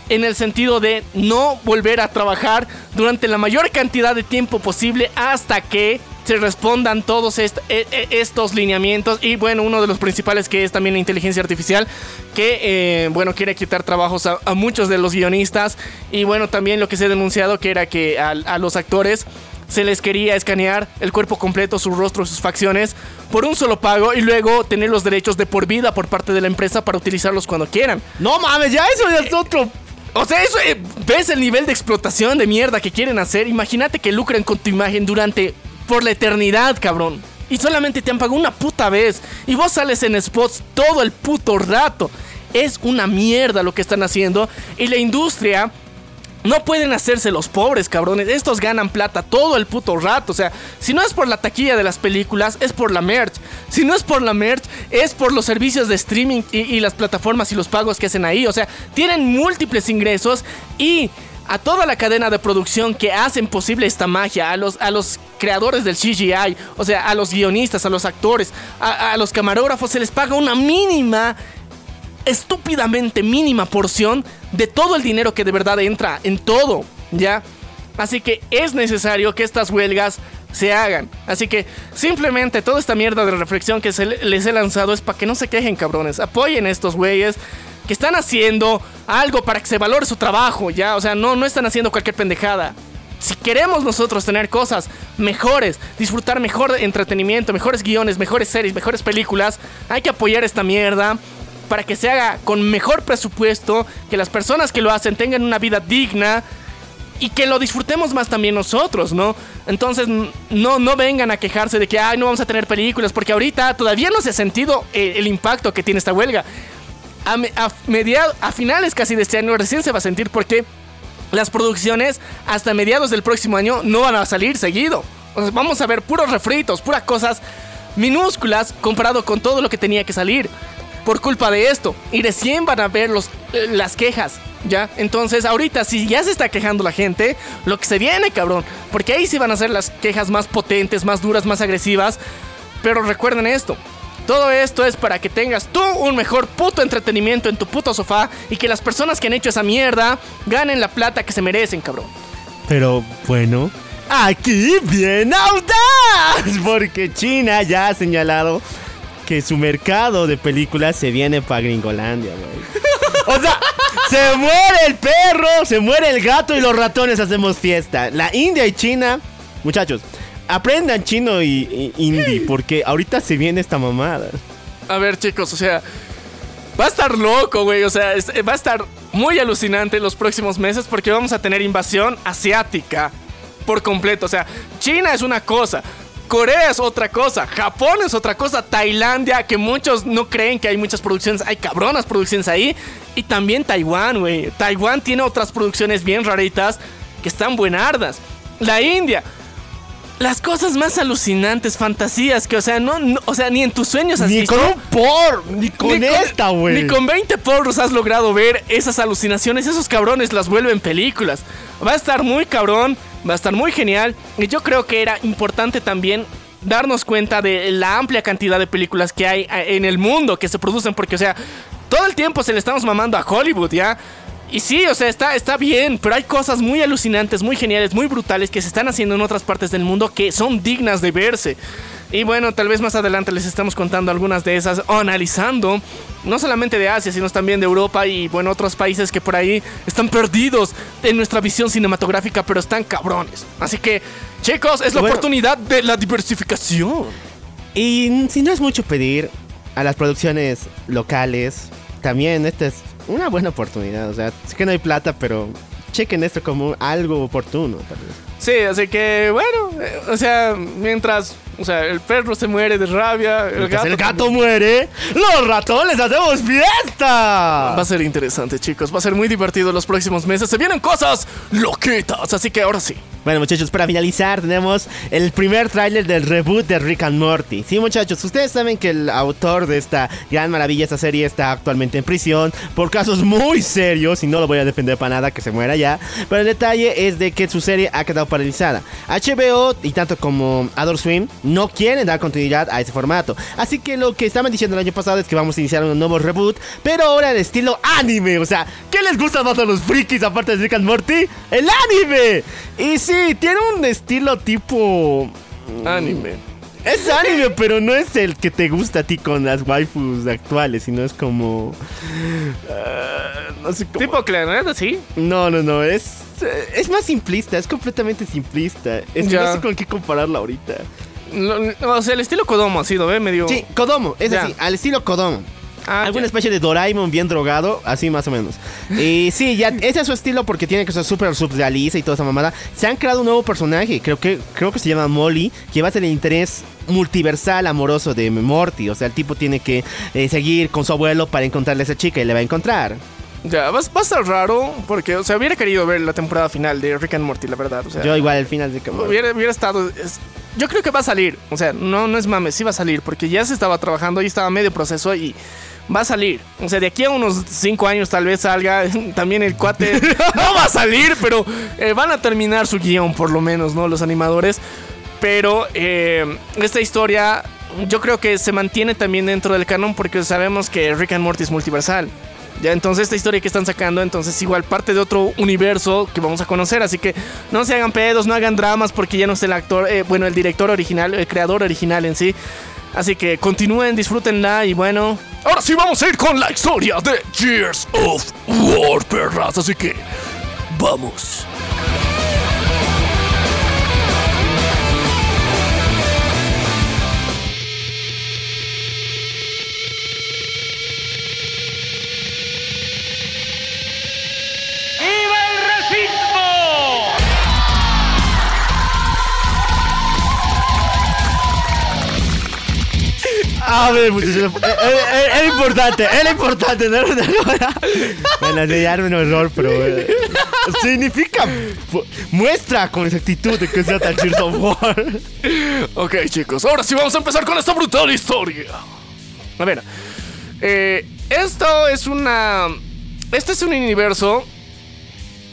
Speaker 2: en el sentido de no volver a trabajar durante la mayor cantidad de tiempo posible hasta que se respondan todos est e, estos lineamientos. Y bueno uno de los principales que es también la inteligencia artificial que eh, bueno quiere quitar trabajos a, muchos de los guionistas. Y bueno también lo que se ha denunciado que era que a los actores se les quería escanear el cuerpo completo, su rostro, sus facciones, por un solo pago y luego tener los derechos de por vida por parte de la empresa para utilizarlos cuando quieran.
Speaker 1: No mames, ya eso ya es otro.
Speaker 2: O sea, eso, eh, ¿ves el nivel de explotación de mierda que quieren hacer? Imagínate que lucran con tu imagen durante, por la eternidad, cabrón. Y solamente te han pagado una puta vez. Y vos sales en spots todo el puto rato. Es una mierda lo que están haciendo. Y la industria no pueden hacerse los pobres, cabrones. Estos ganan plata todo el puto rato. O sea, si no es por la taquilla de las películas, es por la merch. Si no es por la merch, es por los servicios de streaming y, las plataformas y los pagos que hacen ahí. O sea, tienen múltiples ingresos y a toda la cadena de producción que hacen posible esta magia, a los, a los creadores del CGI, o sea, a los guionistas, a los actores, a los camarógrafos, se les paga una mínima estúpidamente mínima porción de todo el dinero que de verdad entra en todo, ¿ya? Así que es necesario que estas huelgas se hagan. Así que simplemente toda esta mierda de reflexión que les he lanzado es para que no se quejen, cabrones. Apoyen a estos güeyes que están haciendo algo para que se valore su trabajo, ¿ya? O sea, no, no están haciendo cualquier pendejada. Si queremos nosotros tener cosas mejores, disfrutar mejor entretenimiento, mejores guiones, mejores series, mejores películas, hay que apoyar esta mierda para que se haga con mejor presupuesto, que las personas que lo hacen tengan una vida digna y que lo disfrutemos más también nosotros, ¿no? Entonces, no, no vengan a quejarse de que, ay, no vamos a tener películas, porque ahorita todavía no se ha sentido el, el impacto que tiene esta huelga. A, a, a finales casi de este año recién se va a sentir porque las producciones hasta mediados del próximo año no van a salir seguido. O sea, vamos a ver puros refritos, puras cosas minúsculas comparado con todo lo que tenía que salir por culpa de esto. Y recién van a ver los, eh, las quejas. ¿Ya? Entonces, ahorita, si ya se está quejando la gente, lo que se viene, cabrón. Porque ahí sí van a ser las quejas más potentes, más duras, más agresivas. Pero recuerden esto. Todo esto es para que tengas tú un mejor puto entretenimiento en tu puto sofá y que las personas que han hecho esa mierda ganen la plata que se merecen, cabrón.
Speaker 1: Pero bueno, aquí viene Audaz, porque China ya ha señalado que su mercado de películas se viene para Gringolandia, güey. O sea, se muere el perro, se muere el gato y los ratones hacemos fiesta. La India y China, muchachos, aprendan chino y, y hindi, porque ahorita se viene esta mamada.
Speaker 2: A ver, chicos, o sea, va a estar loco, güey. O sea, es- va a estar muy alucinante los próximos meses porque vamos a tener invasión asiática por completo. O sea, China es una cosa. Corea es otra cosa, Japón es otra cosa, Tailandia, que muchos no creen que hay muchas producciones, hay cabronas producciones ahí, y también Taiwán, güey. Taiwán tiene otras producciones bien raritas que están buenardas. La India, las cosas más alucinantes, fantasías, que, o sea, no, no- o sea, ni en tus sueños has
Speaker 1: Ni
Speaker 2: visto.
Speaker 1: con un por, ni con
Speaker 2: Ni
Speaker 1: esta, güey.
Speaker 2: Ni con 20 porros has logrado ver esas alucinaciones. Esos cabrones las vuelven películas. Va a estar muy cabrón, va a estar muy genial. Y yo creo que era importante también darnos cuenta de la amplia cantidad de películas que hay eh, en el mundo que se producen. Porque, o sea, todo el tiempo se le estamos mamando a Hollywood, ¿ya? Y sí, o sea, está, está bien, pero hay cosas muy alucinantes, muy geniales, muy brutales que se están haciendo en otras partes del mundo que son dignas de verse. Y bueno, tal vez más adelante les estamos contando algunas de esas o analizando, no solamente de Asia, sino también de Europa y bueno, otros países que por ahí están perdidos en nuestra visión cinematográfica, pero están cabrones. Así que, chicos, es la
Speaker 1: Bueno.
Speaker 2: oportunidad de la diversificación.
Speaker 1: Y si no es mucho pedir a las producciones locales, también esta es una buena oportunidad. O sea, sé que no hay plata, pero chequen esto como algo oportuno.
Speaker 2: Sí, así que bueno, eh, o sea, mientras, o sea, el perro se muere de rabia, el gato,
Speaker 1: el gato muere, los ratones hacemos fiesta.
Speaker 2: Va a ser interesante, chicos. Va a ser muy divertido los próximos meses. Se vienen cosas loquitas. Así que ahora sí.
Speaker 1: Bueno, muchachos, para finalizar, tenemos el primer tráiler del reboot de Rick and Morty. Sí, muchachos, ustedes saben que el autor de esta gran maravilla, esta serie, está actualmente en prisión por casos muy serios y no lo voy a defender para nada, que se muera ya. Pero el detalle es de que su serie ha quedado paralizada. HBO y tanto como Adult Swim no quieren dar continuidad a ese formato. Así que lo que estaban diciendo el año pasado es que vamos a iniciar un nuevo reboot, pero ahora en estilo anime. O sea, ¿qué les gusta más a los frikis aparte de Rick and Morty? ¡El anime! Y sí, tiene un estilo tipo.
Speaker 2: Anime.
Speaker 1: Es anime, pero no es el que te gusta a ti con las waifus actuales, sino es como. ah, no sé cómo.
Speaker 2: Tipo clarinete, sí.
Speaker 1: No, no, no, es. eh, Es más simplista, es completamente simplista. Es que no sé con qué compararlo ahorita.
Speaker 2: O sea, el estilo Kodomo ha sido, ¿eh? Medio.
Speaker 1: Sí, Kodomo, es
Speaker 2: Ya.
Speaker 1: así, al estilo Kodomo.
Speaker 2: Ah,
Speaker 1: Alguna
Speaker 2: ya.
Speaker 1: especie de Doraemon bien drogado, así más o menos. Y sí, ya ese es su estilo porque tiene que ser súper subrealista y toda esa mamada. Se han creado un nuevo personaje, creo que, creo que se llama Molly, que va a ser el interés multiversal amoroso de Morty. O sea, el tipo tiene que eh, seguir con su abuelo para encontrarle a esa chica y le va a encontrar.
Speaker 2: Ya, va, va a estar raro. Porque, o sea, hubiera querido ver la temporada final de Rick and Morty, la verdad. O sea,
Speaker 1: Yo igual al final de que...
Speaker 2: hubiera, hubiera estado. es- yo creo que va a salir. O sea, no, no es mames, sí va a salir. Porque ya se estaba trabajando y estaba medio proceso y. Va a salir. O sea, de aquí a unos 5 años tal vez salga. También el cuate no va a salir, pero eh, van a terminar su guion, por lo menos, ¿no? Los animadores. Pero eh, esta historia yo creo que se mantiene también dentro del canon porque sabemos que Rick and Morty es multiversal. Ya, entonces esta historia que están sacando, entonces igual parte de otro universo que vamos a conocer. Así que no se hagan pedos, no hagan dramas porque ya no está el actor, eh, bueno, el director original, el creador original en sí. Así que continúen, disfrútenla y bueno.
Speaker 3: Ahora sí vamos a ir con la historia de Gears of War, perras. Así que vamos.
Speaker 1: A ver, muchachos. eh, eh, Era importante, era importante. No, no. Bueno, era un error, pero. eh, significa. Muestra con exactitud de que sea tal Gears of War.
Speaker 3: Ok, chicos, ahora sí vamos a empezar con esta brutal historia.
Speaker 2: A ver, eh, esto es una. Este es un universo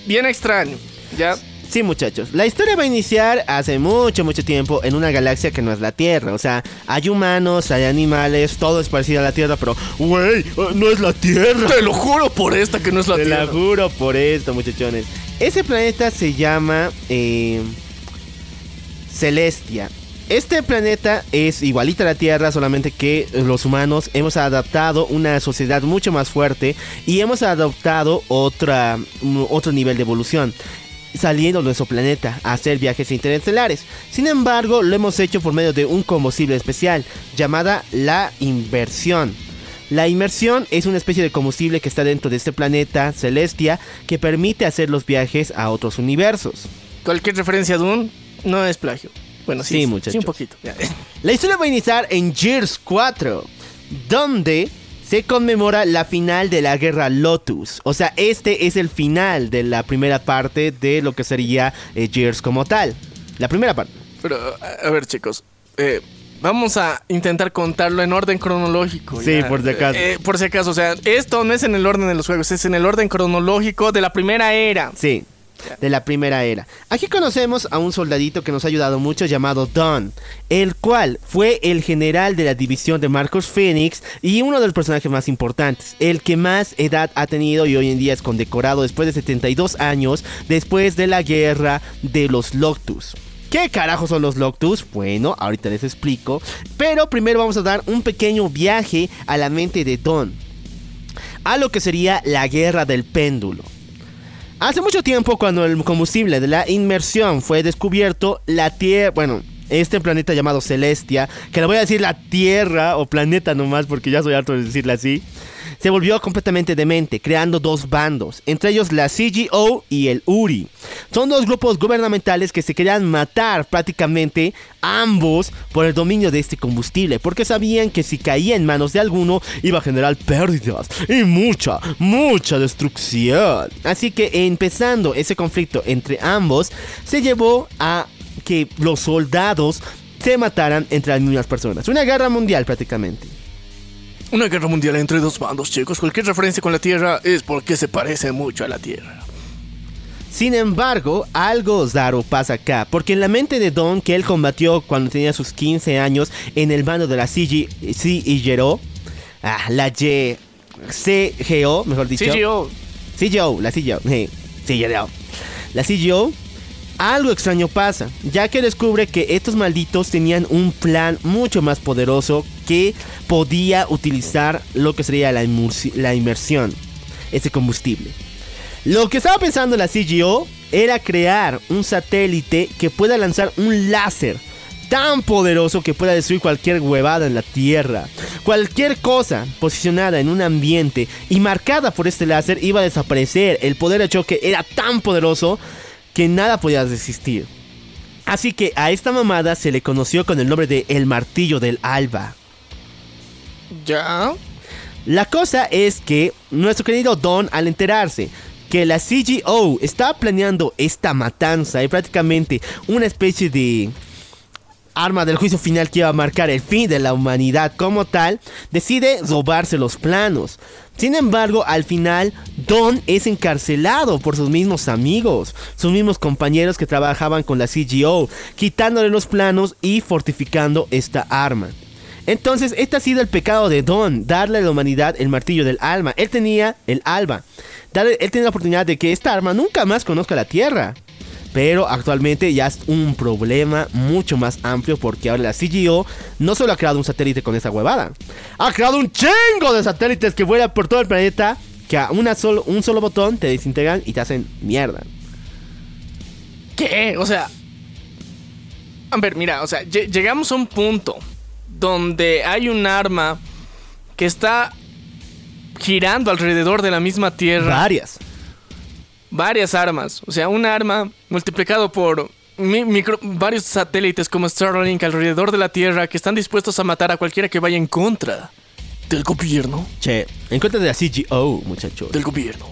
Speaker 2: bien extraño, ¿ya?
Speaker 1: Sí, muchachos. La historia va a iniciar hace mucho, mucho tiempo en una galaxia que no es la Tierra. O sea, hay humanos, hay animales, todo es parecido a la Tierra, pero, güey, no es la Tierra.
Speaker 2: Te lo juro por esta que no es la
Speaker 1: Te
Speaker 2: Tierra.
Speaker 1: juro por esto, muchachones. Ese planeta se llama eh, Celestia. Este planeta es igualito a la Tierra, solamente que los humanos hemos adaptado una sociedad mucho más fuerte y hemos adoptado otra, otro nivel de evolución. Saliendo de nuestro planeta a hacer viajes interestelares. Sin embargo, lo hemos hecho por medio de un combustible especial llamada la inversión. La inmersión es una especie de combustible que está dentro de este planeta Celestia que permite hacer los viajes a otros universos.
Speaker 2: Cualquier referencia a Dune no es plagio. Bueno, sí,
Speaker 1: Sí, muchachos.
Speaker 2: sí, un poquito.
Speaker 1: La historia va a iniciar en Gears 4, donde se conmemora la final de la guerra Lotus. O sea, este es el final de la primera parte de lo que sería eh, Gears como tal. La primera parte.
Speaker 2: Pero, a ver, chicos. eh, vamos a intentar contarlo en orden cronológico.
Speaker 1: Sí, por si acaso.
Speaker 2: Eh, por si acaso, o sea, esto no es en el orden de los juegos, es en el orden cronológico de la primera era.
Speaker 1: Sí, de la primera era. Aquí conocemos a un soldadito que nos ha ayudado mucho llamado Don, el cual fue el general de la división de Marcos Phoenix y uno de los personajes más importantes, el que más edad ha tenido y hoy en día es condecorado después de 72 años después de la guerra de los Loctus. ¿Qué carajo son los Loctus? Bueno, ahorita les explico, pero primero vamos a dar un pequeño viaje a la mente de Don, a lo que sería la guerra del péndulo. Hace mucho tiempo, cuando el combustible de la inmersión fue descubierto, la Tierra, bueno, este planeta llamado Celestia, que le voy a decir la Tierra o planeta nomás porque ya soy harto de decirle así, se volvió completamente demente, creando dos bandos, entre ellos la CGO y el URI. Son dos grupos gubernamentales que se querían matar prácticamente ambos por el dominio de este combustible, porque sabían que si caía en manos de alguno iba a generar pérdidas y mucha, mucha destrucción. Así que empezando ese conflicto entre ambos, se llevó a que los soldados se mataran entre las mismas personas. Una guerra mundial prácticamente.
Speaker 2: Una guerra mundial entre dos bandos, chicos. Cualquier referencia con la Tierra es porque se parece mucho a la Tierra.
Speaker 1: Sin embargo, algo raro pasa acá, porque en la mente de Don, que él combatió cuando tenía sus 15 años en el bando de la CG, CIGO, ah, la Y, CGO, mejor dicho.
Speaker 2: CGO.
Speaker 1: CGO, la CGO, eh, CGO. La CGO, algo extraño pasa, ya que descubre que estos malditos tenían un plan mucho más poderoso que podía utilizar lo que sería la, inmersión, ese combustible. Lo que estaba pensando la CGO era crear un satélite que pueda lanzar un láser tan poderoso que pueda destruir cualquier huevada en la Tierra. Cualquier cosa posicionada en un ambiente y marcada por este láser iba a desaparecer. El poder de choque era tan poderoso que nada podía resistir. Así que a esta mamada se le conoció con el nombre de El Martillo del Alba.
Speaker 2: Ya.
Speaker 1: La cosa es que nuestro querido Don, al enterarse que la CGO estaba planeando esta matanza y prácticamente una especie de arma del juicio final que iba a marcar el fin de la humanidad como tal, decide robarse los planos. Sin embargo, al final, Don es encarcelado por sus mismos amigos, sus mismos compañeros que trabajaban con la CGO, quitándole los planos y fortificando esta arma. Entonces, este ha sido el pecado de Don, darle a la humanidad el martillo del alma. Él tenía el alba. Darle- él tenía la oportunidad de que esta arma nunca más conozca la Tierra. Pero actualmente ya es un problema mucho más amplio porque ahora la CGO no solo ha creado un satélite con esa huevada, ha creado un chingo de satélites que vuelan por todo el planeta que a una solo, un solo botón te desintegran y te hacen mierda.
Speaker 2: ¿Qué? O sea. A ver, mira, o sea, lle- llegamos a un punto donde hay un arma que está girando alrededor de la misma Tierra.
Speaker 1: Varias.
Speaker 2: Varias armas. O sea, un arma multiplicado por mi- micro- varios satélites como Starlink alrededor de la Tierra que están dispuestos a matar a cualquiera que vaya en contra del gobierno.
Speaker 1: Che, en contra de la CGO, muchachos.
Speaker 2: Del gobierno.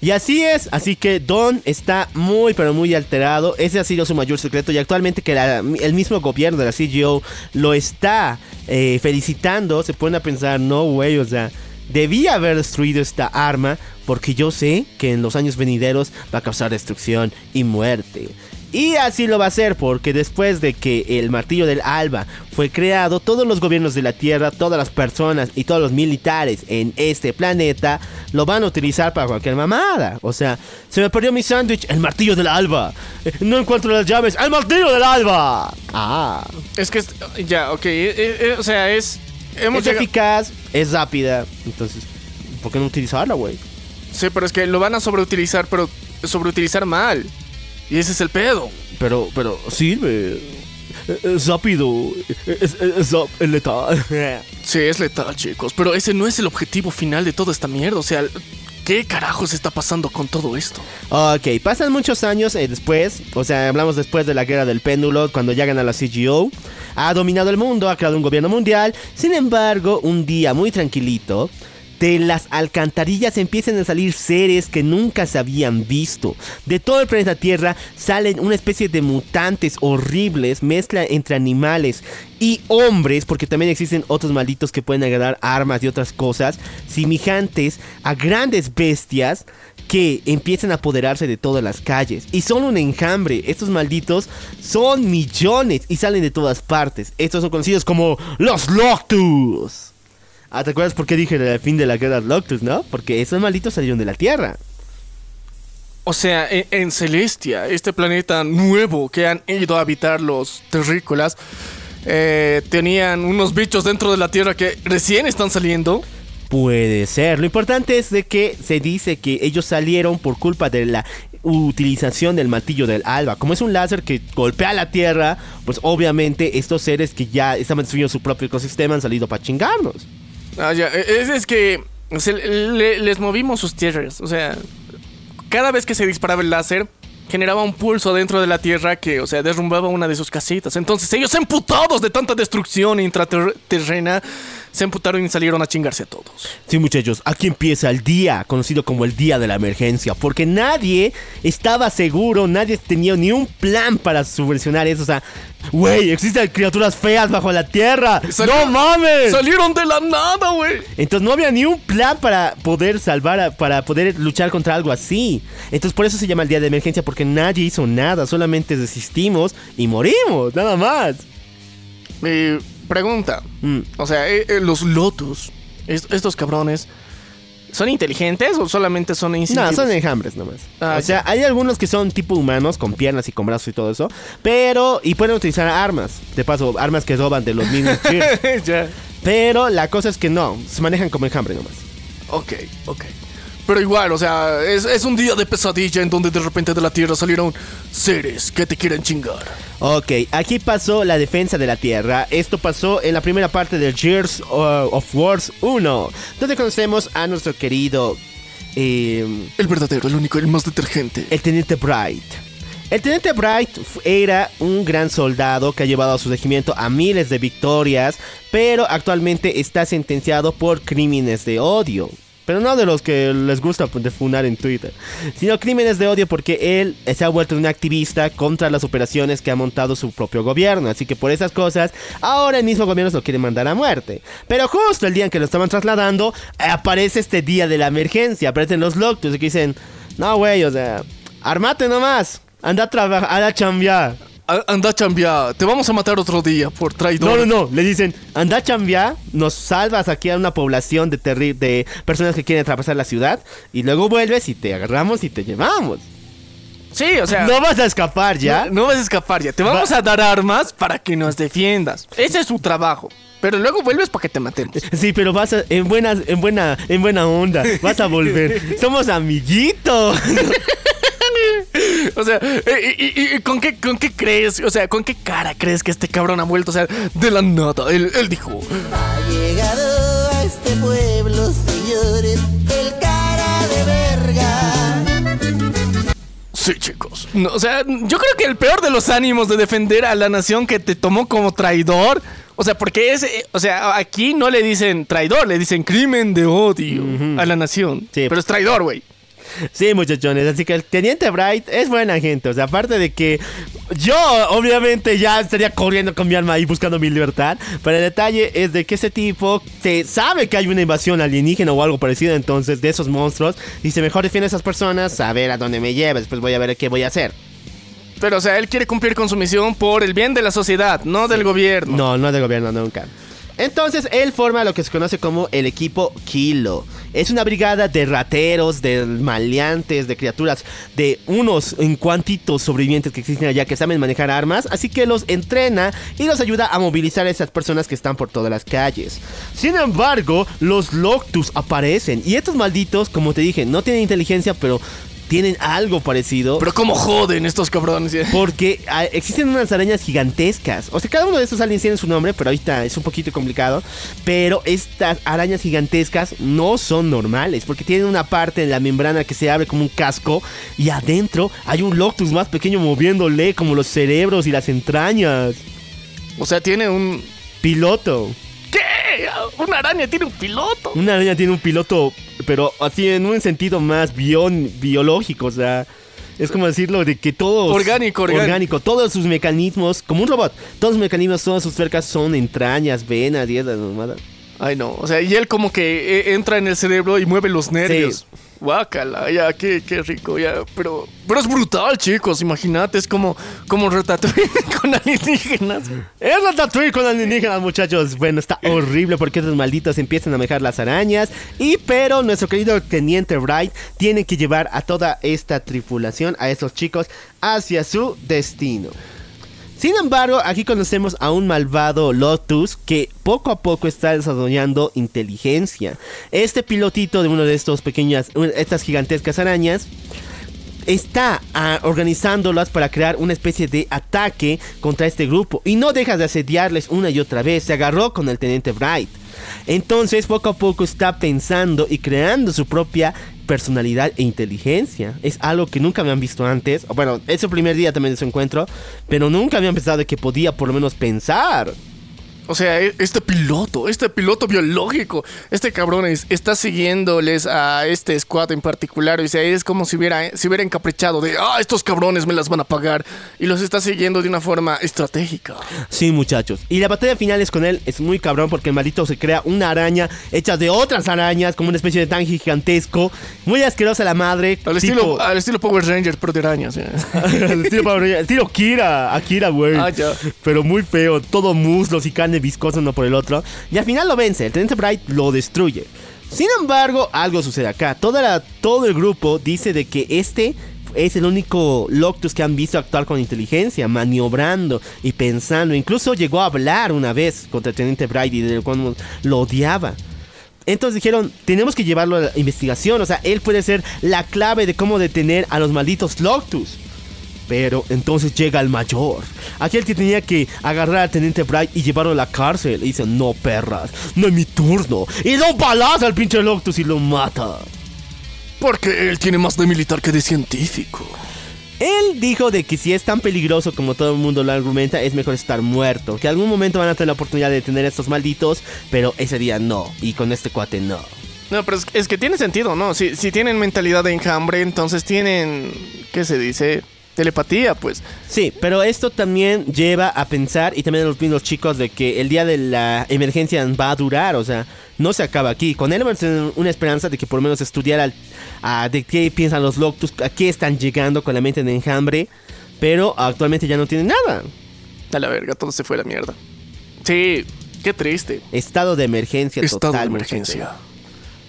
Speaker 1: Y así es, así que Don está muy pero muy alterado. Ese ha sido su mayor secreto y actualmente que la- el mismo gobierno de la CGO lo está eh, felicitando, se ponen a pensar, no güey, o sea, debía haber destruido esta arma porque yo sé que en los años venideros va a causar destrucción y muerte. Y así lo va a hacer porque después de que el martillo del alba fue creado, todos los gobiernos de la Tierra, todas las personas y todos los militares en este planeta lo van a utilizar para cualquier mamada. O sea, se me perdió mi sándwich, el martillo del alba. Eh, No encuentro las llaves, el martillo del alba. Ah,
Speaker 2: Es que, ya, ok, eh, eh, o sea, es... Hemos
Speaker 1: es
Speaker 2: llegado-
Speaker 1: eficaz, es rápida. Entonces, ¿por qué no utilizarla, güey?
Speaker 2: Sí, pero es que lo van a sobreutilizar, pero sobreutilizar mal. Y ese es el pedo.
Speaker 1: Pero, pero sirve. Es rápido. Es, es, es letal.
Speaker 2: Sí, es letal, chicos, pero ese no es el objetivo final de toda esta mierda. O sea, ¿qué carajos está pasando con todo esto?
Speaker 1: Ok, pasan muchos años eh, después, o sea, hablamos después de la guerra del péndulo, cuando ya gana la CGO, ha dominado el mundo, ha creado un gobierno mundial, sin embargo, un día muy tranquilito, de las alcantarillas empiezan a salir seres que nunca se habían visto. De todo el planeta Tierra salen una especie de mutantes horribles, mezcla entre animales y hombres, porque también existen otros malditos que pueden agarrar armas y otras cosas, semejantes a grandes bestias que empiezan a apoderarse de todas las calles. Y son un enjambre. Estos malditos son millones y salen de todas partes. Estos son conocidos como los Loctus. Ah, ¿te acuerdas por qué dije el fin de la guerra Loctus, no? Porque esos malditos salieron de la Tierra.
Speaker 2: O sea, en, en Celestia, este planeta nuevo que han ido a habitar los terrícolas, eh, tenían unos bichos dentro de la Tierra que recién están saliendo.
Speaker 1: Puede ser. Lo importante es de que se dice que ellos salieron por culpa de la utilización del martillo del alba. Como es un láser que golpea la Tierra, pues obviamente estos seres que ya estaban destruyendo su propio ecosistema han salido para chingarnos.
Speaker 2: Ah, ya, eh, es, es que se le- les movimos sus tierras. O sea, cada vez que se disparaba el láser, generaba un pulso dentro de la Tierra que, o sea, derrumbaba una de sus casitas. Entonces ellos, emputados de tanta destrucción intraterrena, se emputaron y salieron a chingarse a todos.
Speaker 1: Sí, muchachos, aquí empieza el día, conocido como el día de la emergencia, porque nadie estaba seguro, nadie tenía ni un plan para subvencionar eso. O sea, güey, existen criaturas feas bajo la tierra.
Speaker 2: Salieron-
Speaker 1: ¡No mames!
Speaker 2: Salieron de la nada, güey.
Speaker 1: Entonces no había ni un plan para poder salvar, a- para poder luchar contra algo así. Entonces por eso se llama el día de emergencia, porque nadie hizo nada, solamente desistimos y morimos, nada más.
Speaker 2: Eh, pregunta.
Speaker 1: Mm.
Speaker 2: O sea, eh, eh, los Lotus, est- estos cabrones, ¿son inteligentes o solamente son
Speaker 1: No,
Speaker 2: instintivos?
Speaker 1: son enjambres nomás.
Speaker 2: Ah,
Speaker 1: o sea, hay algunos que son tipo humanos, con piernas y con brazos y todo eso. Pero, y pueden utilizar armas. De paso, armas que roban de los mismos
Speaker 2: ya.
Speaker 1: Pero la cosa es que no, se manejan como enjambre nomás.
Speaker 2: Ok, ok. Pero igual, o sea, es, es un día de pesadilla en donde de repente de la Tierra salieron seres que te quieren chingar.
Speaker 1: Ok, aquí pasó la defensa de la Tierra. Esto pasó en la primera parte del Gears uh, of Wars 1, donde conocemos a nuestro querido eh,
Speaker 2: El verdadero, el único, el más detergente.
Speaker 1: el Teniente Bright. El Teniente Bright era un gran soldado que ha llevado a su regimiento a miles de victorias, pero actualmente está sentenciado por crímenes de odio. Pero no de los que les gusta defunar en Twitter, sino crímenes de odio porque él se ha vuelto un activista contra las operaciones que ha montado su propio gobierno. Así que por esas cosas, ahora el mismo gobierno lo quiere mandar a muerte. Pero justo el día en que lo estaban trasladando, aparece este día de la emergencia. Aparecen los Loctus y que dicen: No, güey, o sea, armate nomás. Anda a trabajar, anda a chambear.
Speaker 2: A- Anda, chambia, te vamos a matar otro día por traidor.
Speaker 1: No, no, no. Le dicen, anda a chambear, nos salvas aquí a una población de, terri- de personas que quieren atravesar la ciudad y luego vuelves y te agarramos y te llevamos.
Speaker 2: Sí, o sea,
Speaker 1: No vas a escapar ya.
Speaker 2: no, no vas a escapar ya. Te vamos
Speaker 1: Va-
Speaker 2: a dar armas para que nos defiendas. Ese es su trabajo. Pero luego vuelves para que te matemos.
Speaker 1: Sí, pero vas a, en buena, en buena, en buena onda. Vas a volver. Somos amiguitos.
Speaker 2: O sea, eh, ¿y, y- y con, qué, con qué crees? O sea, ¿con qué cara crees que este cabrón ha vuelto? O sea, de la nada. Él, él dijo,
Speaker 6: Ha llegado a este pueblo,
Speaker 2: sí, chicos. No, o sea, yo creo que el peor de los ánimos de defender a la nación que te tomó como traidor. O sea, porque es, eh, o sea, aquí no le dicen traidor, le dicen crimen de odio a la nación.
Speaker 1: Sí.
Speaker 2: Pero es traidor, güey.
Speaker 1: Sí, muchachones, así que el Teniente Bright es buena gente, o sea, aparte de que yo obviamente ya estaría corriendo con mi alma ahí buscando mi libertad, pero el detalle es de que ese tipo te sabe que hay una invasión alienígena o algo parecido entonces de esos monstruos, dice mejor defiende a esas personas, a ver a dónde me lleves, pues voy a ver qué voy a hacer.
Speaker 2: Pero, o sea, él quiere cumplir con su misión por el bien de la sociedad, no del gobierno.
Speaker 1: No, no del gobierno nunca. Entonces él forma lo que se conoce como el equipo Kilo. Es una brigada de rateros, de maleantes, de criaturas, de unos en cuantitos sobrevivientes que existen allá que saben manejar armas, así que los entrena y los ayuda a movilizar a esas personas que están por todas las calles. Sin embargo, los Loctus aparecen y estos malditos, como te dije, no tienen inteligencia, pero tienen algo parecido.
Speaker 2: Pero cómo joden estos cabrones.
Speaker 1: Porque ah, existen unas arañas gigantescas. O sea, cada uno de estos aliens tiene su nombre, pero ahorita es un poquito complicado. Pero estas arañas gigantescas no son normales, porque tienen una parte en la membrana que se abre como un casco y adentro hay un Loctus más pequeño moviéndole como los cerebros y las entrañas.
Speaker 2: O sea, tiene un...
Speaker 1: Piloto.
Speaker 2: Una araña tiene un piloto.
Speaker 1: Una araña tiene un piloto, pero así en un sentido más bion- biológico, o sea, es como decirlo de que todo
Speaker 2: Orgánico, orgánico.
Speaker 1: todos sus mecanismos, como un robot, todos sus mecanismos, todas sus tuercas son entrañas, venas y esas mamadas.
Speaker 2: Ay, no. O sea, y él como que eh, entra en el cerebro y mueve los nervios. Guácala, ya, qué, qué rico, ya. Pero, pero es brutal, chicos. Imagínate, es como, como Ratatouille con alienígenas.
Speaker 1: Es Ratatouille con alienígenas, muchachos. Bueno, está horrible porque esos malditos empiezan a manejar las arañas. Y pero nuestro querido teniente Wright tiene que llevar a toda esta tripulación, a esos chicos, hacia su destino. Sin embargo, aquí conocemos a un malvado Lotus que poco a poco está desarrollando inteligencia. Este pilotito de uno de estos pequeñas, estas gigantescas arañas, está ah, organizándolas para crear una especie de ataque contra este grupo y no deja de asediarles una y otra vez. Se agarró con el teniente Bright. Entonces poco a poco está pensando y creando su propia personalidad e inteligencia. Es algo que nunca habían visto antes. Bueno, es su primer día también de su encuentro, pero nunca habían pensado que podía por lo menos pensar.
Speaker 2: O sea, e- este piloto, este piloto biológico, este cabrón es- está siguiéndoles a este squad en particular. O sea, es como si hubiera, si hubiera encaprichado de, ah, estos cabrones me las van a pagar. Y los está siguiendo de una forma estratégica.
Speaker 1: Sí, muchachos. Y la batalla final es con él es muy cabrón porque el maldito se crea una araña hecha de otras arañas, como una especie de tanque gigantesco. Muy asquerosa la madre.
Speaker 2: Al,
Speaker 1: tipo-
Speaker 2: estilo, al estilo Power Rangers, pero de arañas. ¿eh?
Speaker 1: el estilo Power Ranger, el estilo Kira, Akira, güey.
Speaker 2: Ah.
Speaker 1: Pero muy feo, todo muslos y carne viscosa uno por el otro. Y al final lo vence, el Teniente Bright lo destruye. Sin embargo, algo sucede acá. Toda la- todo el grupo dice de que este es el único Loctus que han visto actuar con inteligencia, maniobrando y pensando. Incluso llegó a hablar una vez contra el Teniente Bright y de cuando lo odiaba. Entonces dijeron, tenemos que llevarlo a la investigación. O sea, él puede ser la clave de cómo detener a los malditos Loctus. Pero entonces llega el mayor, aquel que tenía que agarrar al teniente Bright y llevarlo a la cárcel. Y dice, no perras, no es mi turno. Y lo balaza al pinche Loctus y lo mata.
Speaker 2: Porque él tiene más de militar que de científico.
Speaker 1: Él dijo de que si es tan peligroso como todo el mundo lo argumenta, es mejor estar muerto. Que algún momento van a tener la oportunidad de detener a estos malditos, pero ese día no. Y con este cuate no.
Speaker 2: No, pero es, es que tiene sentido, ¿no? Si, si tienen mentalidad de enjambre, entonces tienen, ¿qué se dice? Telepatía, pues.
Speaker 1: Sí, pero esto también lleva a pensar, y también a los mismos chicos, de que el día de la emergencia va a durar, o sea, no se acaba aquí. Con a tener una esperanza de que por lo menos estudiar al- a de qué piensan los Loctus, a qué están llegando con la mente de enjambre, pero actualmente ya no tienen nada.
Speaker 2: A la verga, todo se fue a la mierda. Sí, qué triste.
Speaker 1: Estado de emergencia
Speaker 2: Estado de
Speaker 1: total.
Speaker 2: emergencia.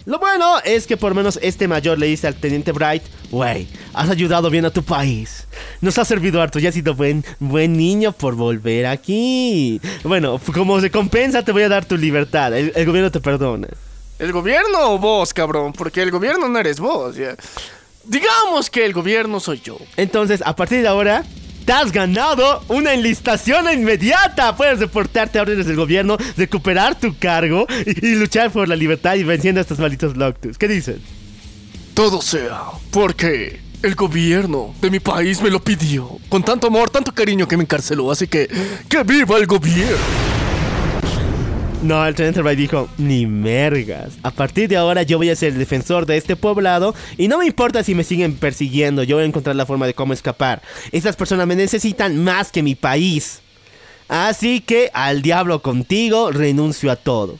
Speaker 1: Lo bueno es que por menos este mayor le dice al teniente Bright, wey, has ayudado bien a tu país. Nos ha servido harto, ya has sido buen, buen niño por volver aquí. Bueno, como recompensa te voy a dar tu libertad, el, el gobierno te perdona.
Speaker 2: ¿El gobierno o vos, cabrón? Porque el gobierno no eres vos, ya. Digamos que el gobierno soy yo.
Speaker 1: Entonces, a partir de ahora, te has ganado una enlistación inmediata. Puedes reportarte a órdenes del gobierno, recuperar tu cargo y, y luchar por la libertad y venciendo a estos malditos Loctus. ¿Qué dices?
Speaker 2: Todo sea porque el gobierno de mi país me lo pidió. Con tanto amor, tanto cariño que me encarceló. Así que, ¡que viva el gobierno!
Speaker 1: No, el Teniente Bright dijo, ni mergas. A partir de ahora yo voy a ser el defensor de este poblado y no me importa si me siguen persiguiendo, yo voy a encontrar la forma de cómo escapar. Estas personas me necesitan más que mi país. Así que al diablo contigo, renuncio a todo.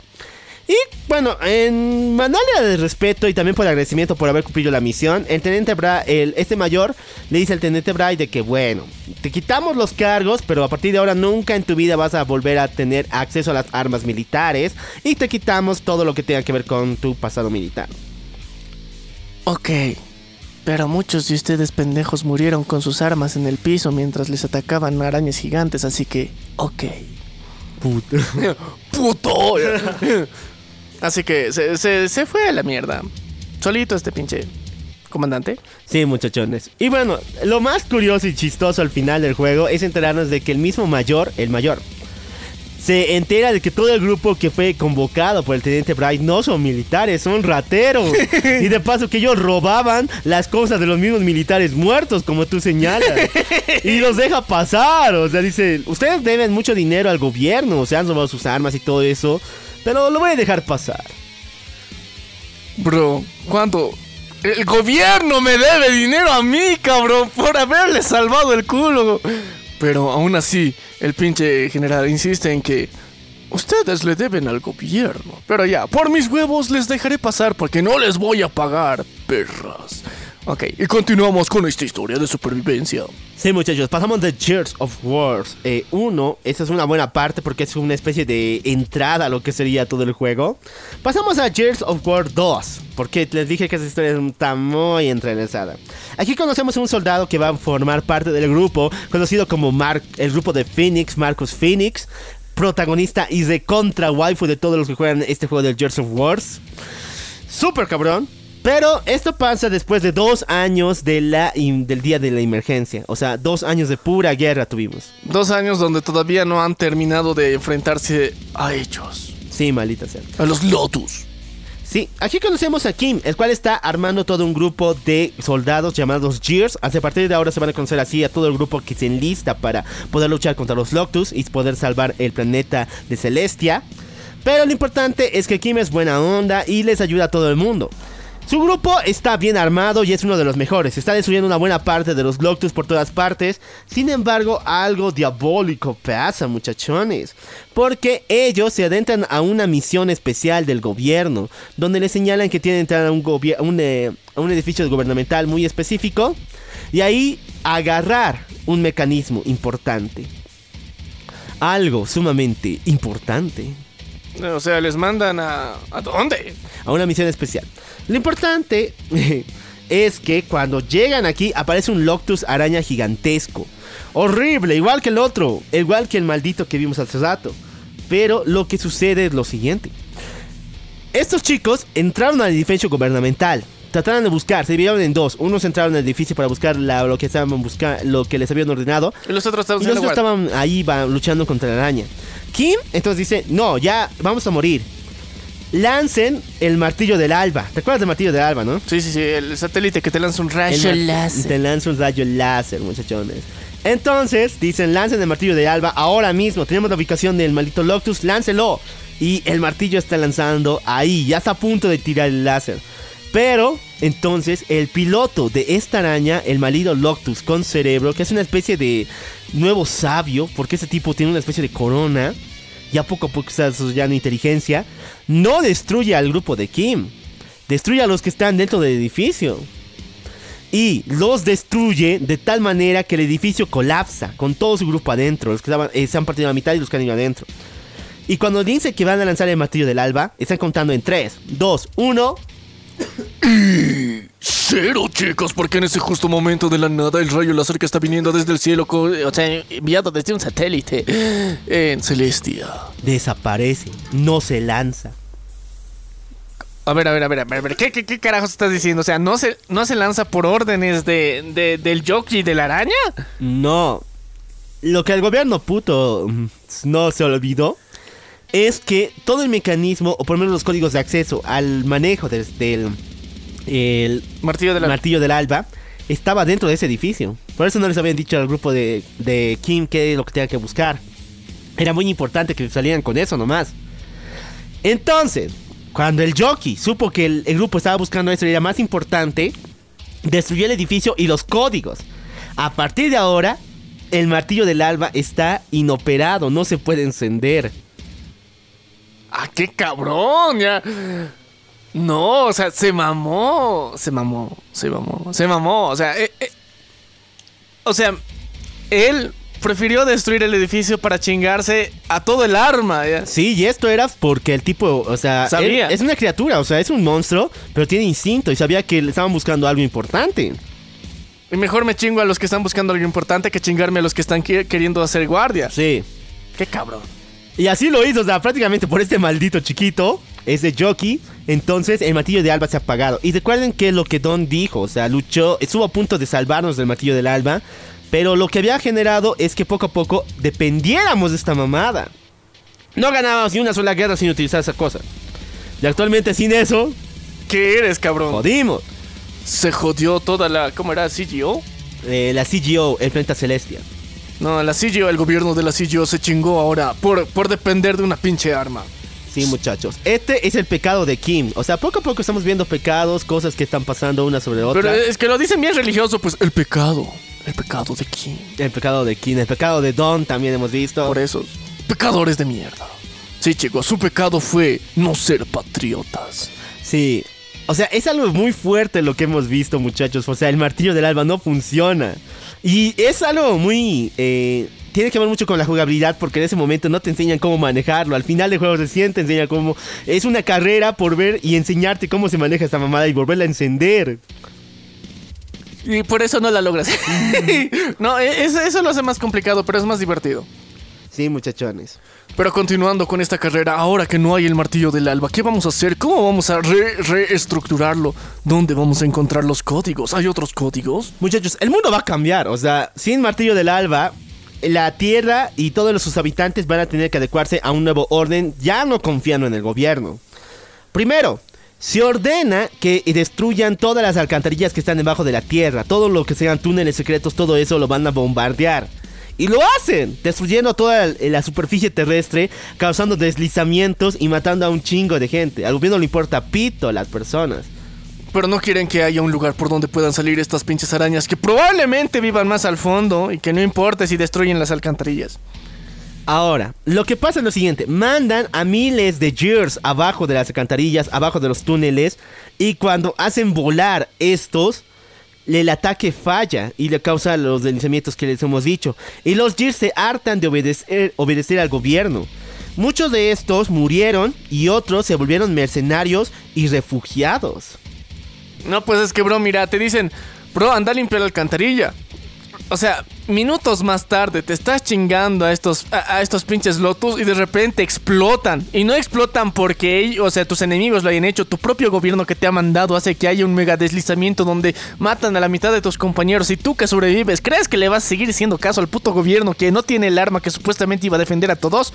Speaker 1: Y bueno, en manera de respeto y también por agradecimiento por haber cumplido la misión, el teniente Bra, el, este mayor le dice al teniente Bray de que bueno, te quitamos los cargos, pero a partir de ahora nunca en tu vida vas a volver a tener acceso a las armas militares y te quitamos todo lo que tenga que ver con tu pasado militar.
Speaker 2: Ok. Pero muchos de ustedes pendejos murieron con sus armas en el piso mientras les atacaban arañas gigantes, así que, ok.
Speaker 1: Puto.
Speaker 2: ¡Puto! Así que se, se- se fue a la mierda. Solito este pinche comandante.
Speaker 1: Sí, muchachones. Y bueno, lo más curioso y chistoso al final del juego es enterarnos de que el mismo mayor, el mayor, se entera de que todo el grupo que fue convocado por el teniente Bright no son militares, son rateros. y de paso que ellos robaban las cosas de los mismos militares muertos, como tú señalas. y los deja pasar. O sea, dice, ustedes deben mucho dinero al gobierno, o sea, han robado sus armas y todo eso. Pero lo voy a dejar pasar.
Speaker 2: Bro, ¿cuánto? El gobierno me debe dinero a mí, cabrón, por haberle salvado el culo. Pero aún así, el pinche general insiste en que ustedes le deben al gobierno. Pero ya, por mis huevos les dejaré pasar porque no les voy a pagar, perras. Ok, y continuamos con esta historia de supervivencia.
Speaker 1: Sí, muchachos, pasamos de Gears of Wars 1. esa es una buena parte porque es una especie de entrada a lo que sería todo el juego. Pasamos a Gears of War 2, porque les dije que esa historia está muy entrelazada. Aquí conocemos a un soldado que va a formar parte del grupo, conocido como Mark, el grupo de Phoenix, Marcus Phoenix, protagonista y de contra waifu de todos los que juegan este juego de Gears of Wars. Super cabrón. Pero esto pasa después de dos años de la, del día de la emergencia. O sea, dos años de pura guerra tuvimos.
Speaker 2: Dos años donde todavía no han terminado de enfrentarse a ellos.
Speaker 1: Sí, maldita sea.
Speaker 2: A los Lotus.
Speaker 1: Sí, aquí conocemos a Kim, el cual está armando todo un grupo de soldados llamados Gears. A partir de ahora se van a conocer así a todo el grupo que se enlista para poder luchar contra los Loctus y poder salvar el planeta de Celestia. Pero lo importante es que Kim es buena onda y les ayuda a todo el mundo. Su grupo está bien armado y es uno de los mejores. Está destruyendo una buena parte de los Loctus por todas partes. Sin embargo, algo diabólico pasa, muchachones. Porque ellos se adentran a una misión especial del gobierno. Donde les señalan que tienen que entrar a un, gobier- a un, eh, a un edificio gubernamental muy específico. Y ahí agarrar un mecanismo importante. Algo sumamente importante.
Speaker 2: O sea, les mandan a... ¿A dónde?
Speaker 1: a una misión especial. Lo importante es que cuando llegan aquí aparece un Loctus araña gigantesco. Horrible, igual que el otro, igual que el maldito que vimos hace rato. Pero lo que sucede es lo siguiente. Estos chicos entraron al edificio gubernamental. Trataron de buscar, se dividieron en dos. Unos entraron al edificio para buscar la- lo que estaban buscando, lo que les habían ordenado.
Speaker 2: Y los otros estaban
Speaker 1: Y los
Speaker 2: haciendo
Speaker 1: otros
Speaker 2: guardia.
Speaker 1: estaban ahí va, luchando contra la araña. Kim entonces dice, no, ya vamos a morir. Lancen el martillo del alba. ¿Te acuerdas del martillo del alba, no?
Speaker 2: Sí, sí, sí, el satélite que te lanza un rayo
Speaker 1: El
Speaker 2: láser.
Speaker 1: Te lanza un rayo láser, muchachones. Entonces, dicen, lancen el martillo de Alba ahora mismo. Tenemos la ubicación del maldito Loctus, láncelo. Y el martillo está lanzando ahí, ya está a punto de tirar el láser. Pero, entonces, el piloto de esta araña, el maldito Loctus con cerebro, que es una especie de nuevo sabio, porque ese tipo tiene una especie de corona, ya poco a poco está desarrollando inteligencia, no destruye al grupo de Kim, destruye a los que están dentro del edificio y los destruye de tal manera que el edificio colapsa con todo su grupo adentro. Los que estaban, eh, se han partido a la mitad y los que han ido adentro. Y cuando dice que van a lanzar el martillo del alba, están contando en 3, 2, 1.
Speaker 3: Cero, chicos, porque en ese justo momento de la nada el rayo láser que está viniendo desde el cielo, o sea, enviado desde un satélite en Celestia.
Speaker 1: Desaparece, no se lanza.
Speaker 2: A ver, a ver, a ver, a ver, a ver, ¿Qué, qué, qué carajos estás diciendo? O sea, ¿no se, no se lanza por órdenes de, de- del jockey de la araña?
Speaker 1: No. Lo que el gobierno puto mm, no se olvidó es que todo el mecanismo, o por lo menos los códigos de acceso al manejo del el
Speaker 2: Martillo de la...
Speaker 1: martillo del alba, estaba dentro de ese edificio. Por eso no les habían dicho al grupo de, de Kim qué es lo que tenían que buscar. Era muy importante que salieran con eso nomás. Entonces, cuando el jockey supo que el, el grupo estaba buscando eso y era más importante, destruyó el edificio y los códigos. A partir de ahora, el martillo del alba está inoperado, no se puede encender.
Speaker 2: ¡Ah, qué cabrón! Ya. No, o sea, se mamó. Se mamó, se mamó, se mamó. O sea, eh, eh, o sea, él prefirió destruir el edificio para chingarse a todo el arma. ¿ya?
Speaker 1: Sí, y esto era porque el tipo, o sea,
Speaker 2: Sabía.
Speaker 1: es una criatura, o sea, es un monstruo, pero tiene instinto y sabía que le estaban buscando algo importante.
Speaker 2: Y mejor me chingo a los que están buscando algo importante que chingarme a los que están queriendo hacer guardia.
Speaker 1: Sí.
Speaker 2: Qué cabrón.
Speaker 1: Y así lo hizo, o sea, prácticamente por este maldito chiquito, ese jockey, entonces el martillo de alba se ha apagado. Y recuerden que lo que Don dijo, o sea, luchó, estuvo a punto de salvarnos del martillo del alba, pero lo que había generado es que poco a poco dependiéramos de esta mamada. No ganábamos ni una sola guerra sin utilizar esa cosa. Y actualmente sin eso,
Speaker 2: ¿Qué eres, cabrón?
Speaker 1: jodimos.
Speaker 2: Se jodió toda la. ¿Cómo era? ¿CGO?
Speaker 1: Eh, la CGO, el planeta Celestia.
Speaker 2: No, la CGO, el gobierno de la CGO se chingó ahora por, por depender de una pinche arma.
Speaker 1: Sí, muchachos. Este es el pecado de Kim. O sea, poco a poco estamos viendo pecados, cosas que están pasando una sobre otra.
Speaker 2: Pero es que lo dicen bien religioso, pues el pecado. El pecado de quién.
Speaker 1: El pecado de Kim, el pecado de Don también hemos visto.
Speaker 2: Por esos pecadores de mierda. Sí, chicos, su pecado fue no ser patriotas.
Speaker 1: Sí. O sea, es algo muy fuerte lo que hemos visto, muchachos. O sea, el martillo del alba no funciona. Y es algo muy... eh, tiene que ver mucho con la jugabilidad porque en ese momento no te enseñan cómo manejarlo. Al final del juego recién te enseñan cómo... Es una carrera por ver y enseñarte cómo se maneja esta mamada y volverla a encender.
Speaker 2: Y por eso no la logras. no, e- eso, eso lo hace más complicado, pero es más divertido.
Speaker 1: Sí, muchachones.
Speaker 2: Pero continuando con esta carrera, ahora que no hay el martillo del alba, ¿qué vamos a hacer? ¿Cómo vamos a re- reestructurarlo? ¿Dónde vamos a encontrar los códigos? ¿Hay otros códigos?
Speaker 1: Muchachos, el mundo va a cambiar. O sea, sin martillo del alba, la Tierra y todos sus habitantes van a tener que adecuarse a un nuevo orden, ya no confiando en el gobierno. Primero, se ordena que destruyan todas las alcantarillas que están debajo de la Tierra. Todo lo que sean túneles secretos, todo eso lo van a bombardear. Y lo hacen, destruyendo toda la superficie terrestre, causando deslizamientos y matando a un chingo de gente. Al gobierno le importa pito a las personas.
Speaker 2: Pero no quieren que haya un lugar por donde puedan salir estas pinches arañas que probablemente vivan más al fondo y que no importe si destruyen las alcantarillas.
Speaker 1: Ahora, lo que pasa es lo siguiente, mandan a miles de Gears abajo de las alcantarillas, abajo de los túneles, y cuando hacen volar estos, el ataque falla y le causa los deslizamientos que les hemos dicho. Y los Gears se hartan de obedecer al gobierno. Muchos de estos murieron y otros se volvieron mercenarios y refugiados.
Speaker 2: No, pues es que, bro, mira, te dicen, bro, anda a limpiar la alcantarilla. O sea, minutos más tarde te estás chingando a estos, a, estos pinches lotus y de repente explotan. Y no explotan porque ellos, o sea, tus enemigos lo hayan hecho. Tu propio gobierno que te ha mandado hace que haya un mega deslizamiento donde matan a la mitad de tus compañeros. Y tú que sobrevives, ¿crees que le vas a seguir haciendo caso al puto gobierno que no tiene el arma que supuestamente iba a defender a todos?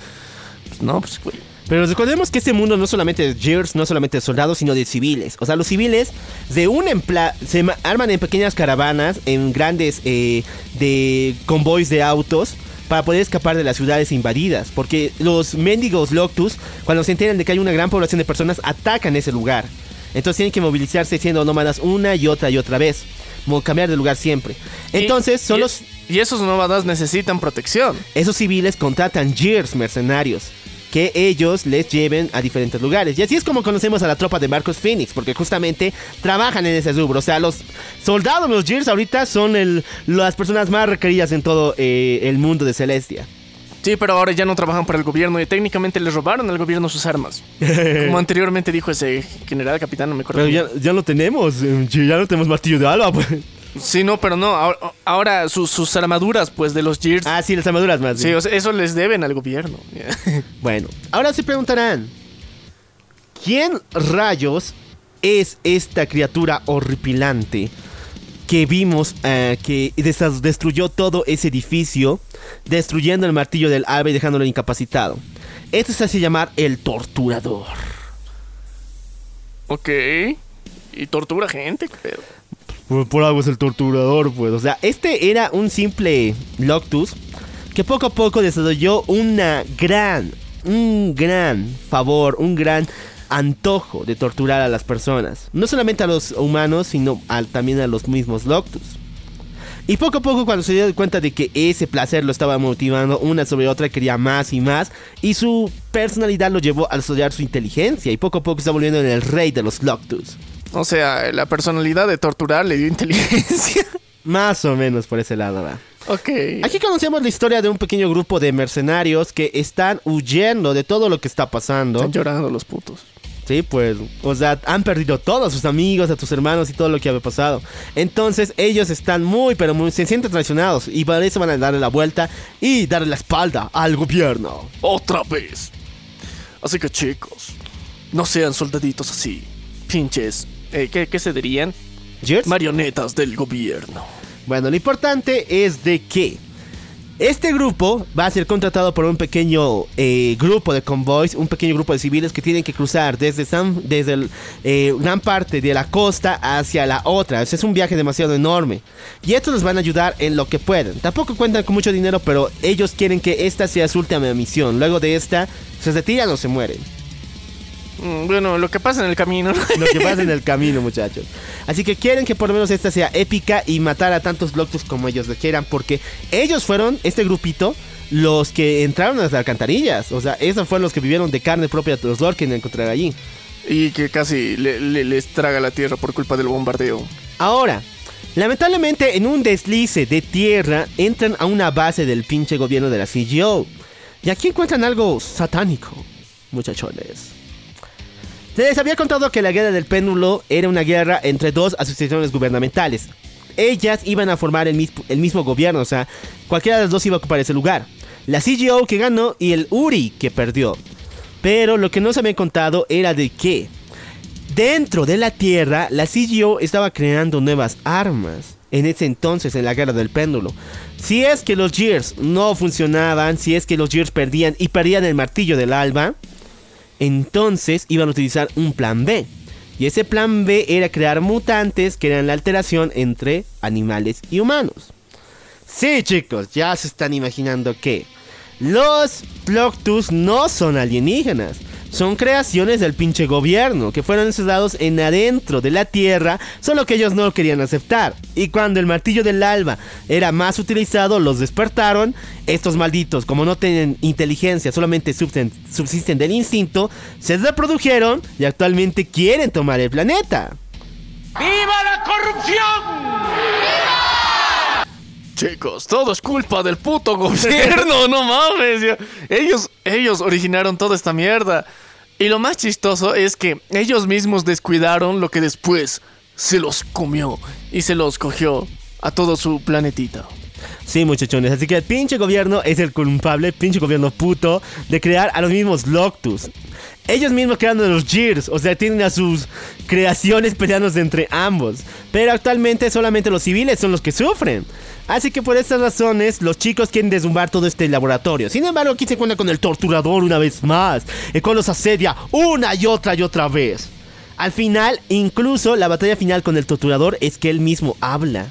Speaker 2: Pues no, pues, güey.
Speaker 1: Pero recordemos que este mundo no solamente de Gears, no solamente de soldados, sino de civiles. O sea, los civiles se unen, pla- se ma- arman en pequeñas caravanas, en grandes eh, de convoys de autos, para poder escapar de las ciudades invadidas. Porque los mendigos Loctus, cuando se enteran de que hay una gran población de personas, atacan ese lugar. Entonces tienen que movilizarse siendo nómadas una y otra y otra vez. Cambiar de lugar siempre. Entonces,
Speaker 2: Y-
Speaker 1: son
Speaker 2: y-
Speaker 1: los...
Speaker 2: Y esos nómadas necesitan protección.
Speaker 1: Esos civiles contratan Gears mercenarios que ellos les lleven a diferentes lugares. Y así es como conocemos a la tropa de Marcos Phoenix, porque justamente trabajan en ese rubro. O sea, los soldados, los Gears ahorita son el- las personas más requeridas en todo eh, el mundo de Celestia.
Speaker 2: Sí, pero ahora ya no trabajan para el gobierno y técnicamente les robaron al gobierno sus armas. Como anteriormente dijo ese general capitán, no me acuerdo.
Speaker 1: Pero ya, ya no tenemos, eh, ya no tenemos martillo de alba. pues.
Speaker 2: Sí, no, pero no. Ahora, ahora sus, sus armaduras, pues, de los Gears.
Speaker 1: Ah, sí, las armaduras más.
Speaker 2: sí,
Speaker 1: bien.
Speaker 2: o sea, eso les deben al gobierno.
Speaker 1: Bueno, ahora se preguntarán, ¿quién rayos es esta criatura horripilante que vimos eh, que des- destruyó todo ese edificio, destruyendo el martillo del alba y dejándolo incapacitado? Esto se hace llamar el torturador.
Speaker 2: ok. Y tortura gente, pedo.
Speaker 1: Por, algo es el torturador, pues. O sea, este era un simple Loctus que poco a poco desarrolló una gran un gran favor, un gran antojo de torturar a las personas. No solamente a los humanos, sino también a los mismos Loctus. Y poco a poco cuando se dio cuenta de que ese placer lo estaba motivando una sobre otra, quería más y más. Y su personalidad lo llevó a desarrollar su inteligencia. Y poco a poco está volviendo en el rey de los Loctus.
Speaker 2: O sea, la personalidad de torturar le dio inteligencia.
Speaker 1: Más o menos por ese lado va.
Speaker 2: ok.
Speaker 1: Aquí conocemos la historia de un pequeño grupo de mercenarios que están huyendo de todo lo que está pasando.
Speaker 2: Están llorando los putos.
Speaker 1: Sí, pues, o sea, han perdido todos a sus amigos, a tus hermanos y todo lo que había pasado. Entonces, ellos están muy, pero muy, se sienten traicionados y para eso van a darle la vuelta y darle la espalda al gobierno.
Speaker 3: Otra vez. Así que chicos, no sean soldaditos así. Pinches
Speaker 2: Eh, ¿qué, qué se dirían?
Speaker 3: Marionetas del gobierno.
Speaker 1: Bueno, lo importante es de que este grupo va a ser contratado por un pequeño eh, grupo de convoys, un pequeño grupo de civiles que tienen que cruzar desde, San, desde el, eh, gran parte de la costa hacia la otra. O sea, es un viaje demasiado enorme. Y estos les van a ayudar en lo que pueden. Tampoco cuentan con mucho dinero, pero ellos quieren que esta sea su última misión. Luego de esta, se retiran o se mueren.
Speaker 2: Mm, bueno, lo que pasa en el camino.
Speaker 1: Lo que pasa en el camino, muchachos. Así que quieren que por lo menos esta sea épica y matar a tantos Loctus como ellos lo quieran, porque ellos fueron, este grupito, los que entraron a las alcantarillas. O sea, esos fueron los que vivieron de carne propia los Lorkin a encontrar allí.
Speaker 2: y que casi le- le- les traga la tierra por culpa del bombardeo.
Speaker 1: Ahora, lamentablemente en un deslice de tierra entran a una base del pinche gobierno de la CGO. Y aquí encuentran algo satánico, muchachones. Les había contado que la guerra del péndulo era una guerra entre dos asociaciones gubernamentales. Ellas iban a formar el el mismo gobierno, o sea, cualquiera de las dos iba a ocupar ese lugar. La CGO que ganó y el URI que perdió. Pero lo que no se había contado era de que Dentro de la Tierra, la CGO estaba creando nuevas armas. En ese entonces, en la guerra del péndulo. Si es que los Gears no funcionaban, si es que los Gears perdían y perdían el martillo del alba, entonces iban a utilizar un plan B. Y ese plan B era crear mutantes que eran la alteración entre animales y humanos. Sí, chicos, ya se están imaginando que los Ploctus no son alienígenas. Son creaciones del pinche gobierno que fueron encerrados en adentro de la tierra, solo que ellos no querían aceptar. Y cuando el martillo del alba era más utilizado, los despertaron. Estos malditos, como no tienen inteligencia, solamente subsisten, del instinto, se reprodujeron y actualmente quieren tomar el planeta.
Speaker 2: Chicos, todo es culpa del puto gobierno, no mames. Ellos, ellos originaron toda esta mierda. Y lo más chistoso es que ellos mismos descuidaron lo que después se los comió y se los cogió a todo su planetita.
Speaker 1: Sí, muchachones, así que el pinche gobierno es el culpable, pinche gobierno puto, de crear a los mismos Loctus. Ellos mismos creando los Gears, o sea, tienen a sus creaciones peleándose entre ambos. Pero actualmente solamente los civiles son los que sufren. Así que por estas razones, los chicos quieren desumbar todo este laboratorio. Sin embargo, aquí se cuenta con el torturador una vez más, y con los asedia una y otra y otra vez. Al final, incluso la batalla final con el torturador es que él mismo habla.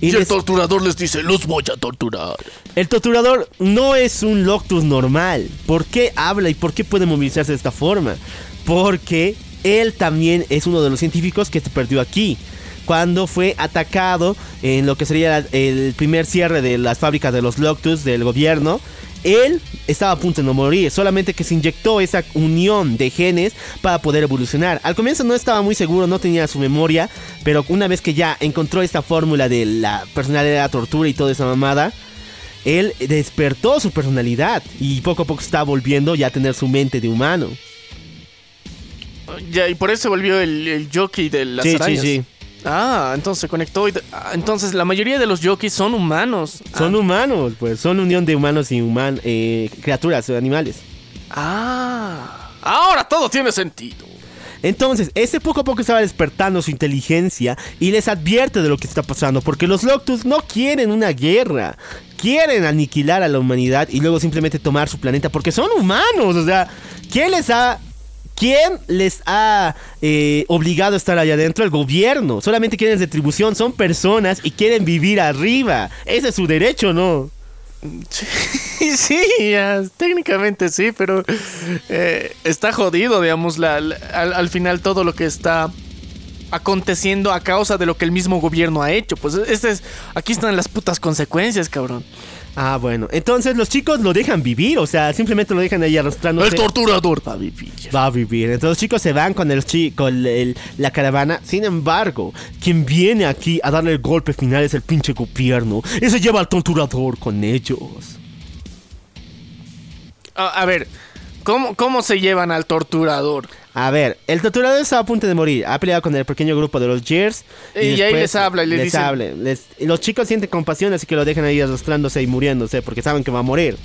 Speaker 3: Y el
Speaker 1: les-
Speaker 3: torturador les dice, los voy a torturar.
Speaker 1: el torturador no es un Loctus normal. ¿Por qué habla y por qué puede movilizarse de esta forma? Porque él también es uno de los científicos que se perdió aquí. Cuando fue atacado en lo que sería el primer cierre de las fábricas de los Loctus del gobierno, él estaba a punto de no morir, solamente que se inyectó esa unión de genes para poder evolucionar. Al comienzo no estaba muy seguro, no tenía su memoria, pero una vez que ya encontró esta fórmula de la personalidad de la tortura y toda esa mamada, él despertó su personalidad y poco a poco está volviendo ya a tener su mente de humano.
Speaker 2: Ya, y por eso se volvió el, el jockey de las
Speaker 1: Sí, sí,
Speaker 2: arañas.
Speaker 1: sí.
Speaker 2: Ah, entonces se conectó. y- ah, entonces la mayoría de los jockeys son humanos.
Speaker 1: Son humanos, pues son unión de humanos y human eh, criaturas, animales.
Speaker 2: Ah.
Speaker 3: Ahora todo tiene sentido.
Speaker 1: Entonces, este poco a poco estaba despertando su inteligencia y les advierte de lo que está pasando, porque los Loctus no quieren una guerra, quieren aniquilar a la humanidad y luego simplemente tomar su planeta, porque son humanos, o sea, ¿quién les ha... ¿Quién les ha eh, obligado a estar allá adentro? El gobierno. Solamente quieren retribución. Son personas y quieren vivir arriba. Ese es su derecho, ¿no?
Speaker 2: Sí, técnicamente sí, pero eh, está jodido, digamos, al, al final todo lo que está aconteciendo a causa de lo que el mismo gobierno ha hecho. Pues este es, aquí están las putas consecuencias, cabrón.
Speaker 1: Ah, bueno. Entonces los chicos lo dejan vivir, o sea, simplemente lo dejan ahí arrastrándose.
Speaker 2: torturador va a vivir.
Speaker 1: Va a vivir. Entonces los chicos se van con el chi- con el- la caravana. Sin embargo, quien viene aquí a darle el golpe final es el pinche gobierno. Y se lleva al torturador con ellos.
Speaker 2: A, a ver, ¿cómo, ¿cómo se llevan al torturador?
Speaker 1: A ver, el torturador está a punto de morir. Ha peleado con el pequeño grupo de los Gears.
Speaker 2: Y ahí
Speaker 1: después
Speaker 2: les habla y les dice-
Speaker 1: habla. Les- y los chicos sienten compasión, así que lo dejan ahí arrastrándose y muriéndose porque saben que va a morir.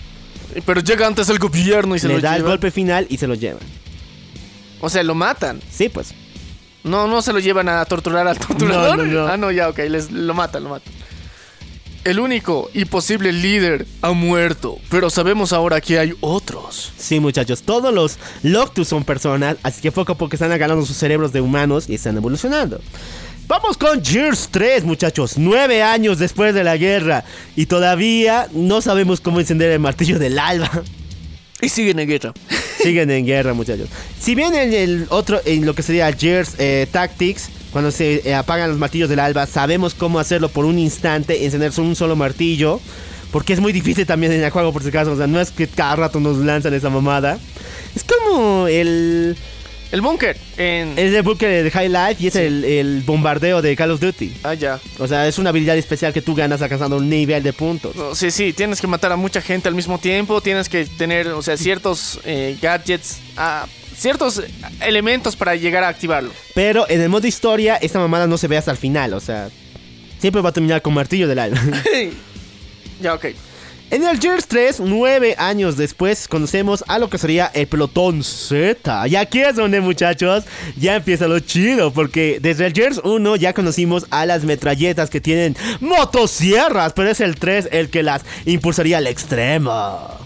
Speaker 2: Pero llega antes el gobierno y se
Speaker 1: Le
Speaker 2: lo
Speaker 1: da el golpe final y se lo llevan.
Speaker 2: O sea, lo matan.
Speaker 1: Sí, pues.
Speaker 2: No, no se lo llevan a torturar al torturador.
Speaker 1: No, no, no.
Speaker 2: Ah, no, ya, ok, les, lo matan, lo matan. El único y posible líder ha muerto, pero sabemos ahora que hay otros.
Speaker 1: Sí, muchachos, todos los Loctus son personas, así que poco a poco están agarrando sus cerebros de humanos y están evolucionando. Vamos con Gears 3, muchachos. Nueve años después de la guerra y todavía no sabemos cómo encender el martillo del alba.
Speaker 2: Y siguen en guerra.
Speaker 1: Siguen en guerra, muchachos. Si bien en el otro, en lo que sería Gears eh, Tactics, cuando se eh, apagan los martillos del alba, sabemos cómo hacerlo por un instante, encender un solo martillo. Porque es muy difícil también en el juego, por si acaso. O sea, no es que cada rato nos lanzan esa mamada. Es como el.
Speaker 2: El búnker en...
Speaker 1: Es el buque de High Life y es el, el bombardeo de Call of Duty.
Speaker 2: Ah, ya.
Speaker 1: O sea, es una habilidad especial que tú ganas alcanzando un nivel de puntos.
Speaker 2: No, sí, sí, tienes que matar a mucha gente al mismo tiempo, tienes que tener, o sea, ciertos eh, gadgets, ah, ciertos elementos para llegar a activarlo.
Speaker 1: Pero en el modo historia, esta mamada no se ve hasta el final. O sea, siempre va a terminar con martillo del alma.
Speaker 2: ya, ok.
Speaker 1: En el Gears 3, nueve años después, conocemos a lo que sería el pelotón Z. Y aquí es donde, muchachos, ya empieza lo chido. Porque desde el Gears 1 ya conocimos a las metralletas que tienen motosierras. Pero es el 3 el que las impulsaría al extremo.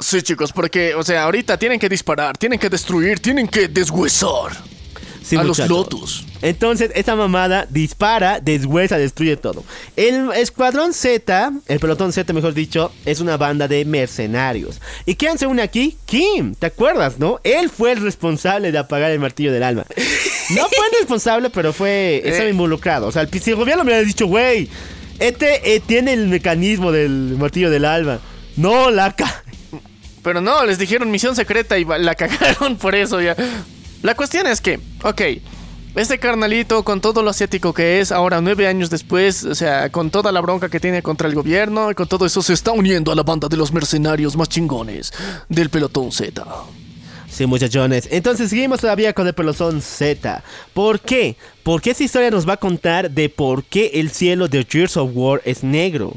Speaker 2: Sí, chicos, porque, o sea, ahorita tienen que disparar, tienen que destruir, tienen que deshuesar
Speaker 1: Sí,
Speaker 2: a los. Lotus.
Speaker 1: Entonces, esta mamada dispara, deshuesa, destruye todo. El Escuadrón Z, el pelotón Z, mejor dicho, es una banda de mercenarios. ¿Y quién se une aquí? Kim, ¿te acuerdas, no? Él fue el responsable de apagar el martillo del alma. No fue el responsable, pero fue. Estaba
Speaker 2: Eh.
Speaker 1: involucrado. O sea, el- si el gobierno me hubiera dicho, güey, este eh, tiene el mecanismo del martillo del alma. No, la ca.
Speaker 2: Pero no, les dijeron misión secreta y la cagaron por eso ya. La cuestión es que, ok, este carnalito con todo lo asiático que es, ahora nueve años después, o sea, con toda la bronca que tiene contra el gobierno y con todo eso, se está uniendo a la banda de los mercenarios más chingones del pelotón Z.
Speaker 1: Sí, muchachones. Entonces seguimos todavía con el pelotón Z. ¿Por qué? Porque esta historia nos va a contar de por qué el cielo de Gears of War es negro.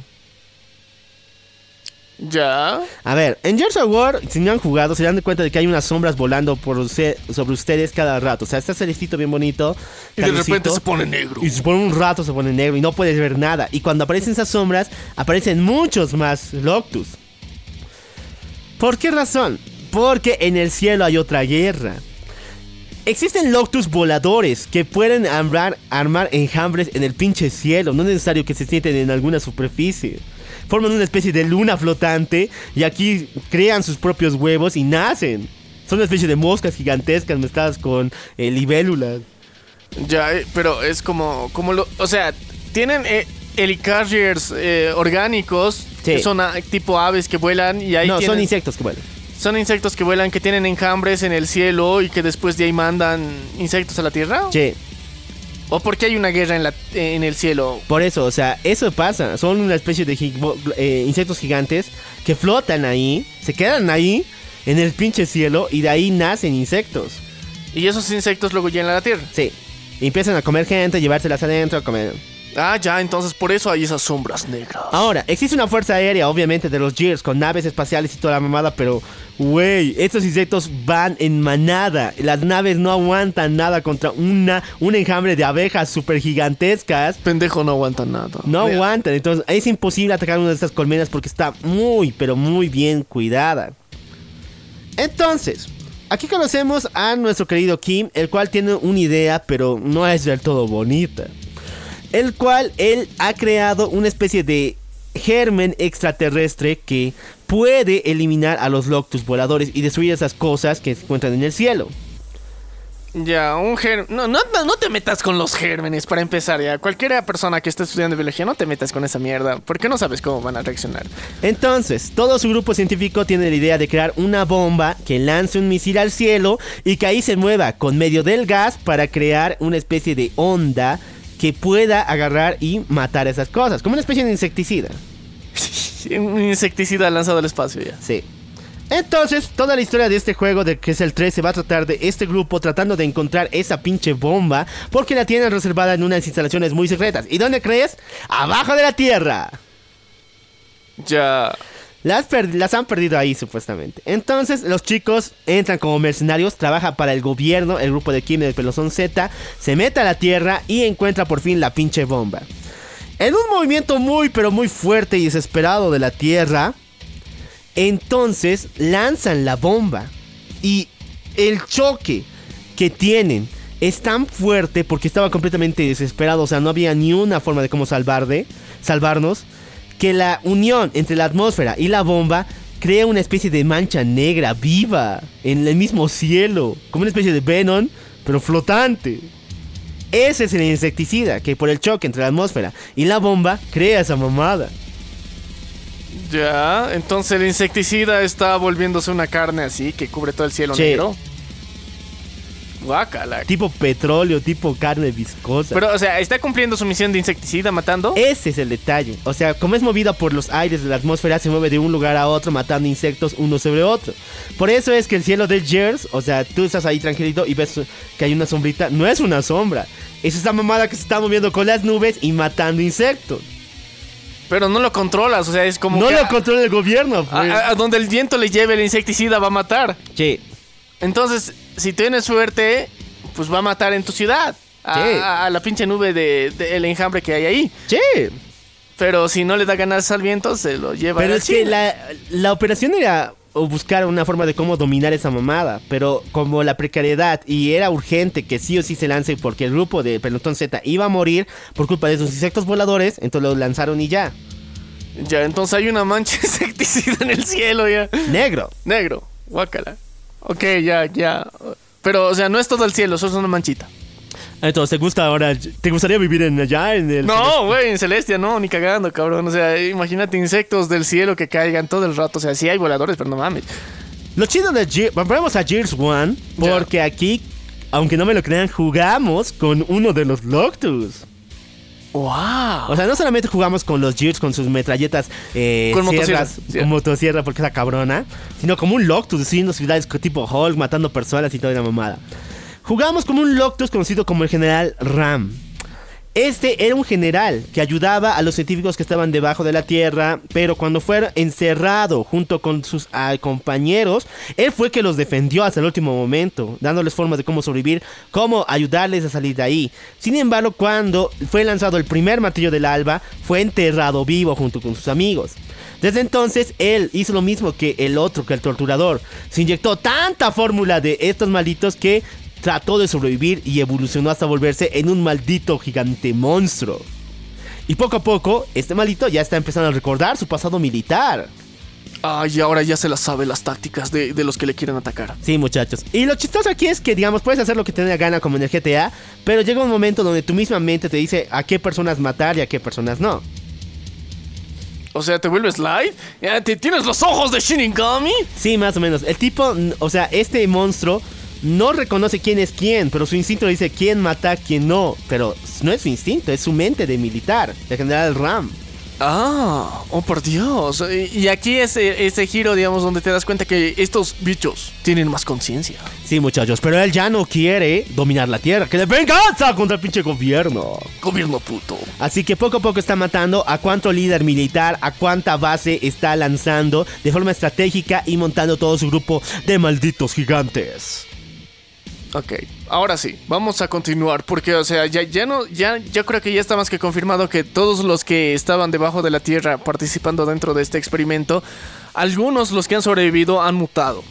Speaker 2: Ya.
Speaker 1: A ver, en Gears of War, si no han jugado, se dan cuenta de que hay unas sombras volando por usted- sobre ustedes cada rato. O sea, está celestito bien bonito.
Speaker 2: Y de repente se pone negro.
Speaker 1: Y por un rato se pone negro y no puedes ver nada. Y cuando aparecen esas sombras, aparecen muchos más Loctus. ¿Por qué razón? Porque en el cielo hay otra guerra. Existen Loctus voladores que pueden armar, armar enjambres en el pinche cielo. No es necesario que se sienten en alguna superficie. Forman una especie de luna flotante y aquí crean sus propios huevos y nacen. Son una especie de moscas gigantescas mezcladas con eh, libélulas.
Speaker 2: Ya, eh, pero es como, como lo, o sea, tienen eh, helicarriers eh, orgánicos
Speaker 1: Sí.
Speaker 2: que son ah, tipo aves que vuelan y ahí
Speaker 1: no,
Speaker 2: tienen-
Speaker 1: son insectos que vuelan.
Speaker 2: son insectos que vuelan que tienen enjambres en el cielo y que después de ahí mandan insectos a la tierra.
Speaker 1: Che,
Speaker 2: ¿O porque hay una guerra en la en el cielo?
Speaker 1: por eso, o sea, eso pasa. Son una especie de eh, insectos gigantes que flotan ahí, se quedan ahí en el pinche cielo y de ahí nacen insectos.
Speaker 2: Y esos insectos luego llegan a la tierra.
Speaker 1: Sí. Y empiezan a comer gente, llevárselas adentro, a comer.
Speaker 2: Ah, ya, entonces por eso hay esas sombras negras.
Speaker 1: Ahora, existe una fuerza aérea, obviamente, de los Gears, con naves espaciales y toda la mamada, pero, güey, estos insectos van en manada. Las naves no aguantan nada contra una, un enjambre de abejas super gigantescas.
Speaker 2: Pendejo no aguanta nada.
Speaker 1: No
Speaker 2: Mira,
Speaker 1: aguantan, entonces es imposible atacar una de estas colmenas porque está muy, pero muy bien cuidada. Entonces, aquí conocemos a nuestro querido Kim, el cual tiene una idea, pero no es del todo bonita. El cual él ha creado una especie de germen extraterrestre que puede eliminar a los Loctus voladores y destruir esas cosas que se encuentran en el cielo.
Speaker 2: Ya, un germen. No, no, no, no te metas con los gérmenes para empezar, ya. Cualquiera persona que esté estudiando biología, no te metas con esa mierda, porque no sabes cómo van a reaccionar.
Speaker 1: Entonces, todo su grupo científico tiene la idea de crear una bomba que lance un misil al cielo y que ahí se mueva con medio del gas para crear una especie de onda que pueda agarrar y matar esas cosas, como una especie de insecticida.
Speaker 2: Un insecticida lanzado al espacio, ya.
Speaker 1: Sí. Entonces, toda la historia de este juego, de que es el 3, se va a tratar de este grupo tratando de encontrar esa pinche bomba, porque la tienen reservada en unas instalaciones muy secretas. ¿Y dónde crees? Abajo de la tierra.
Speaker 2: Ya.
Speaker 1: Las, las han perdido ahí, supuestamente. Entonces, los chicos entran como mercenarios, trabaja para el gobierno, el grupo de Kim del Pelozón Z, se mete a la tierra y encuentra por fin la pinche bomba. En un movimiento muy, pero muy fuerte y desesperado de la tierra, entonces lanzan la bomba. Y el choque que tienen es tan fuerte porque estaba completamente desesperado, o sea, no había ni una forma de cómo salvar de, salvarnos, que la unión entre la atmósfera y la bomba crea una especie de mancha negra viva en el mismo cielo, como una especie de Venom, pero flotante. Ese es el insecticida que por el choque entre la atmósfera y la bomba crea esa mamada.
Speaker 2: Ya. Entonces el insecticida está volviéndose una carne así que cubre todo el cielo
Speaker 1: Sí.
Speaker 2: negro. Guácala.
Speaker 1: Tipo petróleo, tipo carne viscosa.
Speaker 2: Pero, o sea, está cumpliendo su misión de insecticida matando.
Speaker 1: Ese es el detalle. O sea, como es movida por los aires de la atmósfera, se mueve de un lugar a otro matando insectos uno sobre otro. Por eso es que el cielo de Gers, o sea, tú estás ahí tranquilito y ves que hay una sombrita, no es una sombra. Es esa mamada que se está moviendo con las nubes y matando insectos.
Speaker 2: Pero no lo controlas, o sea, es como.
Speaker 1: no
Speaker 2: que
Speaker 1: lo
Speaker 2: a-
Speaker 1: controla el gobierno, pues.
Speaker 2: a- a donde el viento le lleve el insecticida va a matar.
Speaker 1: Sí.
Speaker 2: Entonces, si tienes suerte, pues va a matar en tu ciudad. A,
Speaker 1: Sí.
Speaker 2: a- a la pinche nube del de, el enjambre que hay ahí.
Speaker 1: Sí.
Speaker 2: Pero si no le da ganas al viento, se lo lleva
Speaker 1: Pero
Speaker 2: a
Speaker 1: es que la, la operación era o buscar una forma de cómo dominar esa mamada. Pero como la precariedad y era urgente que sí o sí se lance porque el grupo de Pelotón Z iba a morir por culpa de esos insectos voladores, entonces lo lanzaron y ya.
Speaker 2: Ya, entonces hay una mancha insecticida en el cielo ya.
Speaker 1: Negro.
Speaker 2: Negro, guácala. Ok, ya, ya. Pero, o sea, no es todo el cielo, solo es una manchita.
Speaker 1: Entonces, ¿te gusta ahora? ¿Te gustaría vivir en allá? En el
Speaker 2: No, güey, en Celestia no, ni cagando, cabrón. O sea, imagínate insectos del cielo que caigan todo el rato. O sea, sí hay voladores, pero no mames.
Speaker 1: Lo chido de Gears, volvemos a Gears 1, porque aquí, aunque no me lo crean, jugamos con uno de los Loctus.
Speaker 2: ¡Wow!
Speaker 1: O sea, no solamente jugamos con los Gears con sus metralletas eh,
Speaker 2: Con motosierra,
Speaker 1: sierras,
Speaker 2: sí.
Speaker 1: con motosierra porque es la cabrona, sino como un Loctus, destruyendo ciudades tipo Hulk, matando personas y toda la mamada. Jugamos como un Loctus conocido como el General Ram. Este era un general que ayudaba a los científicos que estaban debajo de la tierra, pero cuando fue encerrado junto con sus ah, compañeros, él fue que los defendió hasta el último momento, dándoles formas de cómo sobrevivir, cómo ayudarles a salir de ahí. Sin embargo, cuando fue lanzado el primer martillo del alba, fue enterrado vivo junto con sus amigos. Desde entonces, él hizo lo mismo que el otro, que el torturador. Se inyectó tanta fórmula de estos malditos que trató de sobrevivir y evolucionó hasta volverse en un maldito gigante monstruo. Y poco a poco, este maldito ya está empezando a recordar su pasado militar.
Speaker 2: Ay, ahora ya se las sabe las tácticas de, de los que le quieren atacar.
Speaker 1: Sí, muchachos. Y lo chistoso aquí es que, digamos, puedes hacer lo que te dé la gana como en el GTA, pero llega un momento donde tu misma mente te dice a qué personas matar y a qué personas no.
Speaker 2: O sea, ¿te vuelves light? Ya, ¿te- ¿Tienes los ojos de Shinigami?
Speaker 1: Sí, más o menos. El tipo, o sea, este monstruo no reconoce quién es quién, pero su instinto le dice quién mata, quién no. Pero no es su instinto, es su mente de militar, de general Ram.
Speaker 2: Ah, oh por Dios. Y aquí es eh, ese giro, digamos, donde te das cuenta que estos bichos tienen más conciencia.
Speaker 1: Sí, muchachos, pero él ya no quiere dominar la tierra, que de venganza contra el pinche gobierno.
Speaker 2: Gobierno puto.
Speaker 1: Así que poco a poco está matando a cuánto líder militar, a cuánta base está lanzando de forma estratégica y montando todo su grupo de malditos gigantes.
Speaker 2: Ok, ahora sí, vamos a continuar porque, o sea, ya, ya no, ya, yo creo que ya está más que confirmado que todos los que estaban debajo de la tierra participando dentro de este experimento, algunos los que han sobrevivido han mutado.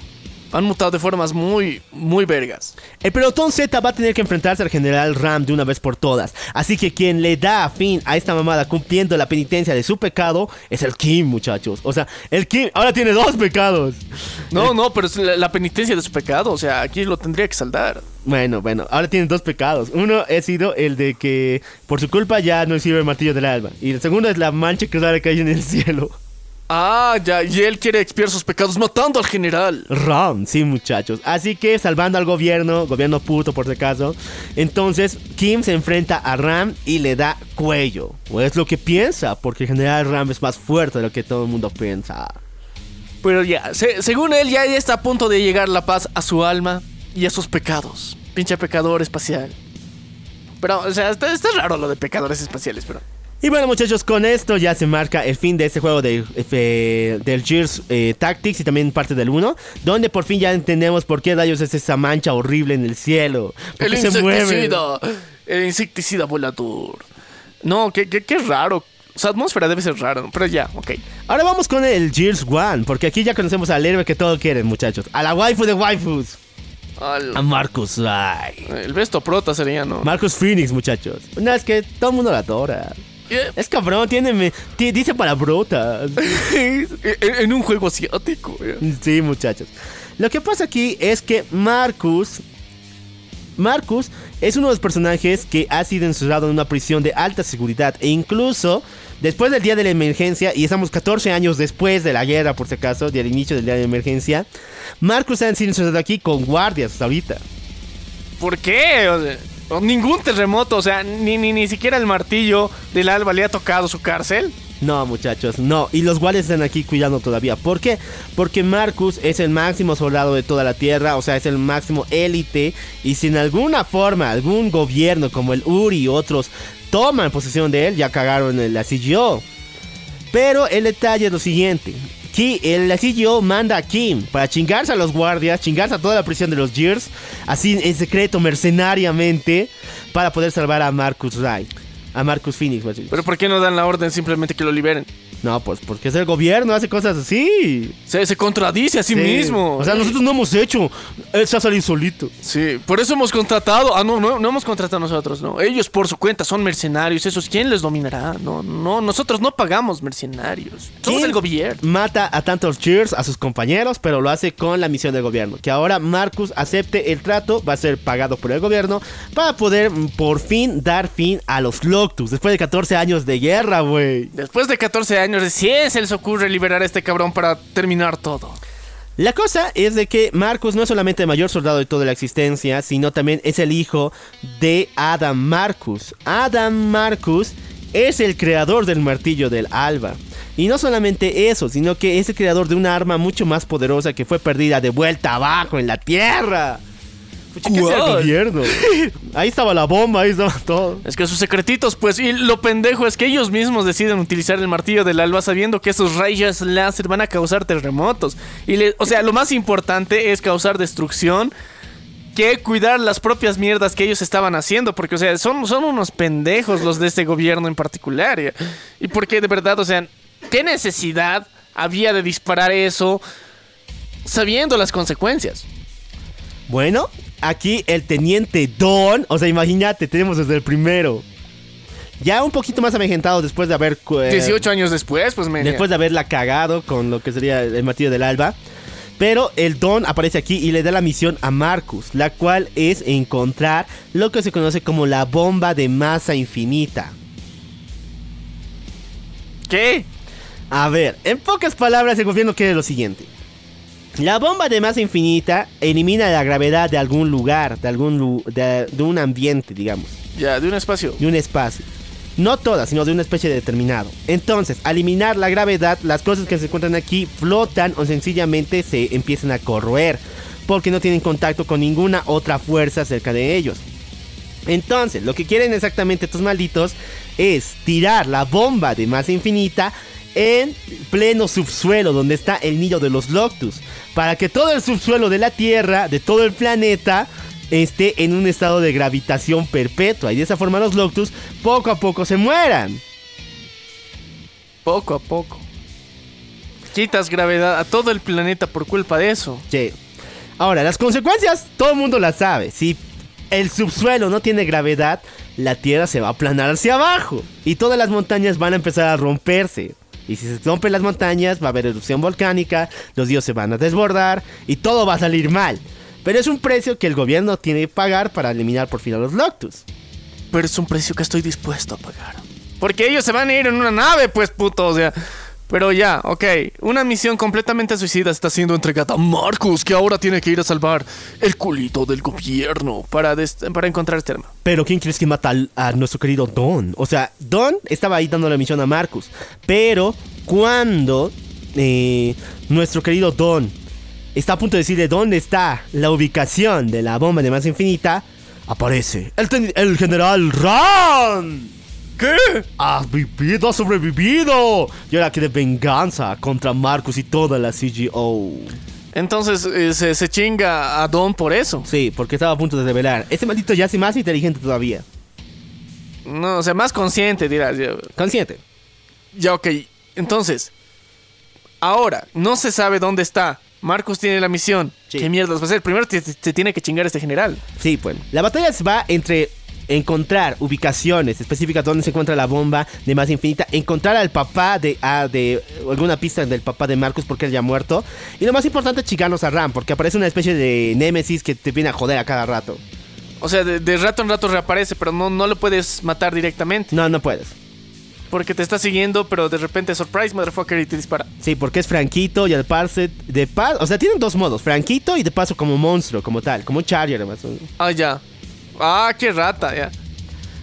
Speaker 2: Han mutado de formas muy, muy vergas.
Speaker 1: El pelotón Z va a tener que enfrentarse al general Ram de una vez por todas. Así que quien le da fin a esta mamada cumpliendo la penitencia de su pecado es el Kim, muchachos. O sea, el Kim ahora tiene dos pecados.
Speaker 2: No, no, pero es la, la penitencia de su pecado. O sea, aquí lo tendría que saldar.
Speaker 1: Bueno, bueno, ahora tiene dos pecados. Uno ha sido el de que por su culpa ya no sirve el martillo del alba. Y el segundo es la mancha que que hay en el cielo.
Speaker 2: Ah, ya, y él quiere expiar sus pecados matando al general.
Speaker 1: Ram, sí, muchachos. Así que salvando al gobierno, gobierno puto por si acaso. Entonces, Kim se enfrenta a Ram y le da cuello. O es lo que piensa, porque el general Ram es más fuerte de lo que todo el mundo piensa.
Speaker 2: Pero ya, se- según él, ya está a punto de llegar la paz a su alma y a sus pecados. Pinche pecador espacial. Pero, o sea, está, está raro lo de pecadores espaciales, pero.
Speaker 1: Y bueno muchachos, con esto ya se marca el fin de este juego de, eh, del Gears eh, Tactics y también parte del 1, donde por fin ya entendemos por qué rayos es esa mancha horrible en el cielo. ¿Por
Speaker 2: El insecticida. El insecticida volador. No, qué, qué, qué raro. Su atmósfera debe ser rara, pero ya, ok.
Speaker 1: Ahora vamos con el Gears One, porque aquí ya conocemos al héroe que todos quieren muchachos. A la waifu de waifus.
Speaker 2: Al-
Speaker 1: A Marcus Rai.
Speaker 2: el besto prota sería, ¿no?
Speaker 1: Marcus Phoenix muchachos. No, es que todo el mundo la adora. Es cabrón, tiene, dice palabrotas.
Speaker 2: en, en un juego asiático.
Speaker 1: Sí, muchachos. Lo que pasa aquí es que Marcus. Marcus es uno de los personajes que ha sido encerrado en una prisión de alta seguridad. E incluso después del día de la emergencia, y estamos 14 años después de la guerra, por si acaso, del inicio del día de emergencia, Marcus ha sido encerrado aquí con guardias hasta ahorita.
Speaker 2: ¿Por qué? O sea, ningún terremoto, o sea, ni, ni, ni siquiera el martillo del alba le ha tocado su cárcel.
Speaker 1: No, muchachos, no. Y los guardias están aquí cuidando todavía. ¿Por qué? Porque Marcus es el máximo soldado de toda la Tierra, o sea, es el máximo élite. Y si en alguna forma algún gobierno como el URI y otros toman posesión de él, ya cagaron en la CGO. Pero el detalle es lo siguiente. Ki, el CGO manda a Kim para chingarse a los guardias, chingarse a toda la prisión de los Gears, así en secreto, mercenariamente, para poder salvar a Marcus Rai. A Marcus Phoenix.
Speaker 2: Pero ¿por qué no dan la orden simplemente que lo liberen?
Speaker 1: No, pues porque es el gobierno, hace cosas así.
Speaker 2: Se, se contradice a sí,
Speaker 1: Sí.
Speaker 2: mismo.
Speaker 1: O sea, nosotros no hemos hecho. Él se ha salido solito.
Speaker 2: Sí, por eso hemos contratado. Ah, no, no, no hemos contratado nosotros, no. Ellos por su cuenta son mercenarios. Esos, ¿quién les dominará? No, no, nosotros no pagamos mercenarios. Somos
Speaker 1: ¿Quién
Speaker 2: el gobierno.
Speaker 1: Mata a tantos Cheers, a sus compañeros, pero lo hace con la misión del gobierno. Que ahora Marcus acepte el trato, va a ser pagado por el gobierno, para poder mm, por fin dar fin a los Loctus. Después de 14 años de guerra, güey.
Speaker 2: Después de 14 años, recién se les ocurre liberar a este cabrón para terminar todo.
Speaker 1: La cosa es de que Marcus no es solamente el mayor soldado de toda la existencia, sino también es el hijo de Adam Marcus. Adam Marcus es el creador del martillo del alba. Y no solamente eso, sino que es el creador de una arma mucho más poderosa que fue perdida de vuelta abajo en la tierra. Gobierno? Ahí estaba la bomba, ahí estaba todo.
Speaker 2: Es que sus secretitos, pues, y lo pendejo es que ellos mismos deciden utilizar el martillo del alba sabiendo que esos rayos láser van a causar terremotos. Y le, o sea, lo más importante es causar destrucción que cuidar las propias mierdas que ellos estaban haciendo. Porque, o sea, son, son unos pendejos los de este gobierno en particular. ya. Y porque de verdad, o sea, ¿qué necesidad había de disparar eso sabiendo las consecuencias?
Speaker 1: Bueno, aquí el teniente Don, o sea, imagínate, tenemos desde el primero. Ya un poquito más avejentado después de haber... eh,
Speaker 2: 18 años después, pues me...
Speaker 1: Después de haberla cagado con lo que sería el martillo del alba. Pero el Don aparece aquí y le da la misión a Marcus, la cual es encontrar lo que se conoce como la bomba de masa infinita.
Speaker 2: ¿Qué?
Speaker 1: A ver, en pocas palabras el gobierno quiere lo siguiente. La bomba de masa infinita elimina la gravedad de algún lugar, de algún lu- de, de un ambiente, digamos,
Speaker 2: Ya, de un espacio.
Speaker 1: de un espacio. No todas, sino de una especie determinado. Entonces, al eliminar la gravedad, las cosas que se encuentran aquí flotan o sencillamente se empiezan a corroer, porque no tienen contacto con ninguna otra fuerza cerca de ellos. Entonces, lo que quieren exactamente estos malditos es tirar la bomba de masa infinita en pleno subsuelo donde está el nido de los Loctus, para que todo el subsuelo de la Tierra, de todo el planeta, esté en un estado de gravitación perpetua y de esa forma los Loctus poco a poco se mueran.
Speaker 2: Poco a poco. Quitas gravedad a todo el planeta por culpa de eso.
Speaker 1: Che. Ahora, las consecuencias, todo el mundo las sabe. Si el subsuelo no tiene gravedad, la Tierra se va a aplanar hacia abajo. Y todas las montañas van a empezar a romperse. Y si se rompen las montañas, va a haber erupción volcánica, los ríos se van a desbordar y todo va a salir mal. Pero es un precio que el gobierno tiene que pagar para eliminar por fin a los Loctus.
Speaker 2: Pero es un precio que estoy dispuesto a pagar. Porque ellos se van a ir en una nave, pues, puto. O sea. Pero ya, ok. Una misión completamente suicida está siendo entregada a Marcus, que ahora tiene que ir a salvar el culito del gobierno para, para encontrar este arma.
Speaker 1: Pero ¿quién crees que mata al- a nuestro querido Don? O sea, Don estaba ahí dando la misión a Marcus. Pero cuando eh, nuestro querido Don está a punto de decirle dónde está la ubicación de la bomba de masa infinita, aparece el, el general Ran. ¿Qué? Has vivido, has sobrevivido. Y ahora quiere venganza contra Marcus y toda la CGO.
Speaker 2: Entonces eh, se, se chinga a Don por eso.
Speaker 1: Sí, porque estaba a punto de revelar. Este maldito ya es más inteligente todavía.
Speaker 2: No, o sea, más consciente, dirás.
Speaker 1: Consciente.
Speaker 2: ya, ok. Entonces, ahora no se sabe dónde está. Marcus tiene la misión.
Speaker 1: Sí.
Speaker 2: ¿Qué mierdas va a hacer? Primero te- te- se tiene que chingar este general.
Speaker 1: Sí, pues. La batalla se va entre encontrar ubicaciones específicas donde se encuentra la bomba de más infinita, encontrar al papá de, ah, de alguna pista del papá de Marcus porque él ya ha muerto. Y lo más importante, chingarnos a Ram, porque aparece una especie de némesis que te viene a joder a cada rato.
Speaker 2: O sea, de, de rato en rato reaparece, pero no, no lo puedes matar directamente.
Speaker 1: No, no puedes.
Speaker 2: Porque te está siguiendo, pero de repente surprise, motherfucker, y te dispara.
Speaker 1: Sí, porque es Franquito y al parse de paso, o sea, tienen dos modos, Franquito y de paso como monstruo, como tal, como un Charger más. o menos.
Speaker 2: Ah, ya. Ah, qué rata, ya.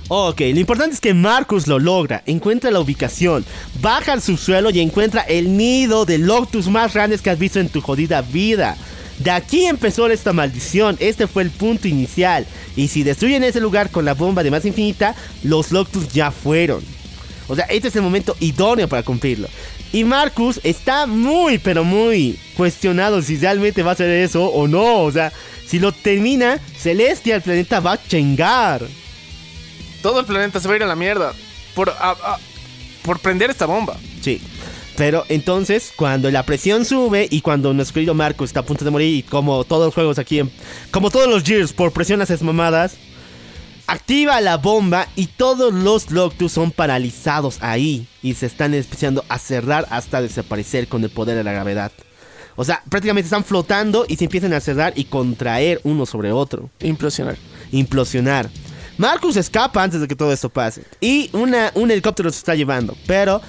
Speaker 1: Ok, lo importante es que Marcus lo logra, encuentra la ubicación, baja al subsuelo y encuentra el nido de Loctus más grandes que has visto en tu jodida vida. De aquí empezó esta maldición, este fue el punto inicial. Y si destruyen ese lugar con la bomba de más infinita, los Loctus ya fueron. O sea, este es el momento idóneo para cumplirlo. Y Marcus está muy, pero muy cuestionado si realmente va a hacer eso o no. O sea, si lo termina, Celestia, el planeta va a chingar.
Speaker 2: Todo el planeta se va a ir a la mierda. Por, por prender esta bomba.
Speaker 1: Sí. Pero entonces, cuando la presión sube y cuando nuestro querido Marco está a punto de morir, y como todos los juegos aquí, en- como todos los Gears, por presión haces mamadas, activa la bomba y todos los Loctus son paralizados ahí y se están empezando a cerrar hasta desaparecer con el poder de la gravedad. O sea, prácticamente están flotando y se empiezan a cerrar y contraer uno sobre otro
Speaker 2: Implosionar.
Speaker 1: implosionar. Marcus escapa antes de que todo esto pase. Y una, un helicóptero se está llevando. Pero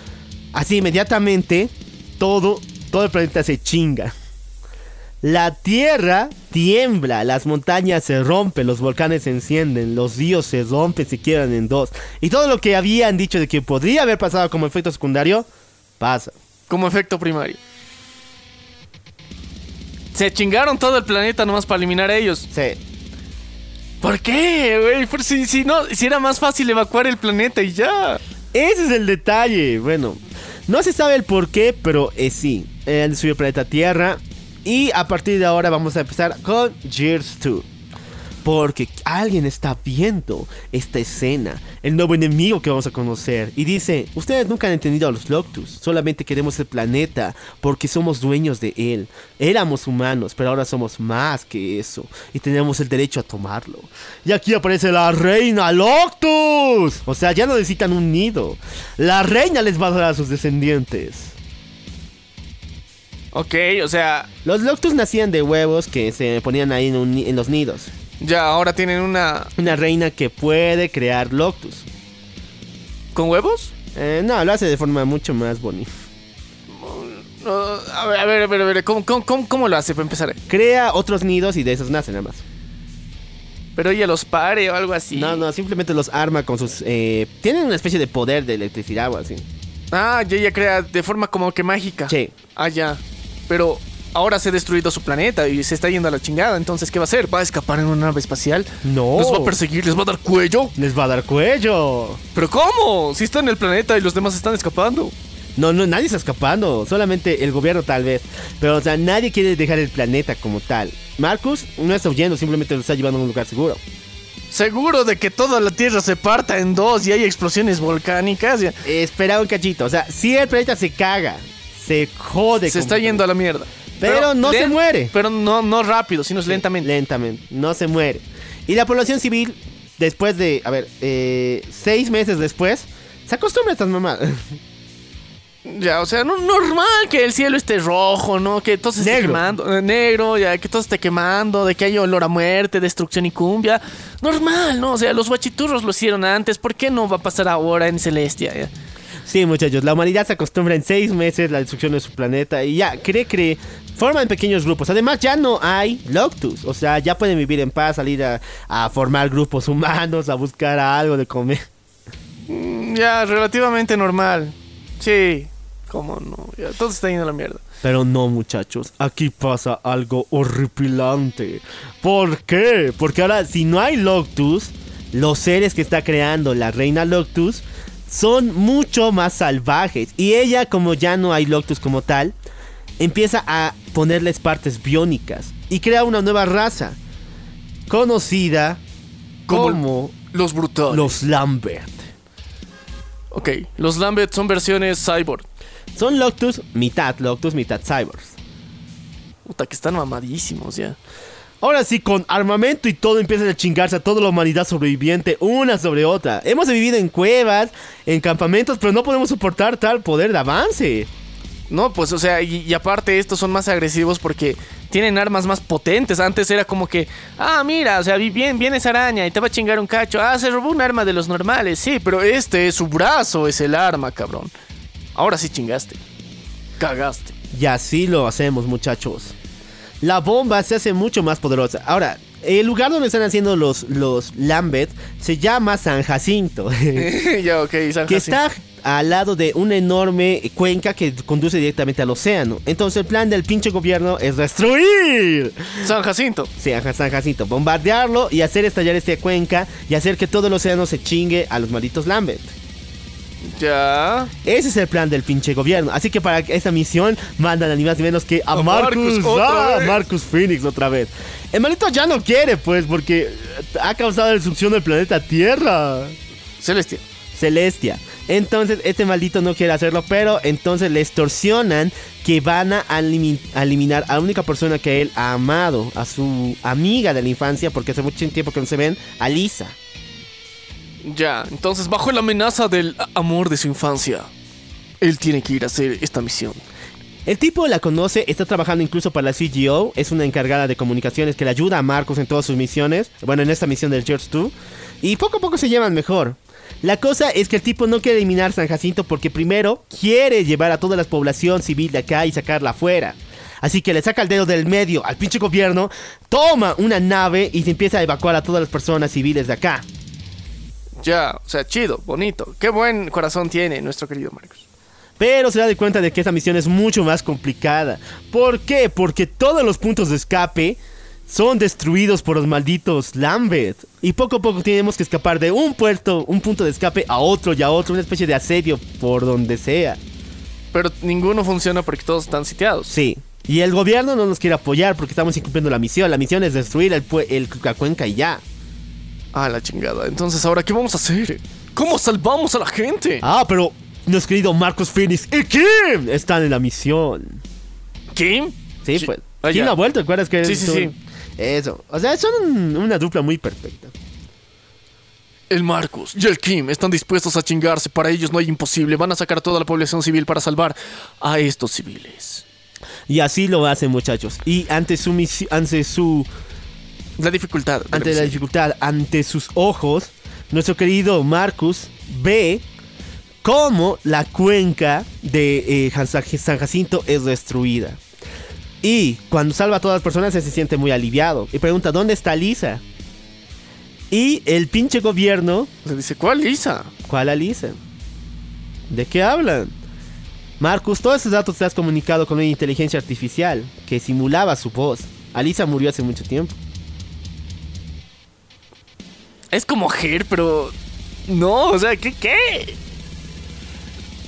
Speaker 1: así inmediatamente todo, todo el planeta se chinga. La tierra tiembla, las montañas se rompen, los volcanes se encienden, los ríos se rompen, se en dos. Y todo lo que habían dicho de que podría haber pasado como efecto secundario, pasa.
Speaker 2: Como efecto primario. Se chingaron todo el planeta nomás para eliminar a ellos.
Speaker 1: Sí.
Speaker 2: ¿Por qué, güey? Por si, si no, si era más fácil evacuar el planeta y ya.
Speaker 1: Ese es el detalle. Bueno, no se sabe el por qué, pero eh, sí. destruido el planeta Tierra. Y a partir de ahora vamos a empezar con Gears 2. Porque alguien está viendo esta escena, el nuevo enemigo que vamos a conocer. Y dice, ustedes nunca han entendido a los Loctus, solamente queremos el planeta porque somos dueños de él. Éramos humanos, pero ahora somos más que eso. Y tenemos el derecho a tomarlo. Y aquí aparece la reina Loctus. O sea, ya no necesitan un nido. La reina les va a dar a sus descendientes.
Speaker 2: Ok, o sea,
Speaker 1: Los Loctus nacían de huevos que se ponían ahí en, un ni- en los nidos.
Speaker 2: Ya ahora tienen una.
Speaker 1: Una reina que puede crear Loctus.
Speaker 2: ¿Con huevos?
Speaker 1: Eh, no, lo hace de forma mucho más bonita.
Speaker 2: A ver, a ver, a ver, a ver, ¿cómo, cómo, cómo, cómo lo hace para empezar?
Speaker 1: Crea otros nidos y de esos nacen nada más.
Speaker 2: Pero ella los pare o algo así.
Speaker 1: No, no, simplemente los arma con sus... eh, tienen una especie de poder de electricidad o así.
Speaker 2: Ah, ya ella crea de forma como que mágica.
Speaker 1: Sí.
Speaker 2: Ah, ya. Pero ahora se ha destruido su planeta y se está yendo a la chingada. Entonces, ¿qué va a hacer? ¿Va a escapar en una nave espacial?
Speaker 1: No.
Speaker 2: ¿Los va a perseguir? ¿Les va a dar cuello?
Speaker 1: Les va a dar cuello.
Speaker 2: ¿Pero cómo? Si está en el planeta y los demás están escapando.
Speaker 1: No, no, nadie está escapando. Solamente el gobierno tal vez. Pero, o sea, nadie quiere dejar el planeta como tal. Marcus no está huyendo, simplemente lo está llevando a un lugar seguro.
Speaker 2: Seguro de que toda la Tierra se parta en dos y hay explosiones volcánicas.
Speaker 1: Espera un cachito. O sea, si el planeta se caga, se jode.
Speaker 2: Se está yendo a la mierda.
Speaker 1: Pero, no se muere.
Speaker 2: Pero no, no rápido, sino es lentamente.
Speaker 1: Lentamente, no se muere. Y la población civil, después de, a ver, eh, seis meses después, se acostumbra a estas mamadas.
Speaker 2: Ya, o sea, no, normal que el cielo esté rojo, ¿no? Que todo se esté
Speaker 1: Negro.
Speaker 2: quemando. eh, negro, ya, que todo esté quemando, de que haya olor a muerte, destrucción y cumbia. Normal, ¿no? O sea, los guachiturros lo hicieron antes, ¿por qué no va a pasar ahora en Celestia? ya?
Speaker 1: Sí, muchachos, la humanidad se acostumbra en seis meses la destrucción de su planeta y ya, cree, cree, forman pequeños grupos. Además, ya no hay Loctus, o sea, ya pueden vivir en paz, salir a, a formar grupos humanos, a buscar algo de comer.
Speaker 2: Mm, Ya, relativamente normal. Sí, cómo no, ya, todo se está yendo a la mierda.
Speaker 1: Pero no, muchachos, aquí pasa algo horripilante. ¿Por qué? Porque ahora, si no hay Loctus, los seres que está creando la reina Loctus son mucho más salvajes. Y ella, como ya no hay Loctus como tal, empieza a ponerles partes biónicas y crea una nueva raza conocida
Speaker 3: Como-
Speaker 1: como
Speaker 3: Los brutales.
Speaker 1: los Lambert.
Speaker 2: Ok, los Lambert son versiones cyborg.
Speaker 1: Son Loctus, mitad Loctus, mitad Cyborgs.
Speaker 2: Puta, que están mamadísimos ya.
Speaker 1: Ahora sí, con armamento y todo empiezan a chingarse a toda la humanidad sobreviviente, una sobre otra. Hemos vivido en cuevas, en campamentos, pero no podemos soportar tal poder de avance.
Speaker 2: No, pues, o sea, y, y aparte estos son más agresivos porque tienen armas más potentes. Antes era como que, ah, mira, o sea, bien, viene esa araña y te va a chingar un cacho. Ah, se robó un arma de los normales. Sí, pero este es su brazo, es el arma, cabrón. Ahora sí chingaste. Cagaste.
Speaker 1: Y así lo hacemos, muchachos. La bomba se hace mucho más poderosa. Ahora, el lugar donde están haciendo los, los Lambert se llama San Jacinto.
Speaker 2: ya, ok, San
Speaker 1: que
Speaker 2: Jacinto.
Speaker 1: está al lado de una enorme cuenca que conduce directamente al océano. Entonces el plan del pinche gobierno es destruir
Speaker 2: San Jacinto.
Speaker 1: Sí, San Jacinto. Bombardearlo y hacer estallar esta cuenca y hacer que todo el océano se chingue a los malditos Lambert.
Speaker 2: Ya.
Speaker 1: Ese es el plan del pinche gobierno. Así que para esta misión mandan a ni más ni menos que a,
Speaker 2: A
Speaker 1: Marcus,
Speaker 2: Marcus otra
Speaker 1: ah. Marcus Phoenix otra vez. El maldito ya no quiere, pues, porque ha causado la destrucción del planeta Tierra.
Speaker 2: Celestia.
Speaker 1: Celestia. Entonces, este maldito no quiere hacerlo, pero entonces le extorsionan que van a a eliminar a la única persona que él ha amado, a su amiga de la infancia, porque hace mucho tiempo que no se ven, a Lisa.
Speaker 2: Ya, entonces bajo la amenaza del amor de su infancia, él tiene que ir a hacer esta misión.
Speaker 1: El tipo la conoce, está trabajando incluso para la CGO, es una encargada de comunicaciones que le ayuda a Marcus en todas sus misiones, bueno, en esta misión del George 2, y poco a poco se llevan mejor. La cosa es que el tipo no quiere eliminar San Jacinto porque primero quiere llevar a toda la población civil de acá y sacarla afuera. Así que le saca el dedo del medio al pinche gobierno, toma una nave y se empieza a evacuar a todas las personas civiles de acá.
Speaker 2: Ya, o sea, chido, bonito. Qué buen corazón tiene nuestro querido Marcos.
Speaker 1: Pero se da de cuenta de que esta misión es mucho más complicada. ¿Por qué? Porque todos los puntos de escape son destruidos por los malditos Lambert. Y poco a poco tenemos que escapar de un puerto, un punto de escape a otro y a otro, una especie de asedio por donde sea.
Speaker 2: Pero ninguno funciona porque todos están sitiados.
Speaker 1: Sí. Y el gobierno no nos quiere apoyar porque estamos incumpliendo la misión. La misión es destruir el, el- cuenca y ya.
Speaker 2: Ah, la chingada. Entonces, ¿ahora qué vamos a hacer? ¿Cómo salvamos a la gente?
Speaker 1: Ah, pero nuestro querido Marcus Phoenix y Kim están en la misión.
Speaker 2: ¿Kim?
Speaker 1: Sí,
Speaker 2: Sí.
Speaker 1: pues.
Speaker 2: Ah,
Speaker 1: Kim
Speaker 2: ya.
Speaker 1: ha vuelto, ¿recuerdas que
Speaker 2: Sí, sí, sí.
Speaker 1: Eso. O sea, son una dupla muy perfecta.
Speaker 3: El Marcus y el Kim están dispuestos a chingarse. Para ellos no hay imposible. Van a sacar a toda la población civil para salvar a estos civiles.
Speaker 1: Y así lo hacen, muchachos. Y ante su misi- ante su
Speaker 2: La dificultad. la
Speaker 1: ante la dificultad, ante sus ojos, nuestro querido Marcus ve cómo la cuenca de eh, San Jacinto es destruida. Y cuando salva a todas las personas se siente muy aliviado. Y pregunta, ¿dónde está Lisa? Y el pinche gobierno
Speaker 2: Le dice, ¿cuál Lisa?
Speaker 1: ¿Cuál Alisa? ¿De qué hablan? Marcus, todos esos datos te has comunicado con una inteligencia artificial que simulaba su voz. Alisa murió hace mucho tiempo.
Speaker 2: Es como Ger, pero... No, o sea, ¿qué? ¿Qué?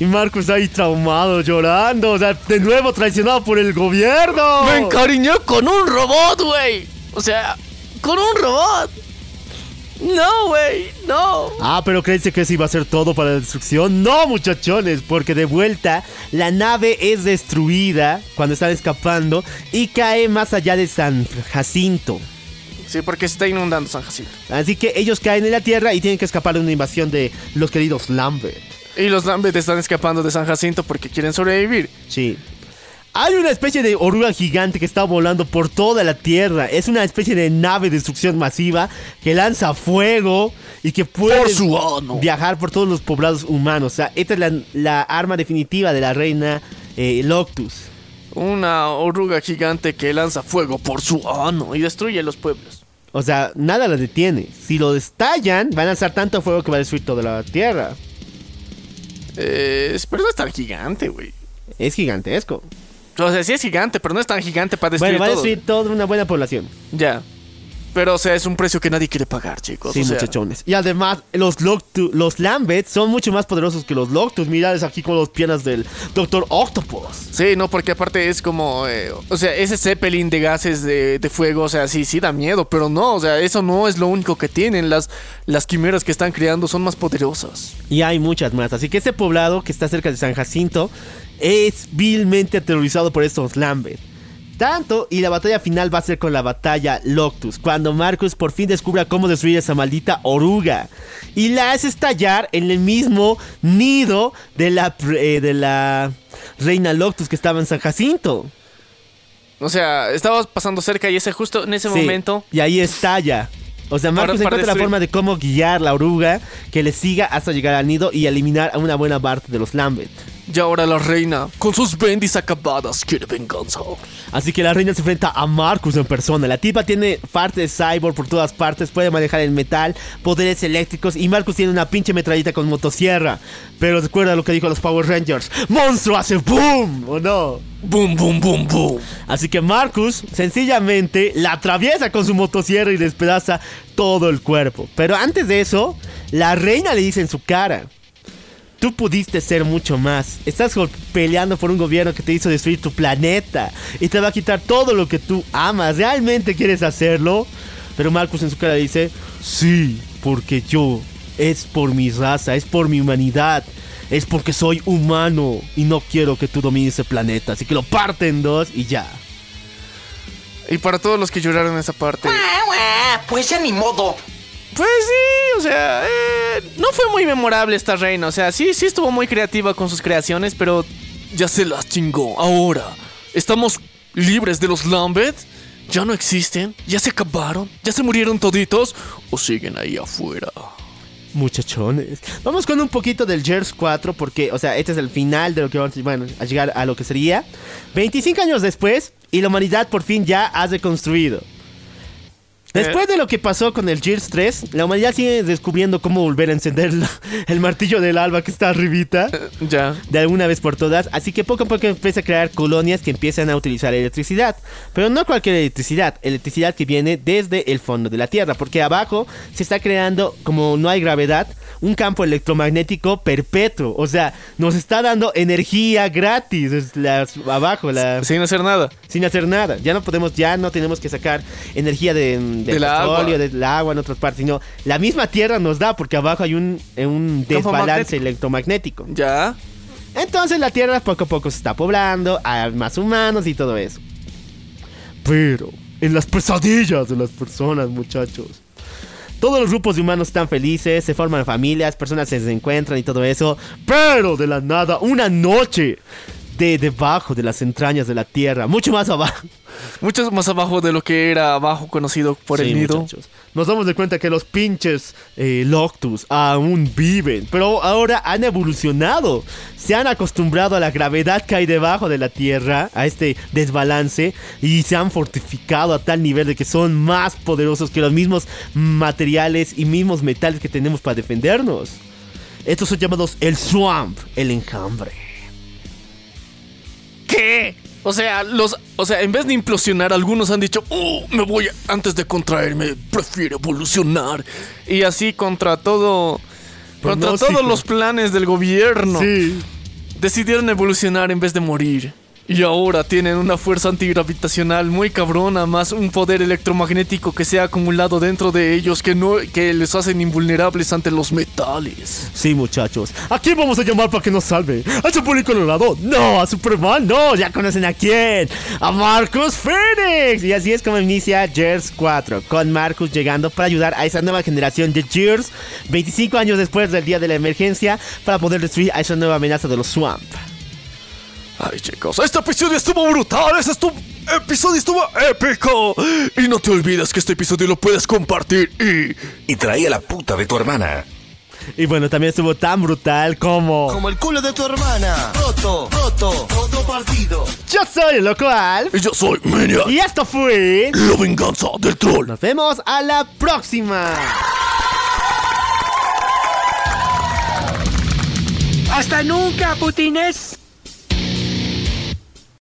Speaker 1: Y Marcus ahí traumado, llorando, o sea, de nuevo traicionado por el gobierno.
Speaker 2: Me encariñé con un robot, güey. O sea, con un robot. No, güey, no.
Speaker 1: Ah, pero ¿crees que eso iba a ser todo para la destrucción? No, muchachones, porque de vuelta la nave es destruida cuando están escapando y cae más allá de San Jacinto.
Speaker 2: Sí, porque se está inundando San Jacinto.
Speaker 1: Así que ellos caen en la tierra y tienen que escapar de una invasión de los queridos Lambert.
Speaker 2: Y los Lambert están escapando de San Jacinto porque quieren sobrevivir.
Speaker 1: Sí. Hay una especie de oruga gigante que está volando por toda la tierra. Es una especie de nave de destrucción masiva que lanza fuego y que puede
Speaker 3: Por
Speaker 1: viajar por todos los poblados humanos. O sea, esta es la, la arma definitiva de la reina eh, Loctus.
Speaker 2: Una oruga gigante que lanza fuego por su ano y destruye los pueblos.
Speaker 1: O sea, nada la detiene. Si lo destallan, van a lanzar tanto fuego que va a destruir toda la tierra.
Speaker 2: Eh, pero no es tan gigante, güey.
Speaker 1: Es gigantesco.
Speaker 2: O sea, sí es gigante, pero no es tan gigante para destruir
Speaker 1: Bueno, va a
Speaker 2: todo.
Speaker 1: destruir toda una buena población.
Speaker 2: Ya. Pero, o sea, es un precio que nadie quiere pagar, chicos.
Speaker 1: Sí,
Speaker 2: o sea,
Speaker 1: muchachones. Y además, los Loctu- los Lambets son mucho más poderosos que los Loctus. Mirad aquí con las piernas del Doctor Octopus.
Speaker 2: Sí, no, porque aparte es como. eh, o sea, ese Zeppelin de gases de, de fuego, o sea, sí, sí da miedo, pero no, o sea, eso no es lo único que tienen. Las, las quimeras que están creando son más poderosas.
Speaker 1: Y hay muchas más. Así que este poblado que está cerca de San Jacinto es vilmente aterrorizado por estos Lambert. Tanto, y la batalla final va a ser con la batalla Loctus, cuando Marcus por fin descubra cómo destruir esa maldita oruga. Y la hace estallar en el mismo nido de la, eh, de la reina Loctus que estaba en San Jacinto.
Speaker 2: O sea, estabas pasando cerca y ese justo en ese
Speaker 1: Sí,
Speaker 2: momento.
Speaker 1: Y ahí estalla. O sea, Marcus
Speaker 2: Para- para
Speaker 1: encuentra la forma de cómo guiar la oruga que le siga hasta llegar al nido y eliminar a una buena parte de los Lambert.
Speaker 2: Y ahora la reina, con sus bendis acabadas, quiere venganza.
Speaker 1: Así que la reina se enfrenta a Marcus en persona. La tipa tiene partes cyborg por todas partes, puede manejar el metal, poderes eléctricos y Marcus tiene una pinche metralleta con motosierra. Pero recuerda lo que dijo los Power Rangers. ¡Monstruo hace boom! ¿O no?
Speaker 2: Boom, boom, boom, boom.
Speaker 1: Así que Marcus sencillamente la atraviesa con su motosierra y despedaza todo el cuerpo. Pero antes de eso, la reina le dice en su cara. Tú pudiste ser mucho más. Estás peleando por un gobierno que te hizo destruir tu planeta y te va a quitar todo lo que tú amas. ¿Realmente quieres hacerlo? Pero Marcus en su cara dice, sí, porque yo es por mi raza, es por mi humanidad, es porque soy humano y no quiero que tú domines ese planeta. Así que lo parte en dos y ya.
Speaker 2: Y para todos los que lloraron en esa parte.
Speaker 7: Pues ya ni modo.
Speaker 2: Pues sí, o sea, eh, no fue muy memorable esta reina. O sea, sí, sí estuvo muy creativa con sus creaciones, pero
Speaker 3: Ya se las chingó. Ahora, ¿estamos libres de los Lambert? ¿Ya no existen? ¿Ya se acabaron? ¿Ya se murieron toditos? ¿O siguen ahí afuera?
Speaker 1: Muchachones. Vamos con un poquito del Gears 4 porque, o sea, este es el final de lo que vamos bueno, a llegar a lo que sería 25 años después y la humanidad por fin ya ha reconstruido. Después de lo que pasó con el Gears 3, la humanidad sigue descubriendo cómo volver a encender el martillo del alba que está arribita.
Speaker 2: Ya.
Speaker 1: de alguna vez por todas, así que poco a poco empieza a crear colonias que empiezan a utilizar electricidad, pero no cualquier electricidad, electricidad que viene desde el fondo de la Tierra, porque abajo se está creando, como no hay gravedad, un campo electromagnético perpetuo, o sea, nos está dando energía gratis. Es la- abajo, la,
Speaker 2: Sin hacer nada.
Speaker 1: sin hacer nada, ya no podemos, ya no tenemos que sacar energía de, del
Speaker 2: Del agua.
Speaker 1: petróleo, del agua en otras partes, sino la misma Tierra nos da, porque abajo hay un, un
Speaker 2: Campo
Speaker 1: desbalance
Speaker 2: magnético.
Speaker 1: electromagnético.
Speaker 2: Ya.
Speaker 1: Entonces la Tierra poco a poco se está poblando, hay más humanos y todo eso. Pero en las pesadillas de las personas, muchachos. Todos los grupos de humanos están felices, se forman familias, personas se encuentran y todo eso. Pero de la nada, una noche de debajo de las entrañas de la Tierra, mucho más abajo.
Speaker 2: Mucho más abajo de lo que era abajo conocido por
Speaker 1: Sí,
Speaker 2: el nido.
Speaker 1: muchachos. Nos damos de cuenta que los pinches eh, Loctus aún viven, pero ahora han evolucionado. Se han acostumbrado a la gravedad que hay debajo de la Tierra, a este desbalance, y se han fortificado a tal nivel de que son más poderosos que los mismos materiales y mismos metales que tenemos para defendernos. Estos son llamados el Swamp, el enjambre.
Speaker 3: ¿Qué? O sea, los, o sea, en vez de implosionar, algunos han dicho, oh, me voy antes de contraerme, prefiero evolucionar.
Speaker 2: Y así contra todo. Contra
Speaker 1: Pronóstico.
Speaker 2: todos los planes del gobierno.
Speaker 1: Sí.
Speaker 2: Decidieron evolucionar en vez de morir. Y ahora tienen una fuerza antigravitacional muy cabrona, más un poder electromagnético que se ha acumulado dentro de ellos que no que les hacen invulnerables ante los metales.
Speaker 1: Sí, muchachos. ¿A quién vamos a llamar para que nos salve? ¿A Chapulín Colorado? No, a Superman, no. Ya conocen a quién. A Marcus Phoenix. Y así es como inicia Gears 4, con Marcus llegando para ayudar a esa nueva generación de Gears 25 años después del día de la emergencia para poder destruir a esa nueva amenaza de los Swamp.
Speaker 3: Ay, chicos, este episodio estuvo brutal. Este estu- episodio estuvo épico. Y no te olvides que este episodio lo puedes compartir y.
Speaker 5: Y traía la puta de tu hermana.
Speaker 1: Y bueno, también estuvo tan brutal como...
Speaker 6: Como el culo de tu hermana. Roto, roto, roto partido.
Speaker 1: Yo soy el Loco Alf.
Speaker 3: Y yo soy Maniac,
Speaker 1: Y esto fue...
Speaker 3: la venganza del troll.
Speaker 1: Nos vemos a la próxima.
Speaker 7: ¡Hasta nunca, putines!